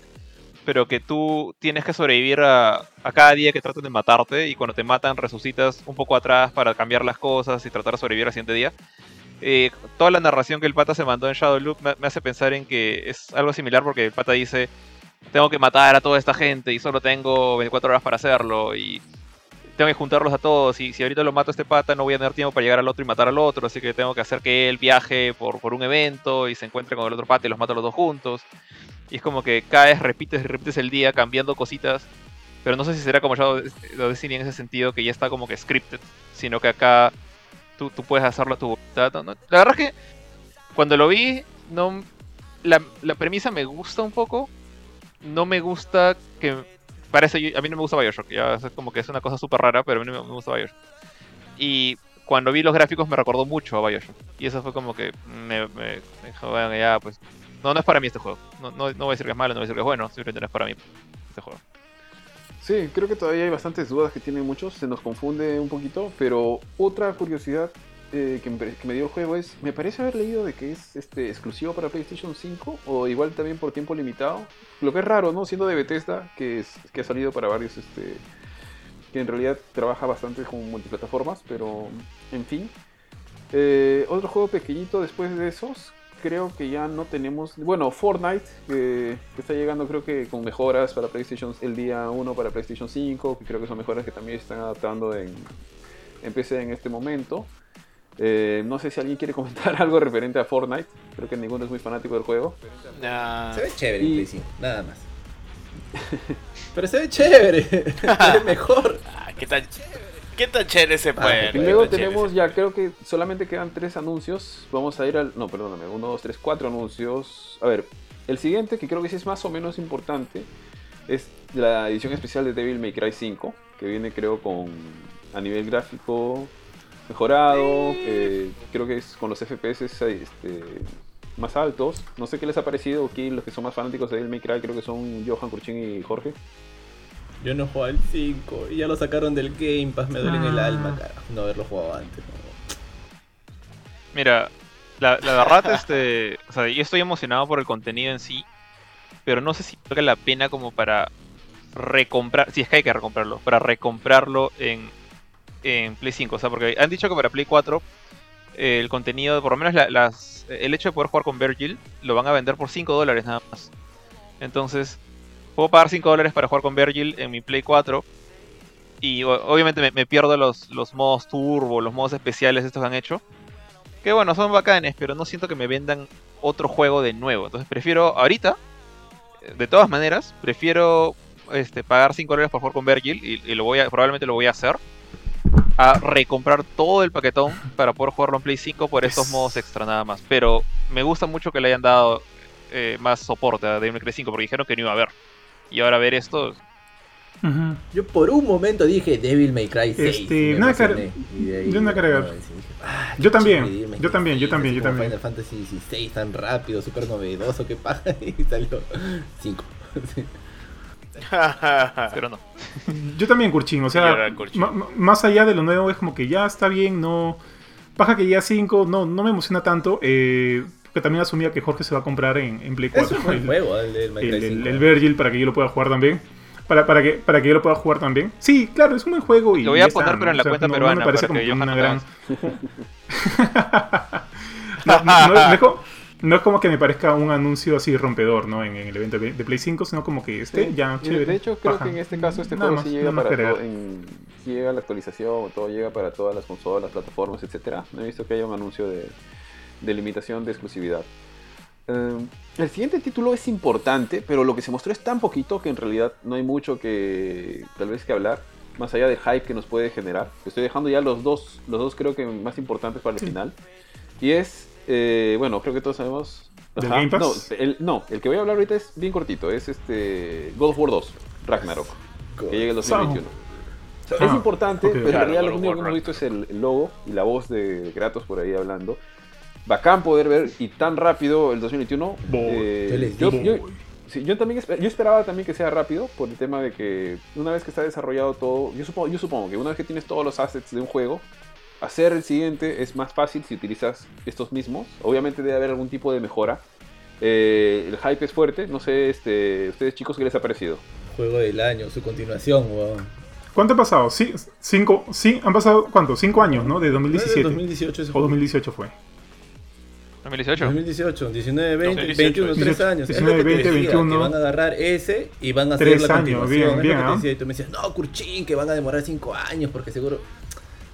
pero que tú tienes que sobrevivir a, a cada día que tratan de matarte y cuando te matan resucitas un poco atrás para cambiar las cosas y tratar de sobrevivir al siguiente día. Eh, toda la narración que el pata se mandó en Shadow Loop me, me hace pensar en que es algo similar porque el pata dice, tengo que matar a toda esta gente y solo tengo 24 horas para hacerlo y tengo que juntarlos a todos y si ahorita lo mato a este pata no voy a tener tiempo para llegar al otro y matar al otro, así que tengo que hacer que él viaje por, por un evento y se encuentre con el otro pata y los mato a los dos juntos. Y es como que cada vez repites y repites el día cambiando cositas, pero no sé si será como Shadow of Destiny en ese sentido que ya está como que scripted, sino que acá tú, tú puedes hacerlo a tu voluntad. La verdad es que cuando lo vi, no, la, la premisa me gusta un poco, no me gusta que yo- a mí no me gusta Bioshock ya es como que es una cosa súper rara pero a mí no me, gusta Bioshock. Y cuando vi los gráficos me recordó mucho a Bioshock y eso fue como que me dijo bueno ya pues no no es para mí este juego no, no, no voy a decir que es malo no voy a decir que es bueno simplemente no es para mí este juego Sí, creo que todavía hay bastantes dudas que tienen muchos, se nos confunde un poquito, pero otra curiosidad eh, que, me, dio el juego es, me parece haber leído de que es este, exclusivo para PlayStation 5 o igual también por tiempo limitado, lo que es raro, ¿no? Siendo de Bethesda, que, es, que ha salido para varios, este, que en realidad trabaja bastante con multiplataformas, pero en fin. Eh, otro juego pequeñito después de esos, creo que ya no tenemos. Bueno, Fortnite, que, que está llegando, creo que con mejoras para PlayStation el día 1 para PlayStation 5, que creo que son mejoras que también están adaptando en, en PC en este momento. Eh, no sé si alguien quiere comentar algo referente a Fortnite. Creo que ninguno es muy fanático del juego. Nah, Se ve chévere Y- en Play 5, nada más. Pero se ve chévere. se ve mejor. Ah, ¿Qué tan, qué tan chévere se puede? Y luego tenemos ya, creo que solamente quedan tres anuncios. Vamos a ir al. No, perdóname. Uno, dos, tres, cuatro anuncios. A ver, el siguiente, que creo que sí es más o menos importante, es la edición especial de Devil May Cry 5, que viene, creo, con. a nivel gráfico mejorado. eh, creo que es con los FPS este, más altos. No sé qué les ha parecido aquí, los que son más fanáticos de Devil May Cry, creo que son Johan Kurchin y Jorge. Yo no juego al 5 y ya lo sacaron del Game Pass, me duele en el Ah. alma, carajo, no haberlo jugado antes. ¿no? Mira, la, la verdad, este, o sea, yo estoy emocionado por el contenido en sí, pero no sé si vale la pena como para recomprar, si es que hay que recomprarlo, para recomprarlo en, en Play 5, o sea, porque han dicho que para Play 4 eh, el contenido, por lo menos la- las, el hecho de poder jugar con Virgil, lo van a vender por 5 dólares nada más. Entonces, puedo pagar 5 dólares para jugar con Virgil en mi Play 4. Y obviamente me, me pierdo los, los modos turbo, los modos especiales estos que han hecho. Que bueno, son bacanes, pero no siento que me vendan otro juego de nuevo. Entonces prefiero ahorita, eh, de todas maneras, prefiero este, pagar 5 dólares por jugar con Virgil y, y lo voy a, probablemente lo voy a hacer. A recomprar todo el paquetón para poder jugarlo en Play 5 por estos Es- modos extra nada más. Pero me gusta mucho que le hayan dado eh, más soporte a Devil May Cry 5 porque dijeron que no iba a haber. Y ahora ver esto. Yo por un momento dije Devil May Cry 6. Este, no yo no ah, Yo también, yo también, yo 6, también, yo también. Final Fantasy 16 tan rápido, súper novedoso, que paja, y salió 5. pero no. Yo también, Kurchin, o sea, más allá de lo nuevo es como que ya está bien, no... Paja que ya 5, no, no me emociona tanto, eh, porque también asumía que Jorge se va a comprar en, en Play 4 Es un buen el, juego, el el, el- 5. el Virgil para que yo lo pueda jugar también. Para, para, que, para que yo lo pueda jugar también. Sí, claro, es un buen juego y Lo voy a poner, ¿no? pero en la O sea, cuenta no- no peruana, me parece como que una no gran... no, no- no- es como, que me parezca un anuncio así rompedor, ¿no? En, en el evento de, Play 5, sino como que este Sí, ya chévere. De hecho, creo que en este caso este Nada juego más, sí llega para todo, en, llega la actualización, todo llega para todas las consolas, plataformas, etcétera. No he visto que haya un anuncio de, de limitación de exclusividad. Eh, el siguiente título es importante, pero lo que se mostró es tan poquito que en realidad no hay mucho que tal vez que hablar, más allá del hype que nos puede generar. Estoy dejando ya los dos, los dos creo que más importantes para el Sí. final. Y es, eh, bueno, creo que todos sabemos. ¿Del Game Pass? No, el, no, el que voy a hablar ahorita es bien cortito, es este God of War 2, Ragnarok, que llega el 2021. Es Ah, importante, ok. pero en realidad God lo of único que hemos visto es el, logo y la voz de Kratos por ahí hablando. Bacán poder ver y tan rápido el 2021. Boy. Eh, ¿Qué les yo, yo- sí, yo también esper- yo esperaba también que sea rápido por el tema de que una vez que está desarrollado todo, yo supongo, yo supongo que una vez que tienes todos los assets de un juego, hacer el siguiente es más fácil si utilizas estos mismos. Obviamente debe haber algún tipo de mejora. Eh, el hype es fuerte, no sé, este, ustedes chicos, ¿qué les ha parecido? Juego del año, su continuación, weón. ¿Cuánto ha pasado? Sí, cinco, sí, han pasado, ¿cuánto? Cinco años, ¿no? De ¿No es 2017. del 2018 ese O juego? 2018 fue. 2018. 2018, 19, 20, 2018, 21, 3 años. 19, es lo que te 20, decía, 21. que van a agarrar ese y van a hacer la años, continuación. bien, es lo bien, decía, y tú me decías, no, Kurchin, que van a demorar 5 años porque seguro...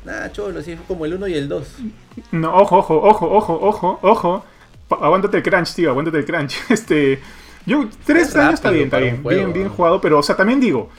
Nah, cholo, sí, fue como el 1 y el 2. No, ojo, ojo, ojo, ojo, ojo, ojo. Aguántate el crunch, tío, aguántate el crunch. Este, yo, tres Es años está bien, está bien, juego, bien, bien jugado, pero, o sea, también digo,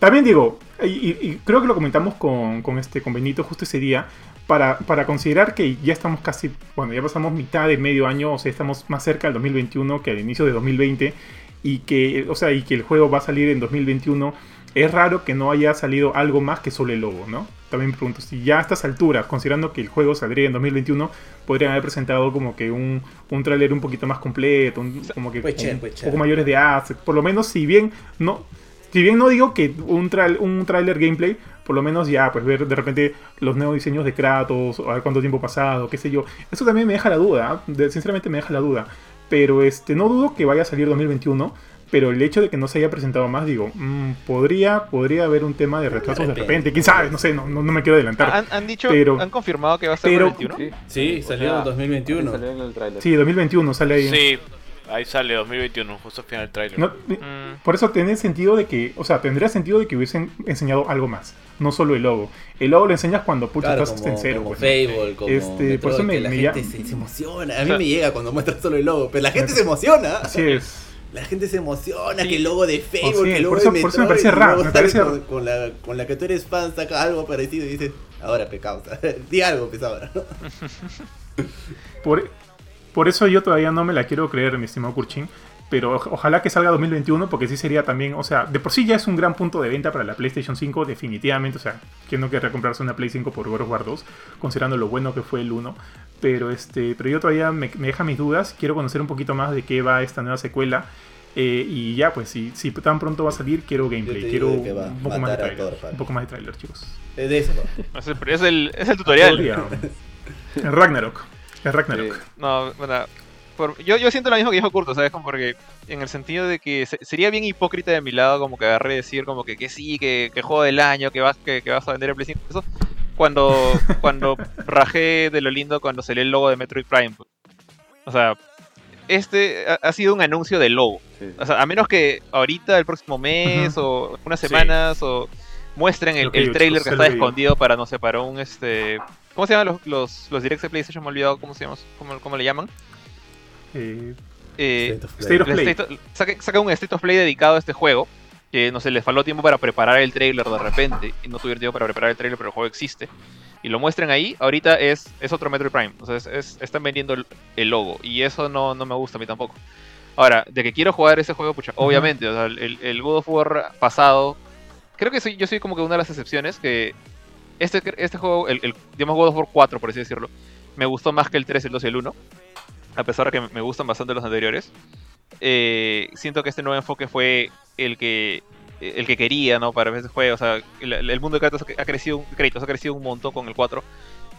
también digo, y, y- y creo que lo comentamos con, con este, con Benito justo ese día, para, para considerar que ya estamos casi, bueno, ya pasamos mitad de medio año, o sea, estamos más cerca del 2021 que al inicio de 2020, y que, o sea, y que el juego va a salir en 2021, es raro que no haya salido algo más que solo el logo, ¿no? También me pregunto, si ya a estas alturas, considerando que el juego saldría en 2021, podrían haber presentado como que un, un tráiler un poquito más completo, un- como que un poco mayores de assets, por lo menos si bien no... Si bien no digo que un, un trailer gameplay, por lo menos ya, pues ver de repente los nuevos diseños de Kratos, o a ver cuánto tiempo ha pasado, qué sé yo. Eso también me deja la duda. De- sinceramente me deja la duda. Pero este, no dudo que vaya a salir 2021, pero el hecho de que no se haya presentado más, digo, mm, podría, podría haber un tema de retrasos de repente. repente, quién sabe, no sé, no, no, no me quiero adelantar. ¿Han, han dicho, Pero- han confirmado que va a ser pero- 21? Sí, Sí, O salió sea, en 2021. Salió en el tráiler. Sí, 2021 sale ahí. Sí, ahí sale 2021, justo al final del trailer. No, Mm, Por eso tiene sentido de que, o sea, tendría sentido de que hubiesen enseñado algo más, no solo el logo. El logo lo enseñas cuando pucha Claro, estás como, en cero. como pues. Fable, como Este, por eso Metroid, me- que la me gente se emociona. A mí me llega cuando muestras solo el logo, pero la gente se emociona. Así es. La gente se emociona, Sí. que el logo de Facebook, Oh, sí, que el logo por eso- de por eso me Metroid, parece raro, me parece- con, con la, con la que tú eres fan saca algo parecido y dices, ahora pecado, di algo, pues ahora. Por, por eso yo todavía no me la quiero creer, mi estimado Kurchin. Pero ojalá que salga 2021, porque sí sería también, o sea, de por sí ya es un gran punto de venta para la PlayStation 5, definitivamente. O sea, ¿quién no querría comprarse una Play 5 por God of War 2, considerando lo bueno que fue el 1? Pero, este, pero yo todavía me, me deja mis dudas, quiero conocer un poquito más de qué va esta nueva secuela. eh, y ya, pues, si, si tan pronto va a salir, quiero gameplay, quiero un poco más de trailer. Thor. Un poco más de trailer, chicos. Es de eso, ¿no? Es el, es el, es el tutorial. El Ragnarok. El Ragnarok. Sí. No, bueno, por- yo, yo siento lo mismo que dijo Curto, ¿sabes? Como porque en el sentido de que se- sería bien hipócrita de mi lado como que agarré decir como que, que sí, que, que juego del año, que vas, que, que vas a vender el Play 5, eso, cuando, cuando rajé de lo lindo cuando salió el logo de Metroid Prime. pues. O sea, este ha, sido un anuncio del logo. Sí. O sea, a menos que ahorita, el próximo mes o unas Sí. semanas o muestren el, el trailer que es está escondido para, no sé, para un este... ¿Cómo se llaman los, los, los directs de PlayStation? Me he olvidado cómo se llaman, cómo, cómo le llaman. Eh, Eh, State of Play. State of el Play. State of- saca, saca un State of Play dedicado a este juego. Que no se les faltó tiempo para preparar el trailer de repente. Y no tuvieron tiempo para preparar el trailer, pero el juego existe. Y lo muestran ahí. Ahorita es, es otro Metroid Prime. O sea, es- es- están vendiendo el, el logo. Y eso no, no me gusta a mí tampoco. Ahora, de que quiero jugar ese juego, pucha, obviamente. O sea, el, el God of War pasado. Creo que soy, yo soy como que una de las excepciones. Que este, este juego, el, el, digamos God of War 4, por así decirlo, me gustó más que el 3, el 2 y el 1. A pesar de que me- gustan bastante los anteriores eh, siento que este nuevo enfoque fue el que el que quería, ¿no? Para ese juego. O sea, el, el mundo de Kratos ha crecido, Kratos ha crecido un montón con el 4.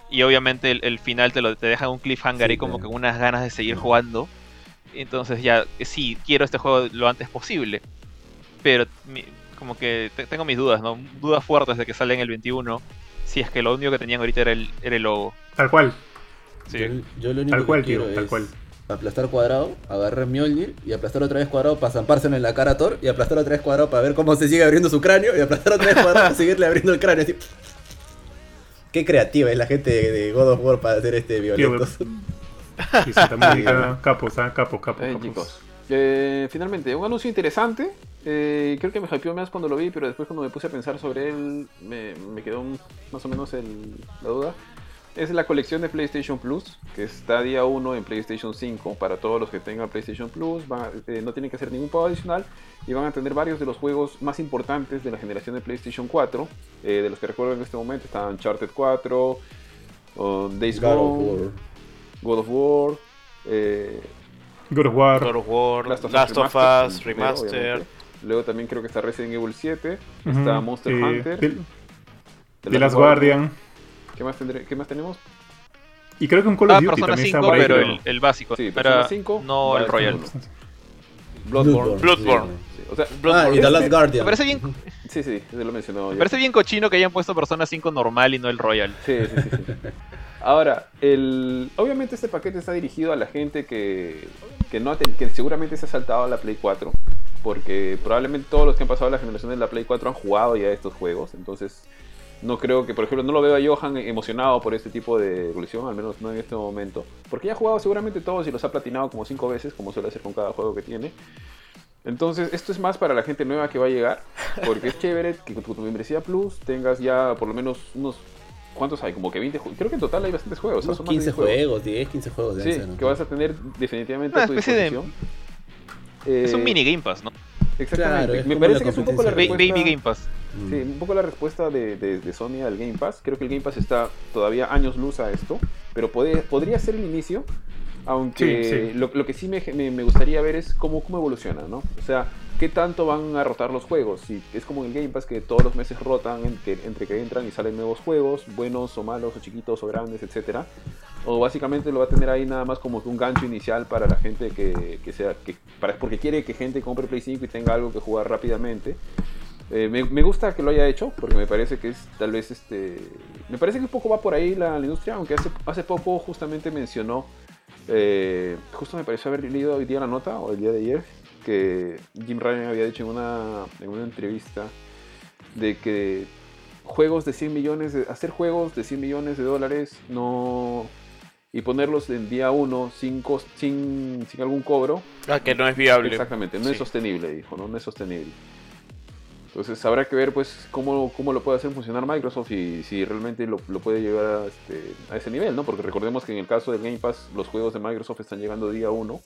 Y obviamente el, el final te, lo, te deja un cliffhanger Sí, y como que unas ganas de seguir jugando. Entonces ya, sí, quiero este juego lo antes posible. Pero mi- como que te- tengo mis dudas, ¿no? Dudas fuertes de que sale en el 21. Si es que lo único que tenían ahorita era el, era el logo. tal cual. Sí. Yo, yo lo único Tal cual, que quiero tío, tal es cual. aplastar cuadrado, agarrar Mjolnir y aplastar otra vez cuadrado para zampárselo en la cara a Thor y aplastar otra vez cuadrado para ver cómo se sigue abriendo su cráneo y aplastar otra vez cuadrado para seguirle abriendo el cráneo. Así. Qué creativa es la gente de, de God of War para hacer este Tío, violentos. Sí, Santa Mónica, capos, ah, capos, capos, Eh, capos. chicos. Eh, finalmente, un anuncio interesante. Eh, creo que me hypeó más cuando lo vi, pero después cuando me puse a pensar sobre él, me, me quedó un- más o menos el- la duda. Es la colección de PlayStation Plus, que está día 1 en PlayStation 5 para todos los que tengan PlayStation Plus. van a- eh, no tienen que hacer ningún pago adicional y van a tener varios de los juegos más importantes de la generación de PlayStation 4. eh, de los que recuerdo en este momento están Uncharted 4, o Days God of Gone, War. God of War. eh, God of War. God of War, Last of Us Last of Remastered, primero. Luego también creo que está Resident Evil 7. Ujú, Está Monster eh, Hunter. The, The The Last Guardian. ¿Qué más, tendré- ¿Qué más tenemos? Y creo que un Call Ah, of Duty Persona también 5, está por ahí, pero el, el básico. Sí, Persona 5, no el Royal. Bloodborne. Bloodborne. Sí, o sea, Ah, Bloodborne. y The Last Guardian. Me parece bien, sí, sí, se lo mencionó. me parece bien cochino que hayan puesto Persona 5 normal y no el Royal. Sí, sí, sí, sí. Ahora, el, obviamente este paquete está dirigido a la gente que, que, no ha ten- que seguramente se ha saltado a la Play 4. Porque probablemente todos los que han pasado la generación de la Play 4 han jugado ya estos juegos. Entonces, no creo que, por ejemplo, no lo veo a Johan emocionado por este tipo de evolución, al menos no en este momento. Porque ya ha jugado seguramente todos y los ha platinado como 5 veces, como suele hacer con cada juego que tiene. Entonces, esto es más para la gente nueva que va a llegar. Porque es chévere que con tu membresía Plus tengas ya por lo menos unos. ¿Cuántos hay? Como que 20 juegos. Creo que en total hay bastantes juegos. o sea, Unos son más de 15 10 juegos, 10, 15 juegos de Sí, ese, ¿no? que vas a tener definitivamente Una a tu especie de- disposición. Es un Eh, mini Game Pass, ¿no? Exactamente. Claro, es Me parece que es un poco la respuesta. Baby Game Pass. Mm. Sí, un poco la respuesta de, de- de Sony al Game Pass. Creo que el Game Pass está todavía años luz a esto, pero puede- podría ser el inicio, aunque Sí, sí. Lo, lo que sí me, me- me gustaría ver es cómo, cómo evoluciona, ¿no? O sea, qué tanto van a rotar los juegos. Si es como en el Game Pass que todos los meses rotan entre que entran y salen nuevos juegos, buenos o malos, o chiquitos o grandes, etcétera. O básicamente lo va a tener ahí nada más como un gancho inicial para la gente que, que sea, que, para, porque quiere que gente compre Play 5 y tenga algo que jugar rápidamente. Eh, me, me gusta que lo haya hecho, porque me parece que es tal vez este. Me parece que un poco va por ahí la, la industria, aunque hace, hace poco justamente mencionó. Eh, justo me pareció haber leído hoy día la nota, o el día de ayer, que Jim Ryan había dicho en una, en una entrevista de que juegos de 100 millones, de, hacer juegos de 100 millones de dólares no, y ponerlos en día 1 sin, sin, sin algún cobro. Ah, que no es viable. Exactamente, no Sí. es sostenible, dijo, ¿no? No es sostenible. Entonces habrá que ver pues cómo, cómo lo puede hacer funcionar Microsoft y si realmente lo, puede llevar a, este, a ese nivel, ¿no? Porque recordemos que en el caso del Game Pass los juegos de Microsoft están llegando día 1,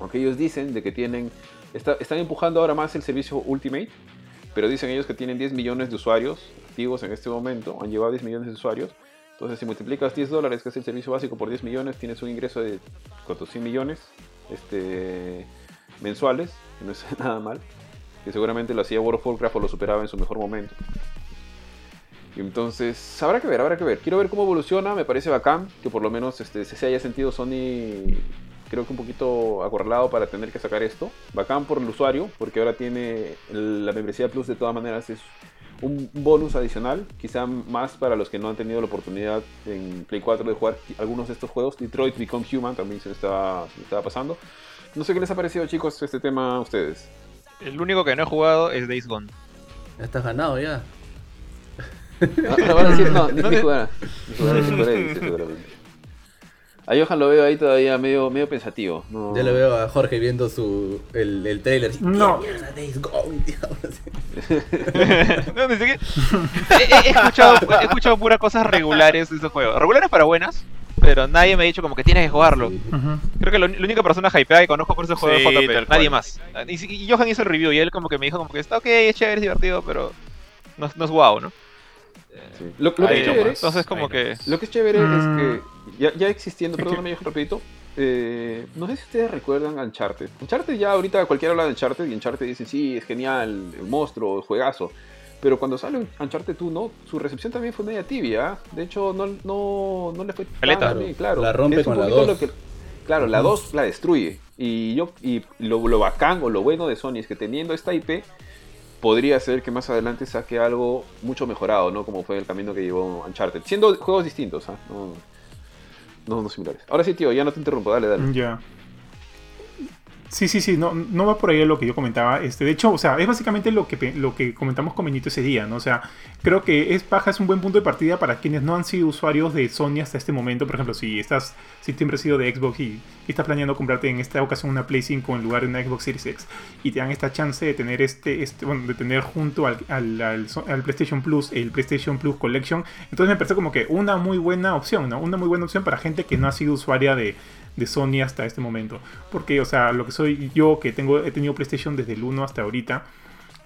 aunque ellos dicen de que tienen, está- están empujando ahora más el servicio Ultimate, pero dicen ellos que tienen 10 millones de usuarios activos en este momento, han llevado 10 millones de usuarios, entonces si multiplicas 10 dólares, que es el servicio básico, por 10 millones, tienes un ingreso de ¿cuántos? 100 millones este, mensuales, que no es nada mal, que seguramente lo hacía World of Warcraft o lo superaba en su mejor momento. Entonces, habrá que ver, habrá que ver. Quiero ver cómo evoluciona, me parece bacán que por lo menos este, se haya sentido Sony, creo que un poquito acorralado para tener que sacar esto. Bacán por el usuario, porque ahora tiene la membresía Plus de todas maneras, es un bonus adicional, quizá más para los que no han tenido la oportunidad en Play 4 de jugar algunos de estos juegos. Detroit Become Human también se estaba, se estaba pasando. No sé qué les ha parecido, chicos, este tema a ustedes. El único que no he jugado es Days Gone. Ya estás ganado ya. Van a decir, no, ni, A Johan lo veo ahí todavía medio, medio pensativo. No. Ya le veo a Jorge viendo su el, el trailer. No. No, ni siquiera- he, escuchado, he escuchado puras cosas regulares de ese juego. Regulares para buenas, pero nadie me ha dicho como que tienes que jugarlo. Creo que lo- la única persona hypeada que conozco por ese juego Sí, es JP, nadie más. Y, y Johan hizo el review y él como que me dijo como que está ok, es chévere, es divertido, pero no, es- no es guau, ¿no? Sí. Lo, lo que es nomás. chévere, Entonces como que... lo que es chévere Mm. es que ya, ya existiendo, perdóname Johan, rapidito. eh, no sé si ustedes recuerdan Uncharted. Uncharted ya ahorita cualquiera habla de Uncharted y Uncharted dice sí, es genial, el monstruo, el juegazo. Pero cuando sale Uncharted 1, su recepción también fue media tibia. ¿eh? De hecho, no, no, no le fue tan Caleta. bien, claro. La rompe con la poquito 2. lo que- claro, la 2 la destruye. Y yo y lo, lo bacán o lo bueno de Sony es que teniendo esta IP, podría ser que más adelante saque algo mucho mejorado, ¿no? Como fue el camino que llevó Uncharted. Siendo juegos distintos, ¿ah? No, no, no similares. Ahora sí, tío, ya no te interrumpo, dale, dale. Ya. Sí, sí, sí, no, no va por ahí lo que yo comentaba. Este, de hecho, o sea, es básicamente lo que, lo que comentamos con Benito ese día, ¿no? O sea, creo que es paja, es un buen punto de partida para quienes no han sido usuarios de Sony hasta este momento. Por ejemplo, si estás, si siempre has sido de Xbox y, estás planeando comprarte en esta ocasión una Play 5 en lugar de una Xbox Series X y te dan esta chance de tener este, este bueno, de tener junto al, al, al PlayStation Plus el PlayStation Plus Collection, entonces me parece como que una muy buena opción, ¿no? Una muy buena opción para gente que no ha sido usuaria de, de Sony hasta este momento. Porque, o sea, lo que soy yo, que tengo, he tenido PlayStation desde el 1 hasta ahorita,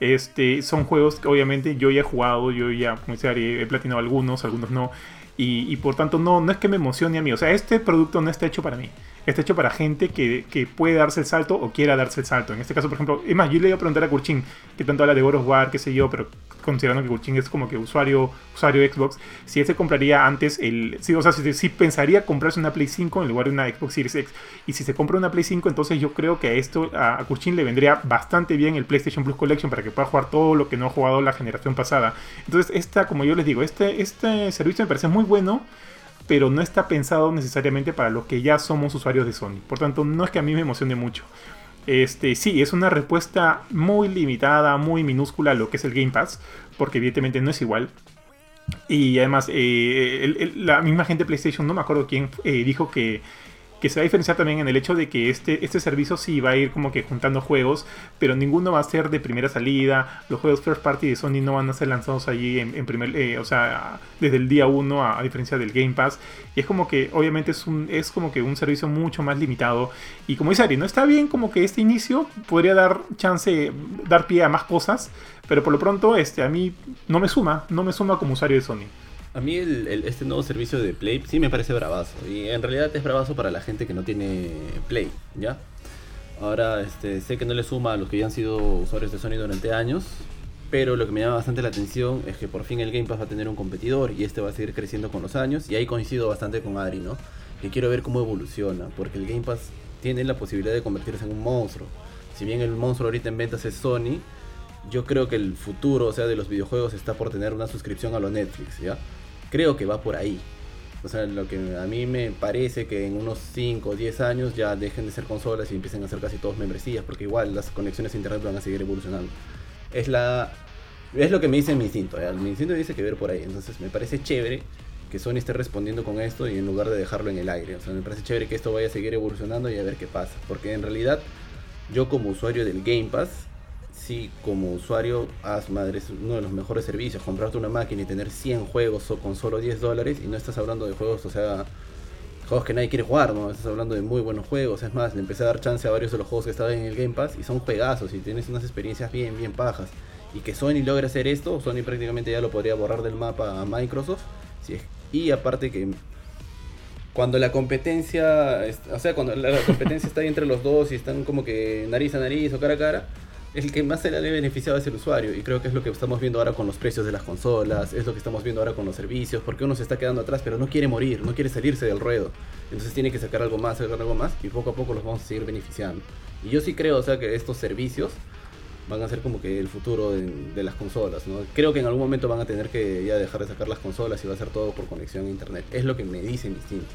este, son juegos que obviamente yo ya he jugado, yo ya, Ari, he platinado algunos, algunos no. Y, y por tanto no, no es que me emocione a mí. O sea, este producto no está hecho para mí. Está hecho para gente que, que puede darse el salto o quiera darse el salto. En este caso, por ejemplo, es más, yo le iba a preguntar a Kurchin que tanto habla de of War, qué sé yo, pero considerando que Kurchin es como que usuario, usuario Xbox, si él se compraría antes el. Sí, o sea, si, si pensaría comprarse una Play 5 en lugar de una Xbox Series X. Y si se compra una Play 5, entonces yo creo que a esto, a, a Kurchin le vendría bastante bien el PlayStation Plus Collection para que pueda jugar todo lo que no ha jugado la generación pasada. Entonces, esta, como yo les digo, este, este servicio me parece muy bueno pero no está pensado necesariamente para los que ya somos usuarios de Sony. Por tanto, no es que a mí me emocione mucho. Este, sí, es una respuesta muy limitada, muy minúscula a lo que es el Game Pass, porque evidentemente no es igual. Y además, eh, la misma gente de PlayStation, no me acuerdo quién, eh, dijo que, que se va a diferenciar también en el hecho de que este, este servicio sí va a ir como que juntando juegos, pero ninguno va a ser de primera salida. Los juegos first party de Sony no van a ser lanzados allí en, primer, eh, o sea, desde el día 1 a, a diferencia del Game Pass. Y es como que, obviamente, es, un, es como que un servicio mucho más limitado. Y como dice Ari, no está bien como que este inicio podría dar chance, dar pie a más cosas, pero por lo pronto este, a mí no me suma, no me suma como usuario de Sony. A mí el, este nuevo servicio de Play sí me parece bravazo. Y en realidad es bravazo para la gente que no tiene Play, ¿ya? Ahora este, sé que no le suma a los que ya han sido usuarios de Sony durante años. Pero lo que me llama bastante la atención es que por fin el Game Pass va a tener un competidor y este va a seguir creciendo con los años. Y ahí coincido bastante con Adri, ¿no? Que quiero ver cómo evoluciona. Porque el Game Pass tiene la posibilidad de convertirse en un monstruo. Si bien el monstruo ahorita en ventas es Sony, yo creo que el futuro, o sea, de los videojuegos está por tener una suscripción a lo Netflix, ¿ya? Creo que va por ahí. O sea, lo que a mí me parece que en unos 5 o 10 años ya dejen de ser consolas y empiecen a ser casi todos membresías, porque igual las conexiones a internet van a seguir evolucionando. Es la es lo que me dice mi instinto, ¿ya? mi instinto dice que ver por ahí, entonces me parece chévere que Sony esté respondiendo con esto y en lugar de dejarlo en el aire. O sea, me parece chévere que esto vaya a seguir evolucionando y a ver qué pasa. Porque en realidad, yo como usuario del Game Pass, como usuario, haz madre, es uno de los mejores servicios. Comprarte una máquina y tener 100 juegos o con solo 10 dólares y no estás hablando de juegos, o sea, juegos que nadie quiere jugar, ¿no? Estás hablando de muy buenos juegos. Es más, le empecé a dar chance a varios de los juegos que estaban en el Game Pass y son juegazos y tienes unas experiencias bien, bien pajas. Y que Sony logre hacer esto, Sony prácticamente ya lo podría borrar del mapa a Microsoft. Y aparte que cuando la competencia, o sea, cuando la competencia está ahí entre los dos y están como que nariz a nariz o cara a cara, el que más se le ha beneficiado es el usuario. Y creo que es lo que estamos viendo ahora con los precios de las consolas, es lo que estamos viendo ahora con los servicios, porque uno se está quedando atrás, pero no quiere morir, no quiere salirse del ruedo. Entonces tiene que sacar algo más, sacar algo más, y poco a poco los vamos a seguir beneficiando. Y yo sí creo, o sea, que estos servicios van a ser como que el futuro de, las consolas, ¿no? Creo que en algún momento van a tener que ya dejar de sacar las consolas y va a ser todo por conexión a internet. Es lo que me dice mi instinto.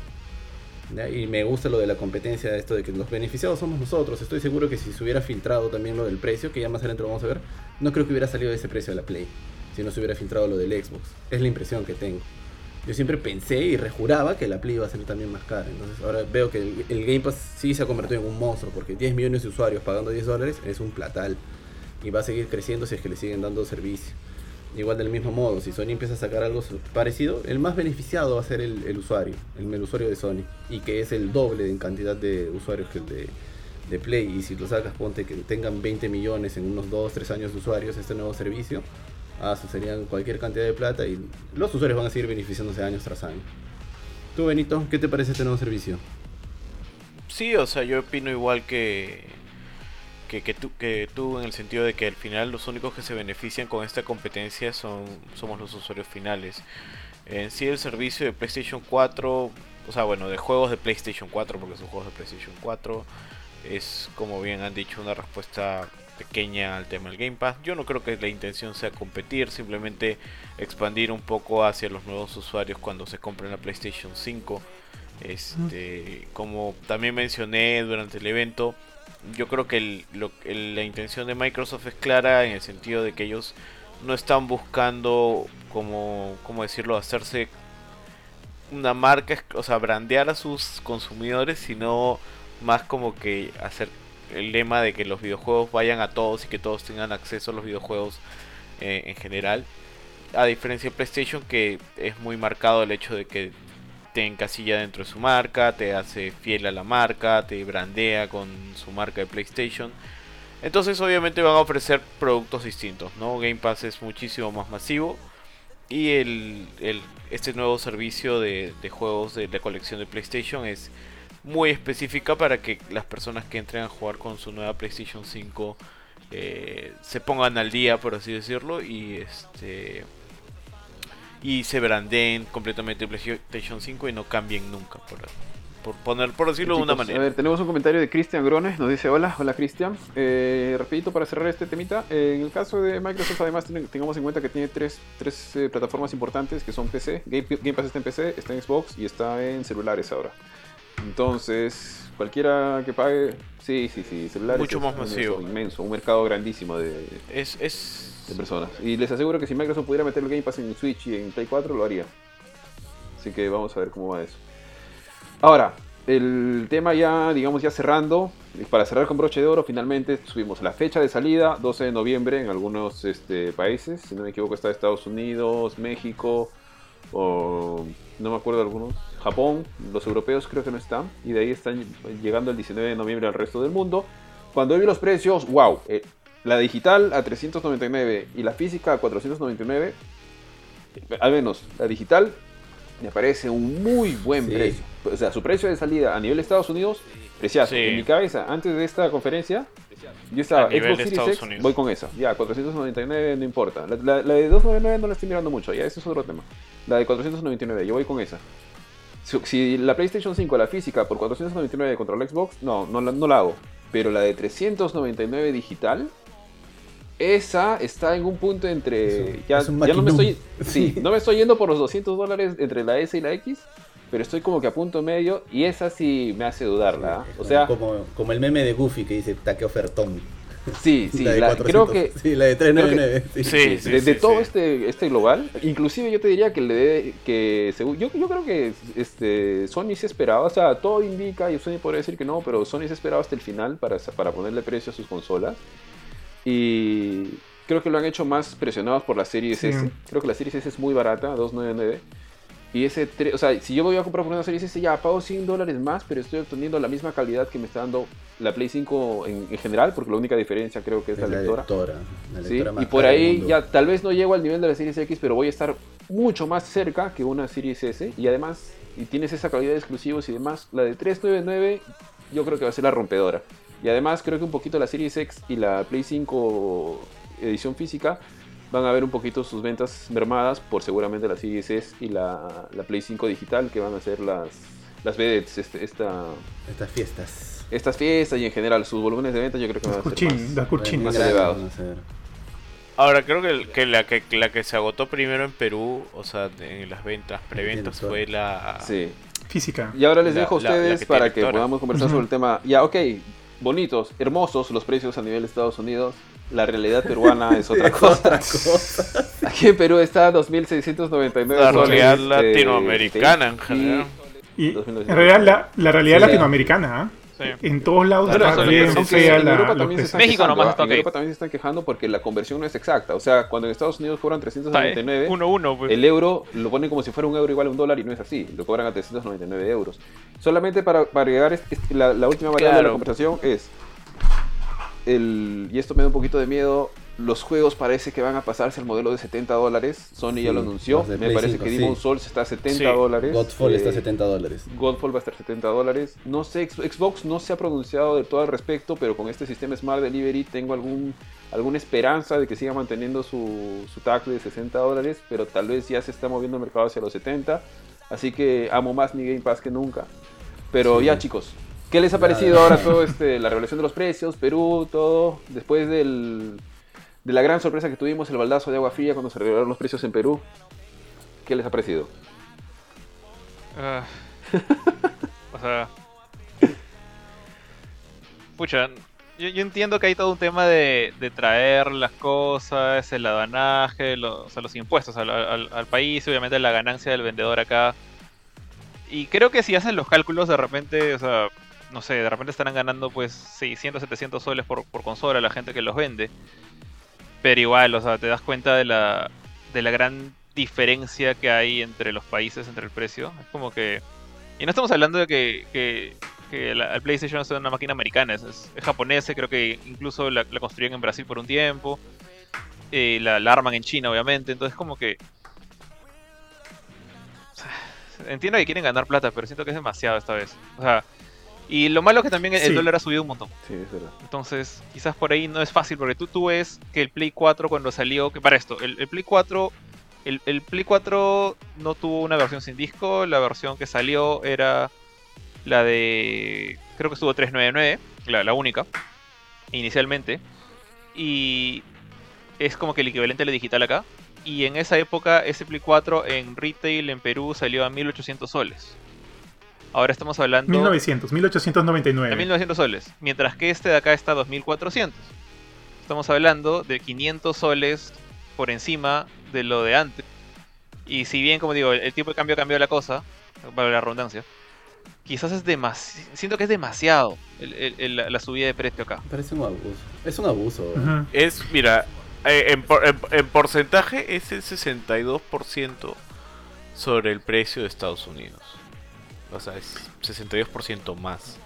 Y me gusta lo de la competencia, esto de que los beneficiados somos nosotros. Estoy seguro que si se hubiera filtrado también lo del precio, que ya más adelante lo vamos a ver, no creo que hubiera salido ese precio de la Play. Si no se hubiera filtrado lo del Xbox. Es la impresión que tengo. Yo siempre pensé y rejuraba que la Play iba a salir también más cara. Entonces ahora veo que el, el Game Pass sí se ha convertido en un monstruo. Porque 10 millones de usuarios pagando 10 dólares es un platal. Y va a seguir creciendo si es que le siguen dando servicio. Igual del mismo modo, si Sony empieza a sacar algo parecido, el más beneficiado va a ser el, el usuario, el, el usuario de Sony, y que es el doble en cantidad de usuarios que el de, de Play. Y si lo sacas, ponte que tengan 20 millones en unos 2, 3 años de usuarios este nuevo servicio, ah, serían cualquier cantidad de plata y los usuarios van a seguir beneficiándose años tras año. Tú, Benito, ¿qué te parece este nuevo servicio? Sí, o sea, yo opino igual que, que, que, tú, que tú en el sentido de que al final los únicos que se benefician con esta competencia son somos los usuarios finales. En sí el servicio de PlayStation 4, o sea, bueno, de juegos de PlayStation 4, porque son juegos de PlayStation 4, es como bien han dicho una respuesta pequeña al tema del Game Pass. Yo no creo que la intención sea competir, simplemente expandir un poco hacia los nuevos usuarios cuando se compren la PlayStation 5. Este, como también mencioné durante el evento, yo creo que la intención de Microsoft es clara en el sentido de que ellos no están buscando, como, como decirlo, hacerse una marca, o sea, brandear a sus consumidores, sino más como que hacer el lema de que los videojuegos vayan a todos y que todos tengan acceso a los videojuegos eh, en general. A diferencia de PlayStation, que es muy marcado el hecho de que te encasilla dentro de su marca, te hace fiel a la marca, te brandea con su marca de PlayStation. Entonces obviamente van a ofrecer productos distintos, ¿no? Game Pass es muchísimo más masivo y el, este nuevo servicio de, de juegos de la colección de PlayStation es muy específica para que las personas que entren a jugar con su nueva PlayStation 5 eh, se pongan al día, por así decirlo, y este y se brandeen completamente PlayStation 5 y no cambien nunca, por, por poner por decirlo de una manera. A ver, tenemos un comentario de Cristian Grones, nos dice hola, hola Cristian. Eh, rapidito para cerrar este temita, eh, en el caso de Microsoft además ten- tengamos en cuenta que tiene tres, tres eh, plataformas importantes que son PC, Game, Game Pass está en PC, está en Xbox y está en celulares ahora. Entonces, cualquiera que pague, sí, sí, sí, celulares Mucho es más masivo. inmenso, un mercado grandísimo de, Es, es de personas. Y les aseguro que si Microsoft pudiera meter el Game Pass en Switch y en Play 4, lo haría. Así que vamos a ver cómo va eso. Ahora, el tema ya, digamos, ya cerrando. y Para cerrar con broche de oro, finalmente subimos la fecha de salida, 12 de noviembre en algunos este, países. Si no me equivoco, está Estados Unidos, México, o no me acuerdo algunos. Japón, los europeos creo que no están. Y de ahí están llegando el 19 de noviembre al resto del mundo. Cuando vi los precios, wow, eh, la digital a 399 y la física a 499. Al menos la digital me parece un muy buen Sí. precio. O sea, su precio de salida a nivel de Estados Unidos, precioso. Sí. En mi cabeza, antes de esta conferencia, yo estaba Xbox de Series Estados X, Unidos. voy con esa. Ya, 499 no importa. La, la- la de 299 no la estoy mirando mucho, ya, ese es otro tema. La de 499, yo voy con esa. Si, la PlayStation 5, la física, por 499 contra la Xbox, no, no, la- no la hago. Pero la de 399 digital, esa está en un punto entre. Ya, ya no me estoy. Sí, no me estoy yendo por los 200 dólares entre la S y la X, pero estoy como que a punto medio y esa sí me hace dudarla. ¿ah? O sea, como, como el meme de Goofy que dice taque ofertón. Sí, sí, La de la- 400. creo que Sí, la de 399. sí. Sí, Sí, de, de sí, todo sí. este este global, inclusive yo te diría que le dé- que según- yo, yo creo que este Sony se esperaba, o sea, todo indica y Sony podría decir que no, pero Sony se esperaba hasta el final para para ponerle precio a sus consolas. Y creo que lo han hecho más presionados por la Series Sí. S. Creo que la Series S es muy barata, 299. Y ese, o sea, si yo voy a comprar por una Series S, ya pago 100 dólares más, pero estoy obteniendo la misma calidad que me está dando la Play 5 en, en general, porque la única diferencia creo que es, Es la lectora. lectora, la ¿sí? lectora más Y por ahí ya tal vez no llego al nivel de la Series X, pero voy a estar mucho más cerca que una Series S. Y además, y tienes esa calidad de exclusivos y demás, la de 399 yo creo que va a ser la rompedora. Y además creo que un poquito la Series X y la Play 5 edición física van a ver un poquito sus ventas mermadas por seguramente la Series S y la, la Play 5 digital que van a ser las, las vedettes, este- esta, Estas fiestas. estas fiestas y en general sus volúmenes de venta yo creo que van a ser más. las curchinas. Más Grandes elevados. Ahora creo que, el- que, la, que la que se agotó primero en Perú, o sea, en las ventas, preventas, fue la... Sí. Física. Y ahora les La- dejo a la- la ustedes que para que podamos conversar sobre el tema. Ya, ok, bonitos, hermosos los precios a nivel de Estados Unidos. La realidad peruana es otra Es cosa. otra cosa. Aquí en Perú está 2.699 La soles, realidad este, latinoamericana en general. Y 2019. en realidad la, la realidad Sí. latinoamericana, ¿ah? Sí. en todos lados Claro, está solo bien que- en la- Europa también se están México quejando, nomás está En. Europa también se están quejando porque la conversión no es exacta. O sea, cuando en Estados Unidos cobran 399, 1-1, pues. el euro lo ponen como si fuera un euro igual a un dólar y no es así. Lo cobran a 399 euros. Solamente para, para agregar est- est- la, la última variable de la Claro. conversación es. El, y esto me da un poquito de miedo. Los juegos parece que van a pasarse al modelo de 70 dólares. Sony ya lo anunció. Me Play parece 5, que sí. Demon Souls está a 70 Sí. dólares. Godfall está a Eh, 70 dólares. Godfall va a estar 70 dólares. No sé, Xbox no se ha pronunciado del todo al respecto, pero con este sistema Smart Delivery tengo algún, alguna esperanza de que siga manteniendo su, su tag de 60 dólares, pero tal vez ya se está moviendo el mercado hacia los 70. Así que amo más mi Game Pass que nunca. Pero Sí. ya chicos, ¿qué les ha parecido ahora todo este, la revelación de los precios, Perú, todo? Después del, de la gran sorpresa que tuvimos, el baldazo de agua fría cuando se revelaron los precios en Perú. ¿Qué les ha parecido? Ah. o sea. Pucha, yo, entiendo que hay todo un tema de, de traer las cosas, el aduanaje, los, o sea, los impuestos al, al- país, obviamente la ganancia del vendedor acá. Y creo que si hacen los cálculos, de repente, o sea, no sé, de repente estarán ganando pues 600, 700 soles por, por consola la gente que los vende. Pero igual, o sea, te das cuenta de la, de la gran diferencia que hay entre los países, entre el precio. Es como que... Y no estamos hablando de que, que, que la, el PlayStation es una máquina americana, es, es, es japonesa, creo que incluso la, la construyeron en Brasil por un tiempo. eh, la, la arman en China, obviamente. Entonces como que... Entiendo que quieren ganar plata, pero siento que es demasiado esta vez. O sea, y lo malo es que también el, Sí. dólar ha subido un montón. Sí, es verdad. Entonces, quizás por ahí no es fácil, porque tú, tú ves que el Play 4 cuando salió, que para esto, el, el Play 4, el, el Play 4 no tuvo una versión sin disco, la versión que salió era la de, creo que estuvo 399, la, la única, inicialmente, y es como que el equivalente a la digital acá, y en esa época ese Play 4 en retail en Perú salió a 1800 soles. Ahora estamos hablando... 1900, 1899. A 1900 soles. Mientras que este de acá está a 2400. Estamos hablando de 500 soles por encima de lo de antes. Y si bien, como digo, el tipo de cambio cambió la cosa, para la redundancia, quizás es demasiado. Siento que es demasiado el- el- el- la- la subida de precio acá. Parece un abuso. Es un abuso. Es, mira, eh, en, por- en- en porcentaje es el 62% sobre el precio de Estados Unidos. O sea, es 62% más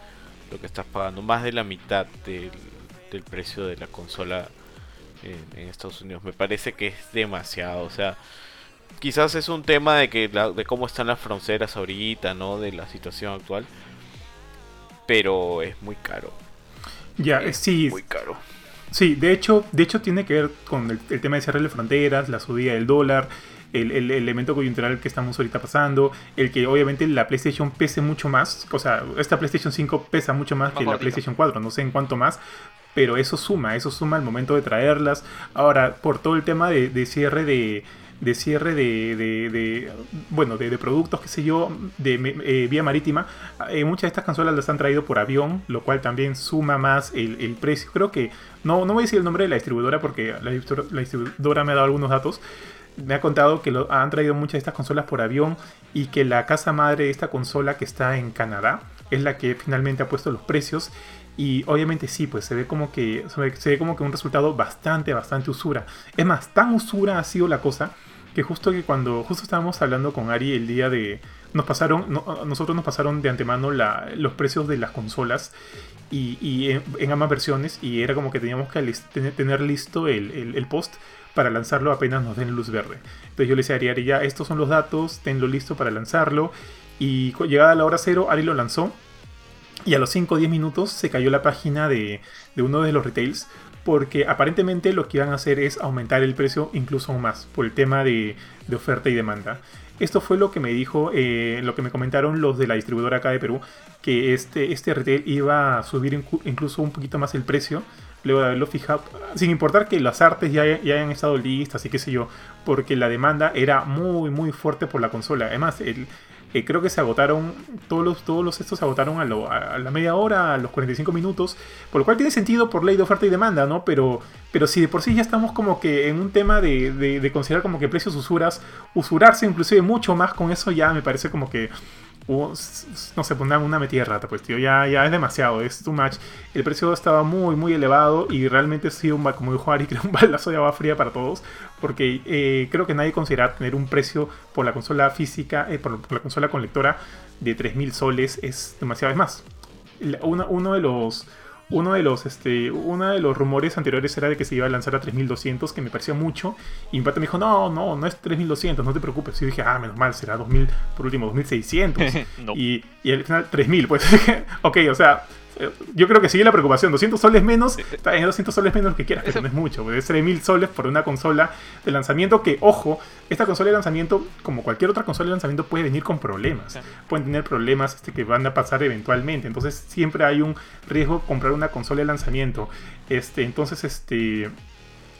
lo que estás pagando, más de la mitad del, del precio de la consola en, en Estados Unidos. Me parece que es demasiado, o sea, quizás es un tema de que la- de cómo están las fronteras ahorita, ¿no? De la situación actual, pero es muy caro, Ya, sí, muy caro. sí, de hecho, de hecho tiene que ver con el, el tema de cerrar las fronteras, la subida del dólar, el, el elemento coyuntural que estamos ahorita pasando, el que obviamente la PlayStation pese mucho más, o sea, esta PlayStation 5 pesa mucho más que la. PlayStation 4, no sé en cuánto más, pero eso suma, eso suma al momento de traerlas. Ahora, por todo el tema de, de cierre de, de cierre de, de- de, bueno, de, de productos, qué sé yo, de eh, vía marítima. Eh, muchas de estas consolas las han traído por avión, lo cual también suma más el, el precio. Creo que, no, no voy a decir el nombre de la distribuidora porque la distribuidora me ha dado algunos datos. Me ha contado que lo, han traído muchas de estas consolas por avión y que la casa madre de esta consola que está en Canadá es la que finalmente ha puesto los precios. Y obviamente sí, pues se ve como que se ve, como que un resultado bastante, bastante usura. Es más, tan usura ha sido la cosa que justo que cuando justo estábamos hablando con Ari el día de nos pasaron no- nosotros nos pasaron de antemano los precios de las consolas y, y en, ambas versiones y era como que teníamos que tener, listo el- el post para lanzarlo apenas nos den luz verde. Entonces yo le decía a Ari, Ari, ya estos son los datos, tenlo listo para lanzarlo y llegada la hora cero, Ari lo lanzó y a los 5 o 10 minutos se cayó la página de, de uno de los retails porque aparentemente lo que iban a hacer es aumentar el precio incluso aún más por el tema de, de oferta y demanda. Esto fue lo que me dijo, eh, lo que me comentaron los de la distribuidora acá de Perú, que este, este retail iba a subir incluso un poquito más el precio, luego de haberlo fijado, sin importar que las artes ya, ya hayan estado listas y qué sé yo, porque la demanda era muy, muy fuerte por la consola. Además, el, eh, creo que se agotaron, todos los, todos los estos se agotaron a, la media hora, a los 45 minutos, por lo cual tiene sentido por ley de oferta y demanda, ¿no? Pero, pero si de por sí ya estamos como que en un tema de- de considerar como que precios usuras, usurarse inclusive mucho más con eso ya me parece como que... no sé, pues una, metida de rata, pues tío, ya, ya es demasiado, es too much. El precio estaba muy, muy elevado y realmente ha sido, un, como dijo Ari, creo un balazo de agua fría para todos, porque eh, creo que nadie considera tener un precio por la consola física, eh, por, la consola con lectora de 3.000 soles es demasiado. Es más, una- uno de los... Uno de los, este, uno de los rumores anteriores era de que se iba a lanzar a 3200, que me parecía mucho. Y mi pata me dijo, no, no, no es 3200, no te preocupes. Y yo dije, ah, menos mal, será 2000, por último, 2600. No. y, y al final 3000, pues. ok, o sea, yo creo que sigue la preocupación. 200 soles menos, está bien, 200 soles menos lo que quieras, pero no es mucho. pues, Es 3000 soles por una consola de lanzamiento que, ojo, esta consola de lanzamiento, como cualquier otra consola de lanzamiento, puede venir con problemas. Pueden tener problemas este, que van a pasar eventualmente. Entonces, siempre hay un riesgo comprar una consola de lanzamiento. Este, entonces, este.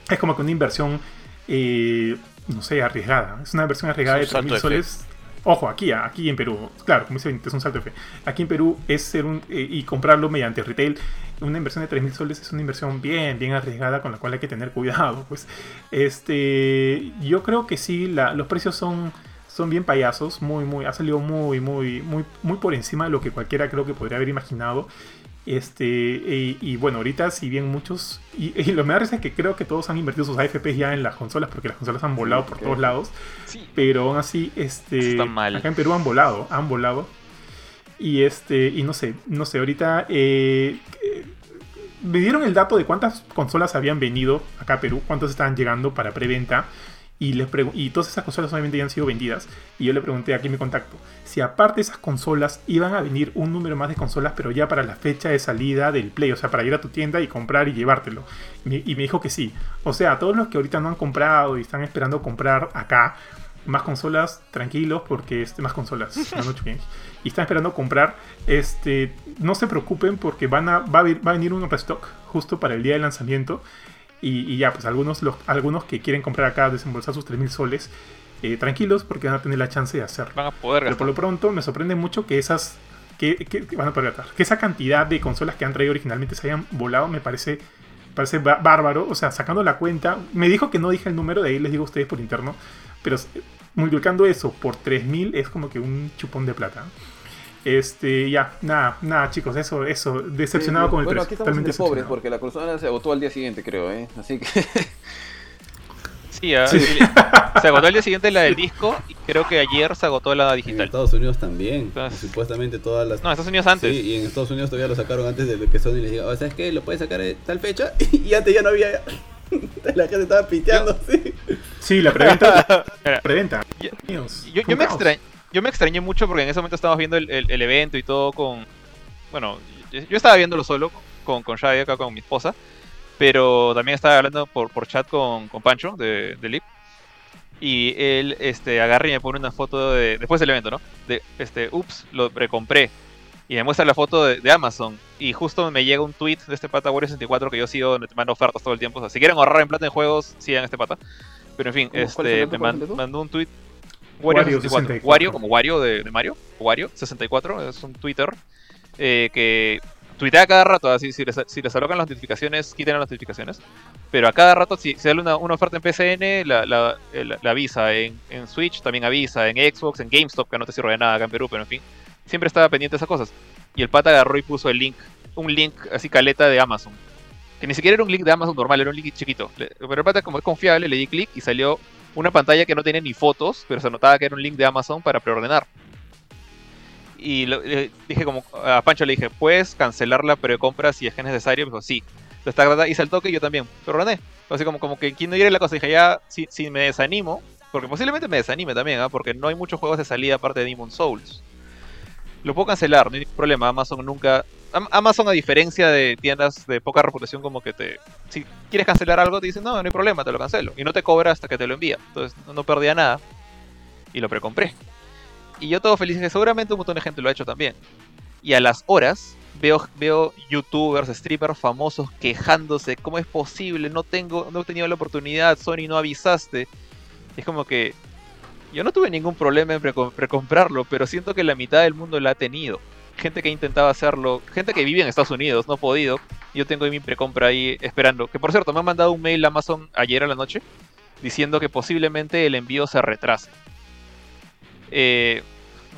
Es como que una inversión. eh, no sé, arriesgada. Es una inversión arriesgada de Es un salto 3000 de fe. soles. Ojo, aquí, aquí en Perú, claro, como dice es un salto de fe. Aquí en Perú es ser un. eh, y comprarlo mediante retail, una inversión de 3.000 soles es una inversión bien, bien arriesgada con la cual hay que tener cuidado. Pues, este. Yo creo que sí, los precios son. Son bien payasos, muy, muy, ha salido muy, muy, muy, muy por encima de lo que cualquiera creo que podría haber imaginado. Este, y, y bueno, ahorita si bien muchos, y, y lo me da risa es que creo que todos han invertido sus AFPs ya en las consolas, porque las consolas han volado por todos lados, Sí. pero aún así, este, mal. acá en Perú han volado, han volado. Y este, y no sé, no sé, ahorita eh, eh, me dieron el dato de cuántas consolas habían venido acá a Perú, cuántas estaban llegando para preventa. Y, les y todas esas consolas obviamente ya han sido vendidas. Y yo le pregunté aquí en mi contacto si aparte de esas consolas iban a venir un número más de consolas, pero ya para la fecha de salida del Play, o sea, para ir a tu tienda y comprar y llevártelo. Y me, y me dijo que sí. O sea, todos los que ahorita no han comprado y están esperando comprar acá más consolas, tranquilos, porque este, más consolas. Y están esperando comprar, este, no se preocupen porque van a, va, a, va a venir un restock justo para el día de lanzamiento. Y, y ya, pues algunos, los, algunos que quieren comprar acá, desembolsar sus 3.000 soles, eh, tranquilos porque van a tener la chance de hacerlo. Van a poder Pero por lo pronto me sorprende mucho que esas. Que, que- que van a poder gastar. Que esa cantidad de consolas que han traído originalmente se hayan volado me parece. Parece bá- bárbaro. O sea, sacando la cuenta. Me dijo que no dije el número, de ahí les digo a ustedes por interno. Pero multiplicando eso por 3000 es como que un chupón de plata. Este, ya, nada, nada, chicos, eso, eso, decepcionado Sí, con el Bueno, precio. aquí estamos totalmente pobres porque la consola se agotó al día siguiente, creo, ¿eh? Así que. Sí, ah, Sí. sí. se agotó el día siguiente la del disco y creo que ayer se agotó la En digital. Estados Unidos también. Entonces- Supuestamente todas las. No, Estados Unidos antes. Sí, y en Estados Unidos todavía lo sacaron antes de que Sony les diga, "Oh, ¿sabes qué? Lo puedes sacar en tal fecha y antes ya no había. La gente estaba piteando, sí. Sí, la preventa. Preventa. Yo- Dios, Yo, me extrañé, yo me extrañé mucho porque en ese momento estábamos viendo el, el- el evento y todo con... Bueno, yo, yo estaba viéndolo solo con, con Shadi acá con mi esposa, pero también estaba hablando por, por chat con, con Pancho de, de Lip. Y él este, agarra y me pone una foto de, después del evento, ¿no? De, este, ups, lo precompré. Y me muestra la foto de, de Amazon. Y justo me llega un tweet de este pata Wario64 que yo sigo, donde te manda ofertas todo el tiempo. O sea, si quieren ahorrar en plata en juegos, sigan este pata. Pero en fin, ¿Cómo? ¿Cuál es el este, me ¿Cuál es el man- mandó un tweet. Wario Wario 64. 64. Wario, como Wario de, de Mario. Wario 64, es un Twitter eh, que tuitea cada rato. Así, si, les, si les alocan las notificaciones, quiten las notificaciones. Pero a cada rato, si, si sale una, una oferta en PCN, la, la- el- la avisa. En, en Switch también avisa. En Xbox, en GameStop, que no te sirve de nada acá en Perú, pero en fin. Siempre estaba pendiente de esas cosas. Y el pata agarró y puso el link. Un link así caleta de Amazon. Que ni siquiera era un link de Amazon normal, era un link chiquito. Pero el pata, como es confiable, le di clic y salió una pantalla que no tenía ni fotos, pero se notaba que era un link de Amazon para preordenar. Y le dije como a Pancho le dije, ¿puedes cancelar la precompra si es que es necesario? Me dijo, sí. Entonces ta, ta, ta, hice el toque y yo también. Preordené. Así como, como que quien no quiere la cosa, dije, ya, si, si me desanimo, porque posiblemente me desanime también, ¿ah? porque no hay muchos juegos de salida aparte de Demon Souls. Lo puedo cancelar, no hay ningún problema. Amazon nunca. Am- Amazon, a diferencia de tiendas de poca reputación, como que te. Si quieres cancelar algo, te dicen, no, no hay problema, te lo cancelo. Y no te cobra hasta que te lo envía. Entonces no, perdía nada. Y lo precompré. Y yo todo feliz, que seguramente un montón de gente lo ha hecho también. Y a las horas veo, veo youtubers, streamers famosos quejándose. ¿Cómo es posible? No tengo, no he tenido la oportunidad, Sony no avisaste. Es como que yo no tuve ningún problema en precom- precomprarlo, pero siento que la mitad del mundo la ha tenido. Gente que ha intentado hacerlo, gente que vive en Estados Unidos, no ha podido. Yo tengo mi precompra ahí esperando. Que por cierto, me han mandado un mail a Amazon ayer a la noche diciendo que posiblemente el envío se retrase. Eh,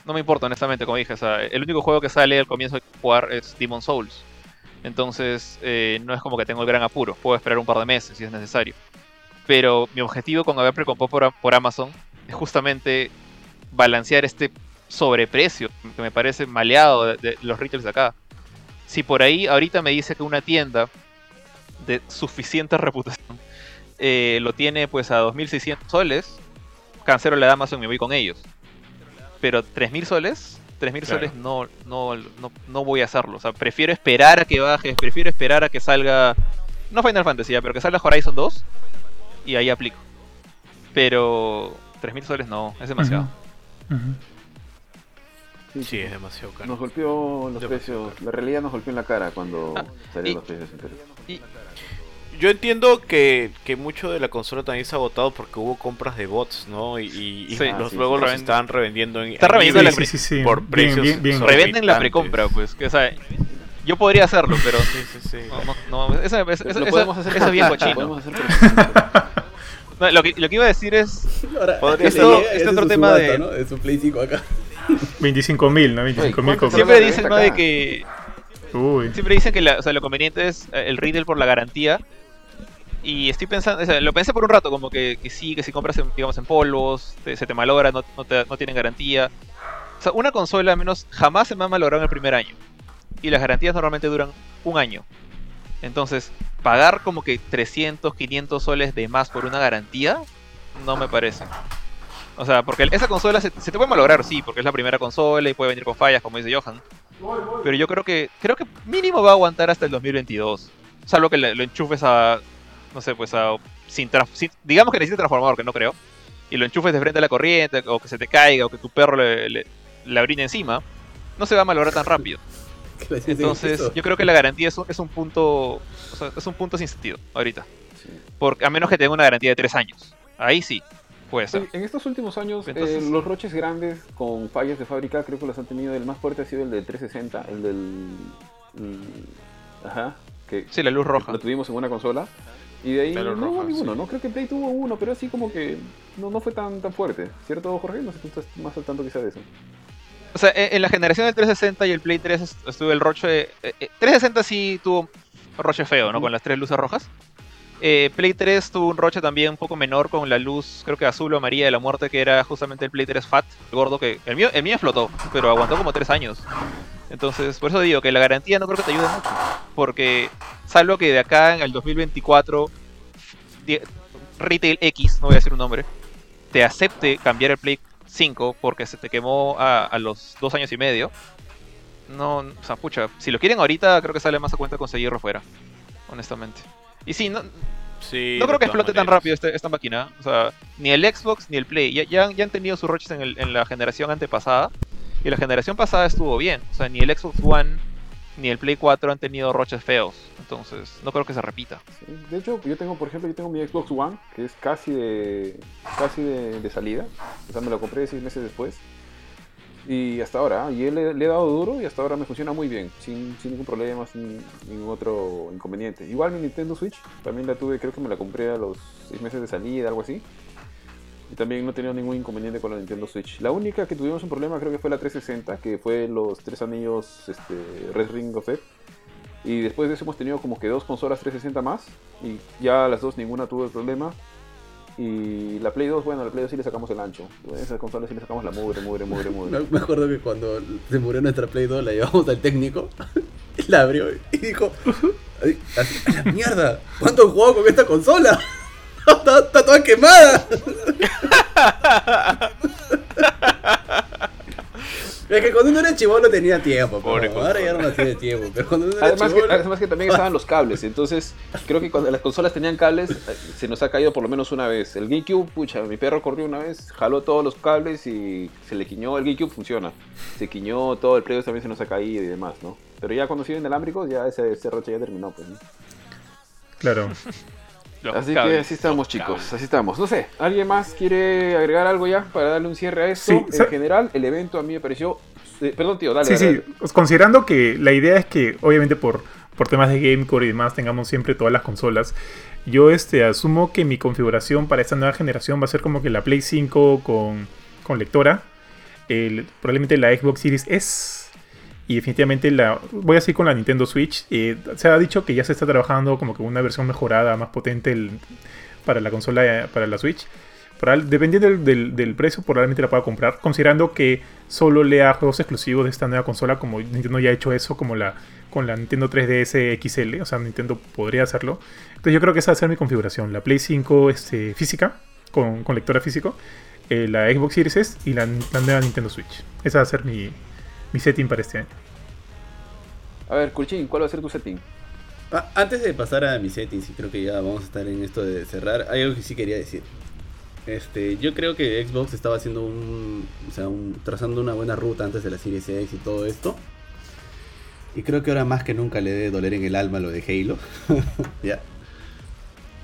no me importa, honestamente, como dije. el único juego que sale al comienzo de jugar es Demon Souls. Entonces, eh, no es como que tengo el gran apuro. Puedo esperar un par de meses si es necesario. Pero mi objetivo con haber precomprado por, Amazon justamente balancear este sobreprecio que me parece maleado de, de los retailers de acá. Si por ahí ahorita me dice que una tienda de suficiente reputación eh, lo tiene pues a 2.600 soles, cancelo la de Amazon y me voy con ellos. Pero 3.000 soles, 3.000 Claro. soles no, no, no, no voy a hacerlo. O sea, prefiero esperar a que baje, prefiero esperar a que salga, no Final Fantasy, pero que salga Horizon 2 y ahí aplico. Pero 3.000 soles no, es demasiado. Ujú. Ujú. Sí, es demasiado caro. Nos golpeó los Demasiado precios, la realidad nos golpeó en la cara cuando Ah, salieron y- los precios. Yo entiendo que, que mucho de la consola también se ha agotado porque hubo compras de bots, ¿no? Y, y- y Sí. los Ah, sí, luego sí. los estaban revendiendo en Está en revendiendo la Sí, sí, sí, sí. por Bien, precios bien, bien. sobre- Revenden la precompra, pues. Que, o sea, yo podría hacerlo, pero Sí, sí, sí. no, no, no, eso, eso- Lo eso- podemos hacer eso es bien cochino. podemos hacer por- No, lo, que, lo que iba a decir es. Ahora, este llega y Este otro tema subasta, de- ¿no? De su Play 5 acá. 25.000, ¿no? 25.000 ¿cuánto copias. Siempre dicen, ¿no? De que. Uy. Siempre dicen que la- o sea, lo conveniente es eh, el retail por la garantía. Y estoy pensando, o sea, lo pensé por un rato, como que, que sí, que si compras, en, digamos, en polvos, te- se te malogra, no, no, te- no tienen garantía. O sea, una consola, al menos, jamás se me ha malogrado en el primer año. Y las garantías normalmente duran un año. Entonces, pagar como que 300, 500 soles de más por una garantía, no me parece. O sea, porque esa consola se, te puede malograr, sí, porque es la primera consola y puede venir con fallas, como dice Johan. Pero yo creo que creo que mínimo va a aguantar hasta el 2022. Salvo que lo enchufes a, no sé, pues a... Sin sin- digamos que necesite transformador, que no creo. Y lo enchufes de frente a la corriente, o que se te caiga, o que tu perro le, le, le encima. No se va a malograr tan rápido. Entonces, yo creo que la garantía es un, es un punto. o sea, es un punto sin sentido ahorita. Porque, a menos que tenga una garantía de tres años. Ahí sí, puede ser. En, estos últimos años, eh, Entonces- los roches grandes con fallas de fábrica, creo que los han tenido. El más fuerte ha sido el del 360, el del. mm, ajá, que Sí, la luz roja. lo tuvimos en una consola. Y de ahí no luz hubo roja, ninguno, sí. ¿no? Creo que Play tuvo uno, pero así como que no, no fue tan, tan fuerte. ¿Cierto, Jorge? No sé si tú estás más al tanto quizá de eso. O sea, en, en la generación del 360 y el Play 3 est- estuvo el roche. eh, eh, 360 sí tuvo roche feo, ¿no? Con las tres luces rojas. Eh, Play 3 tuvo un roche también un poco menor con la luz, creo que azul o amarilla de la muerte, que era justamente el Play 3 Fat, el gordo, que el mío, el mío explotó, pero aguantó como 3 años. Entonces, por eso digo que la garantía no creo que te ayude mucho. Porque, salvo que de acá en el 2024, di- Retail X, no voy a decir un nombre, te acepte cambiar el Play 5 porque se te quemó a, a los 2 años y medio. No, o sea, pucha, si lo quieren ahorita, creo que sale más a cuenta conseguirlo fuera, honestamente. Y sí, no, Sí, no creo que explote tan rápido este- esta máquina. O sea, ni el Xbox ni el Play. Ya, ya, han- ya han tenido sus roches en, el- en la generación antepasada. Y la generación pasada estuvo bien. O sea, ni el Xbox One ni el Play 4 han tenido roches feos. entonces no creo que se repita. De hecho, yo tengo, por ejemplo, yo tengo mi Xbox One, que es casi de casi de, de salida. O sea, me lo compré seis meses después. Y hasta ahora, ¿ah? y él le, le he dado duro y hasta ahora me funciona muy bien, sin, sin ningún problema, sin ningún otro inconveniente. Igual mi Nintendo Switch, también la tuve, creo que me la compré a los seis meses de salida, algo así. Y también no tenido ningún inconveniente con la Nintendo Switch. La única que tuvimos un problema creo que fue la 360, que fue los tres anillos este, Red Ring of Death. Y después de eso hemos tenido como que dos consolas 360 más. Y ya las dos ninguna tuvo el problema. Y la Play 2, bueno, la Play 2 sí le sacamos el ancho. Esas consolas sí le sacamos la mugre, mugre, mugre, mugre. Me acuerdo que cuando se murió nuestra Play 2 la llevamos al técnico, y la abrió y dijo, "Ay, así, ¡A la mierda! ¿Cuánto he jugado con esta consola? Está, está toda quemada. Es que cuando uno era chivolo tenía tiempo, pero Pobre ahora ya no tiene tiempo. Pero cuando uno era Además que, chibolo, además que también estaban los cables, entonces creo que cuando las consolas tenían cables eh, se nos ha caído por lo menos una vez. El GameCube, pucha, mi perro corrió una vez, jaló todos los cables y se le quiñó, el GameCube funciona, se quiñó todo, el Play 2 también se nos ha caído y demás, ¿no? Pero ya cuando siguen inalámbricos ya ese, ese racha ya terminó, pues, ¿no? Claro. Los Así que así estamos chicos, cables. así estamos. No sé, ¿alguien más quiere agregar algo ya para darle un cierre a esto? Sí, en general, el evento a mí me pareció... eh, perdón tío, dale. Sí, dale, sí, dale. pues, considerando que la idea es que, obviamente, por, por temas de Gamecore y demás, tengamos siempre todas las consolas, yo este, asumo que mi configuración para esta nueva generación va a ser como que la Play 5 con, con lectora, el- probablemente la Xbox Series S y definitivamente la voy a seguir con la Nintendo Switch. Eh, se ha dicho que ya se está trabajando como que una versión mejorada, más potente para la consola, eh, para la Switch. Probable- dependiendo del, del- del precio, probablemente la pueda comprar. Considerando que solo lea juegos exclusivos de esta nueva consola, como Nintendo ya ha hecho eso, como la con la Nintendo 3DS XL. O sea, Nintendo podría hacerlo. Entonces, yo creo que esa va a ser mi configuración: la Play 5 este, física, con, con lectora físico, eh, la Xbox Series S y la, la nueva Nintendo Switch. Esa va a ser mi, mi setting para este año. A ver, Kurchin, ¿cuál va a ser tu setting? Ah, Antes de pasar a mis settings, y creo que ya vamos a estar en esto de cerrar, hay algo que sí quería decir. Este, yo creo que Xbox estaba haciendo un, o sea, un- trazando una buena ruta antes de la Series X y todo esto. Y creo que ahora más que nunca le debe doler en el alma lo de Halo. ya.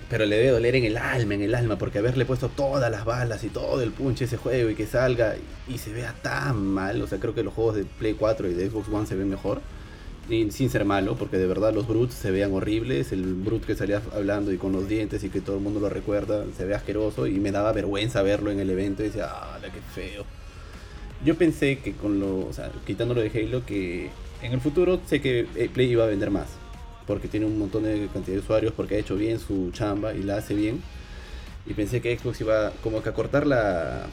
Pero le debe doler en el alma, en el alma, porque haberle puesto todas las balas y todo el punch a ese juego y que salga y, se vea tan mal. O sea, creo que los juegos de Play 4 y de Xbox One se ven mejor. Sin ser malo, porque de verdad los Brutes se veían horribles. El Brute que salía hablando y con los dientes y que todo el mundo lo recuerda, se ve asqueroso. Y me daba vergüenza verlo en el evento y decía, ah, qué feo. Yo pensé que con lo, quitándolo de Halo, que en el futuro sé que eh, Play iba a vender más. Porque tiene un montón de cantidad de usuarios, porque ha hecho bien su chamba y la hace bien. Y pensé que Xbox iba como que a cortar la,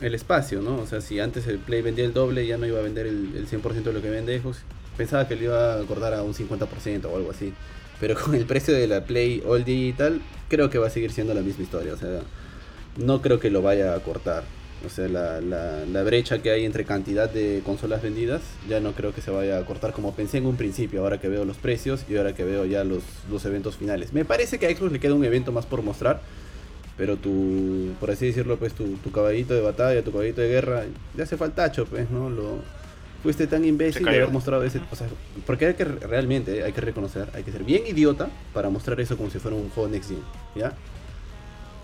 el espacio, ¿no? O sea, si antes el Play vendía el doble, ya no iba a vender el, el 100% de lo que vende Xbox. Pensaba que lo iba a cortar a un 50% o algo así. Pero con el precio de la Play All Digital, creo que va a seguir siendo la misma historia. O sea, no creo que lo vaya a cortar. O sea, la, la, la brecha que hay entre cantidad de consolas vendidas, ya no creo que se vaya a cortar como pensé en un principio, ahora que veo los precios y ahora que veo ya los, los eventos finales. Me parece que a Xbox le queda un evento más por mostrar, pero tu, por así decirlo, pues tu, tu caballito de batalla, tu caballito de guerra, ya hace faltacho, pues, ¿no? Lo, fuiste tan imbécil de haber mostrado ese... O sea, porque hay que realmente, hay que reconocer, hay que ser bien idiota para mostrar eso como si fuera un juego Next Gen, ¿ya?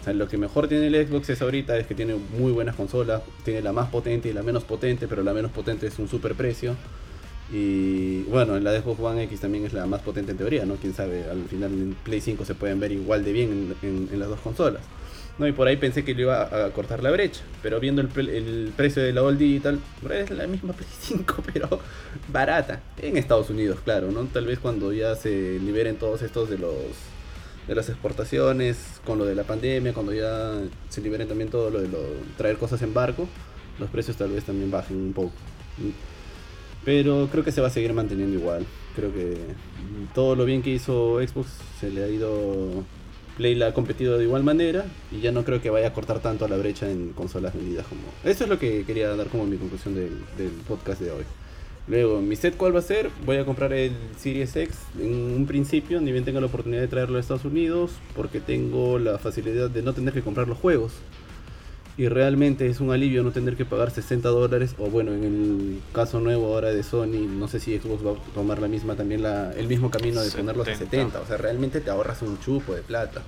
O sea, lo que mejor tiene el Xbox es ahorita es que tiene muy buenas consolas, tiene la más potente y la menos potente, pero la menos potente es un super precio. Y bueno, en la Xbox One X también es la más potente en teoría, ¿no? Quién sabe, al final en Play 5 se pueden ver igual de bien en, las dos consolas. No, y por ahí pensé que le iba a, cortar la brecha, pero viendo el, el precio de la All Digital, es la misma Play 5, pero barata. En Estados Unidos, claro, ¿no? Tal vez cuando ya se liberen todos estos de los de las exportaciones, con lo de la pandemia, cuando ya se liberen también todo lo de lo, traer cosas en barco, los precios tal vez también bajen un poco. Pero creo que se va a seguir manteniendo igual. Creo que todo lo bien que hizo Xbox se le ha ido. Play la ha competido de igual manera y ya no creo que vaya a cortar tanto la brecha en consolas vendidas como. Eso es lo que quería dar como mi conclusión del podcast de hoy. Luego, mi set cuál va a ser? Voy a comprar el Series X en un principio, ni bien tenga la oportunidad de traerlo a Estados Unidos, porque tengo la facilidad de no tener que comprar los juegos. y realmente es un alivio no tener que pagar 60 dólares o bueno en el caso nuevo ahora de Sony no sé si Xbox va a tomar la misma también la, el mismo camino de ponerlos a 70 o sea realmente te ahorras un chupo de plata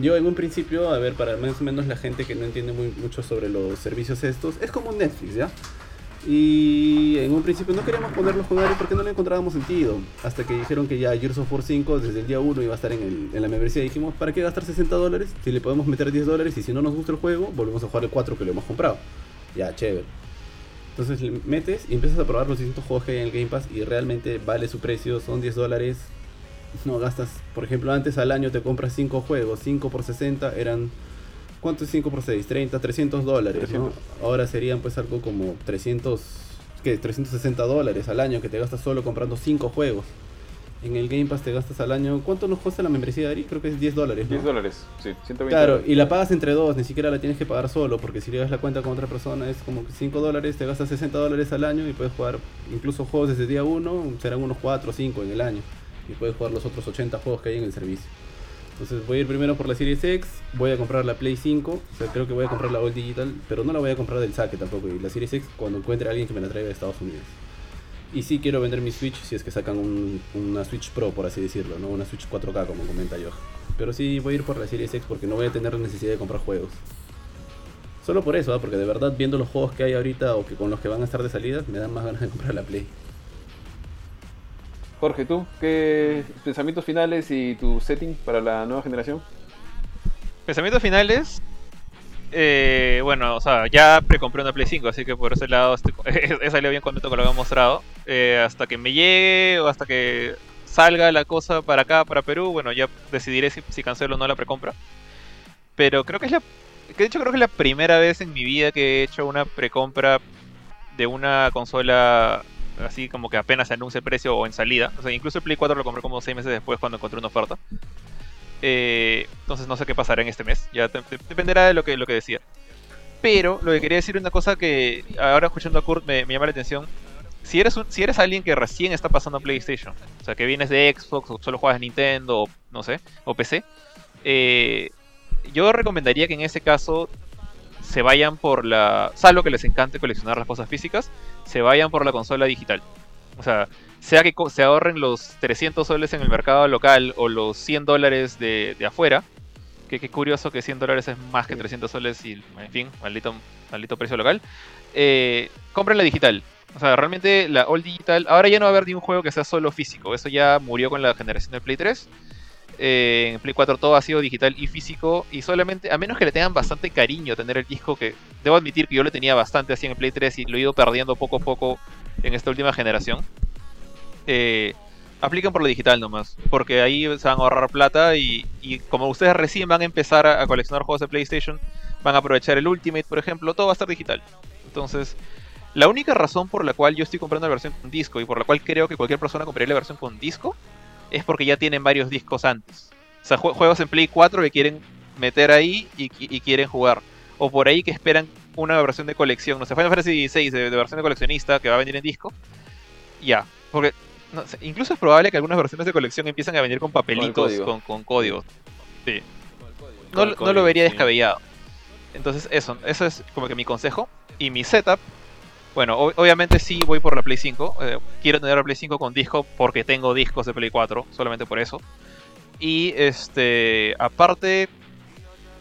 yo en un principio a ver para más o menos la gente que no entiende muy mucho sobre los servicios estos es como un Netflix ya y en un principio no queríamos ponerlo a porque no le encontrábamos sentido. Hasta que dijeron que ya Gears of War 5 desde el día 1 iba a estar en, el, en la membresía. Dijimos, ¿para qué gastar 60 dólares? Si le podemos meter 10 dólares y si no nos gusta el juego, volvemos a jugar el 4 que lo hemos comprado. Ya, chévere. Entonces le metes y empiezas a probar los distintos juegos que hay en el Game Pass y realmente vale su precio, son 10 dólares. No gastas, por ejemplo, antes al año te compras 5 juegos, 5 por 60 eran ¿Cuánto es 5 por 6? 30, 300 dólares, ¿no? Ahora serían pues algo como 300, ¿qué? 360 dólares al año que te gastas solo comprando 5 juegos. En el Game Pass te gastas al año. ¿Cuánto nos cuesta la membresía de Ari? Creo que es 10 dólares. ¿no? 10 dólares, sí, 120 Claro, y la pagas entre dos, ni siquiera la tienes que pagar solo, porque si le das la cuenta con otra persona es como 5 dólares, te gastas 60 dólares al año y puedes jugar incluso juegos desde día 1, serán unos 4 o 5 en el año. Y puedes jugar los otros 80 juegos que hay en el servicio. Entonces voy a ir primero por la Series X, voy a comprar la Play 5, o sea, creo que voy a comprar la All Digital, pero no la voy a comprar del saque tampoco, y la Series X cuando encuentre a alguien que me la traiga de Estados Unidos. Y sí quiero vender mi Switch si es que sacan una Switch Pro, por así decirlo, ¿no? Una Switch 4K, como comenta yo. Pero sí voy a ir por la Series X porque no voy a tener necesidad de comprar juegos. Solo por eso, ¿ah? porque de verdad viendo los juegos que hay ahorita o que con los que van a estar de salida, me dan más ganas de comprar la Play. Jorge, ¿tú qué pensamientos finales y tu setting para la nueva generación? Pensamientos finales. Eh, bueno, o sea, ya precompré una Play 5, así que por ese lado he salido bien contento con lo que han mostrado. Eh, hasta que me llegue o hasta que salga la cosa para acá, para Perú, bueno, ya decidiré si, cancelo o no la precompra. Pero creo que es la. Que de hecho, creo que es la primera vez en mi vida que he hecho una precompra de una consola así como que apenas se anuncia el precio o en salida. O sea, incluso el Play 4 lo compré como 6 meses después cuando encontré una oferta. Eh, entonces no sé qué pasará en este mes. Ya dependerá de lo que, lo que decía. Pero lo que quería decir una cosa que ahora escuchando a Kurt me, llama la atención. Si eres, si eres alguien que recién está pasando a PlayStation, o sea, que vienes de Xbox o solo juegas Nintendo o no sé, o PC, eh, yo recomendaría que en ese caso se vayan por la. Salvo que les encante coleccionar las cosas físicas, se vayan por la consola digital. O sea, sea que se ahorren los 300 soles en el mercado local o los 100 dólares de, afuera. Que qué curioso que 100 dólares es más que 300 soles y, en fin, maldito, maldito precio local. Eh, compren la digital. O sea, realmente la All Digital. Ahora ya no va a haber ni un juego que sea solo físico. Eso ya murió con la generación de Play 3. Eh, en Play 4 todo ha sido digital y físico. Y solamente, a menos que le tengan bastante cariño tener el disco, que debo admitir que yo le tenía bastante así en Play 3 y lo he ido perdiendo poco a poco en esta última generación. Eh, apliquen por lo digital nomás, porque ahí se van a ahorrar plata y, como ustedes recién van a empezar a, coleccionar juegos de PlayStation, van a aprovechar el Ultimate, por ejemplo, todo va a estar digital. Entonces, la única razón por la cual yo estoy comprando la versión con disco y por la cual creo que cualquier persona compraría la versión con disco es porque ya tienen varios discos antes. O sea, juegos en Play 4 que quieren meter ahí y, quieren jugar. O por ahí que esperan una versión de colección. No sé, Final Fantasy XVI de, versión de coleccionista que va a venir en disco. Ya. Porque incluso es probable que algunas versiones de colección empiecen a venir con papelitos, con, códigos. Sí. No, lo vería descabellado. Entonces, eso, eso es como que mi consejo. Y mi setup bueno, obviamente sí voy por la Play 5. Eh, quiero tener la Play 5 con disco porque tengo discos de Play 4, solamente por eso. Y este, aparte,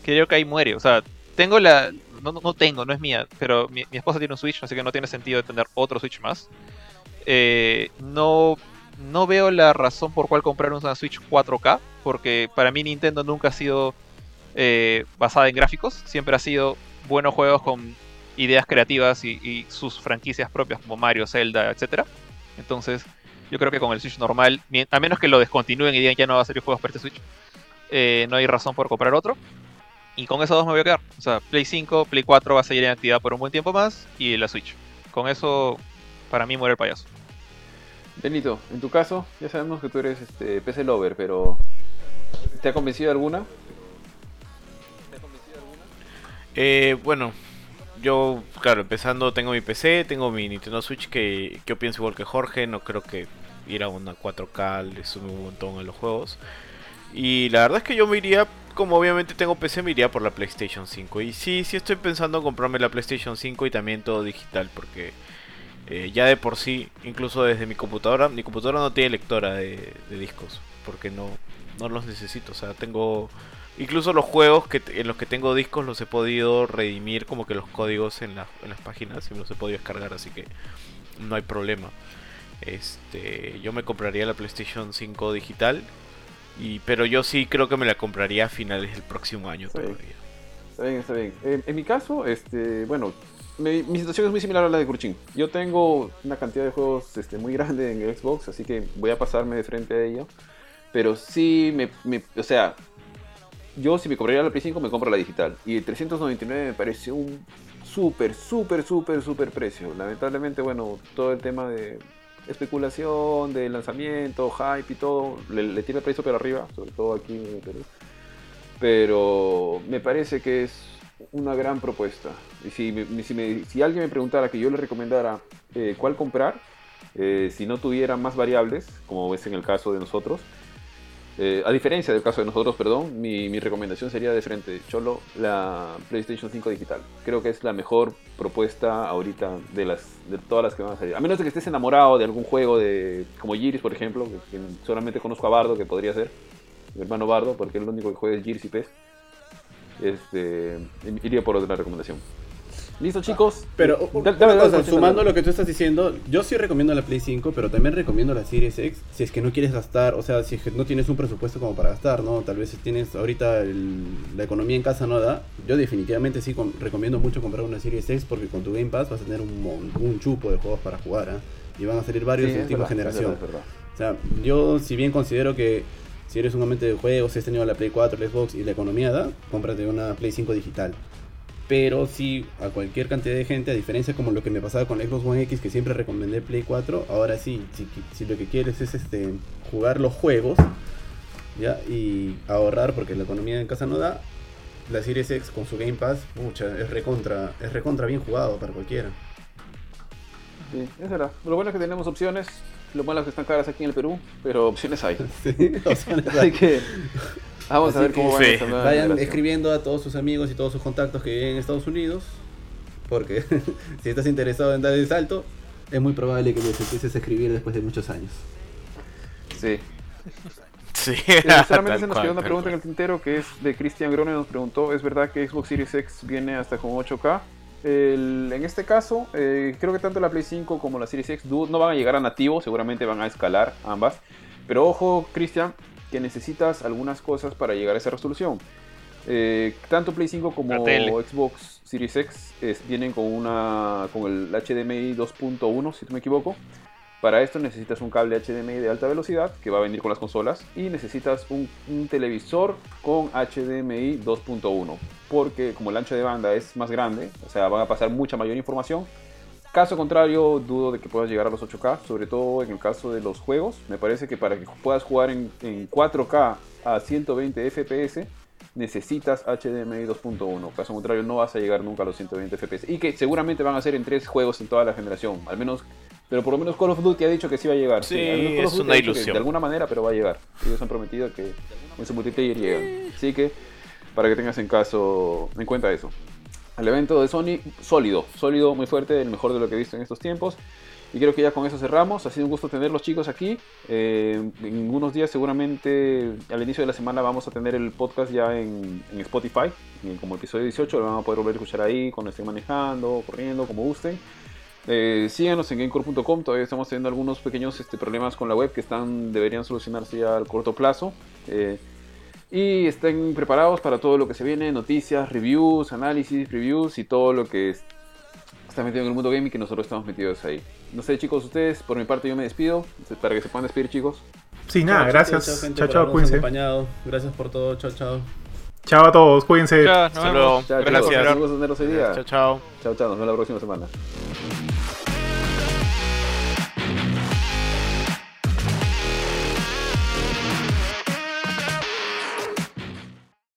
creo que ahí muere. O sea, tengo la. No, no tengo, no es mía, pero mi, esposa tiene un Switch, así que no tiene sentido tener otro Switch más. Eh, no, no veo la razón por cual comprar una Switch 4K, porque para mí Nintendo nunca ha sido eh, basada en gráficos, siempre ha sido buenos juegos con ideas creativas y, sus franquicias propias como Mario, Zelda, etc. Entonces, yo creo que con el Switch normal, a menos que lo descontinúen y digan ya no va a salir juegos para este Switch, eh, no hay razón por comprar otro. Y con esos dos me voy a quedar. O sea, Play 5, Play 4 va a seguir en actividad por un buen tiempo más y la Switch. Con eso, para mí muere el payaso. Benito, en tu caso, ya sabemos que tú eres este, PC Lover, pero ¿te ha convencido alguna? Eh, bueno, yo, claro, empezando tengo mi PC, tengo mi Nintendo Switch que yo pienso igual que Jorge, no creo que ir a una 4K le sume un montón a los juegos. Y la verdad es que yo me iría como obviamente tengo PC, me iría por la PlayStation 5. Y sí, sí estoy pensando en comprarme la PlayStation 5 y también todo digital, porque eh, ya de por sí, incluso desde mi computadora, mi computadora no tiene lectora de, discos, porque no, no los necesito. O sea, tengo incluso los juegos que en los que tengo discos los he podido redimir como que los códigos en, en las páginas y los he podido descargar, así que no hay problema. Este, yo me compraría la PlayStation 5 digital, y, pero yo sí creo que me la compraría a finales del próximo año está todavía. Bien. Está bien, está bien. En mi caso, este, bueno, mi, situación es muy similar a la de Kurchin. Yo tengo una cantidad de juegos este, muy grande en Xbox, así que voy a pasarme de frente a ello. Pero sí, me, me o sea, yo si me compraría la Play 5 me compro la digital. Y el 399 me parece un súper, súper, súper, súper precio. Lamentablemente, bueno, todo el tema de especulación, de lanzamiento, hype y todo, le, tira el precio para arriba, sobre todo aquí en Perú. Pero me parece que es una gran propuesta. Y si, si, alguien me preguntara que yo le recomendara eh, cuál comprar, eh, si no tuviera más variables, como es en el caso de nosotros, eh, a diferencia del caso de nosotros, perdón, mi, recomendación sería de frente, Cholo, la PlayStation 5 digital. Creo que es la mejor propuesta ahorita de las de todas las que van a salir. A menos de que estés enamorado de algún juego de como Giris, por ejemplo, que, solamente conozco a Bardo, que podría ser, mi hermano Bardo, porque es el único que juega es Giris y PES. Este, iría por otra recomendación. ¿Listo, chicos? Pero, sumando lo que tú estás diciendo, yo sí recomiendo la Play 5, pero también recomiendo la Series X si es que no quieres gastar, o sea, si es que no tienes un presupuesto como para gastar, ¿no? Tal vez si tienes ahorita la economía en casa no da. Yo definitivamente sí recomiendo mucho comprar una Series X porque con tu Game Pass vas a tener un, un chupo de juegos para jugar, ¿ah? Y van a salir varios de última generación. o sea, yo si bien considero que si eres un amante de juegos, si has tenido la Play 4, la Xbox y la economía da, cómprate una Play 5 digital pero sí a cualquier cantidad de gente, a diferencia como lo que me pasaba con la Xbox One X que siempre recomendé Play 4, ahora sí, si, lo que quieres es este jugar los juegos ya y ahorrar porque la economía en casa no da, la Series X con su Game Pass, mucha, es recontra, es recontra bien jugado para cualquiera. Sí, es verdad. Lo bueno es que tenemos opciones, lo malo es que están caras aquí en el Perú, pero opciones hay. sí, opciones hay. que Vamos a ver cómo van sí. Vayan escribiendo a todos sus amigos y todos sus contactos que viven en Estados Unidos. Porque si estás interesado en dar el salto, es muy probable que les empieces a escribir después de muchos años. Sí. Sí. solamente se nos quedó una pregunta en el tintero que es de Cristian Grone. Nos preguntó: ¿Es verdad que Xbox Series X viene hasta con 8K? En este caso, eh, creo que tanto la Play 5 como la Series X no van a llegar a nativo, seguramente van a escalar ambas. Pero ojo, Cristian, que necesitas algunas cosas para llegar a esa resolución. Eh, tanto Play 5 como Xbox Series X vienen con, una, con el HDMI 2.1, si no me equivoco. Para esto necesitas un cable HDMI de alta velocidad que va a venir con las consolas y necesitas un, un televisor con HDMI 2.1 porque como el ancho de banda es más grande, o sea, van a pasar mucha mayor información, Caso contrario, dudo de que puedas llegar a los 8K, sobre todo en el caso de los juegos. Me parece que para que puedas jugar en, 4K a 120 FPS necesitas HDMI 2.1. Caso contrario, no vas a llegar nunca a los 120 FPS. Y que seguramente van a ser en tres juegos en toda la generación. Al menos, pero por lo menos Call of Duty ha dicho que sí va a llegar. Sí, es una ilusión. de alguna manera, pero va a llegar. Ellos han prometido que en su multiplayer llegan. Así que, para que tengas en caso, en cuenta eso el evento de Sony sólido, sólido, muy fuerte, el mejor de lo que he visto en estos tiempos. Y creo que ya con eso cerramos. Ha sido un gusto tener los chicos aquí. Eh, en unos días seguramente al inicio de la semana vamos a tener el podcast ya en, Spotify, como episodio 18. Lo van a poder volver a escuchar ahí cuando estén manejando, corriendo, como gusten. Eh, síganos en gamecore.com. Todavía estamos teniendo algunos pequeños este, problemas con la web que están deberían solucionarse ya al corto plazo. Eh, y estén preparados para todo lo que se viene, noticias, reviews, análisis, reviews y todo lo que está metido en el mundo gaming y que nosotros estamos metidos ahí. No sé chicos, ustedes, por mi parte yo me despido, para que se puedan despedir chicos. Sí, nada, gracias. Chao, chao, cuídense. Acompañado. Gracias por todo, chao, chao. Chao a todos, cuídense. Chao. Gracias. Gusto tenerlos hoy día. Chao, chao. Chao, chao. Nos vemos la próxima semana.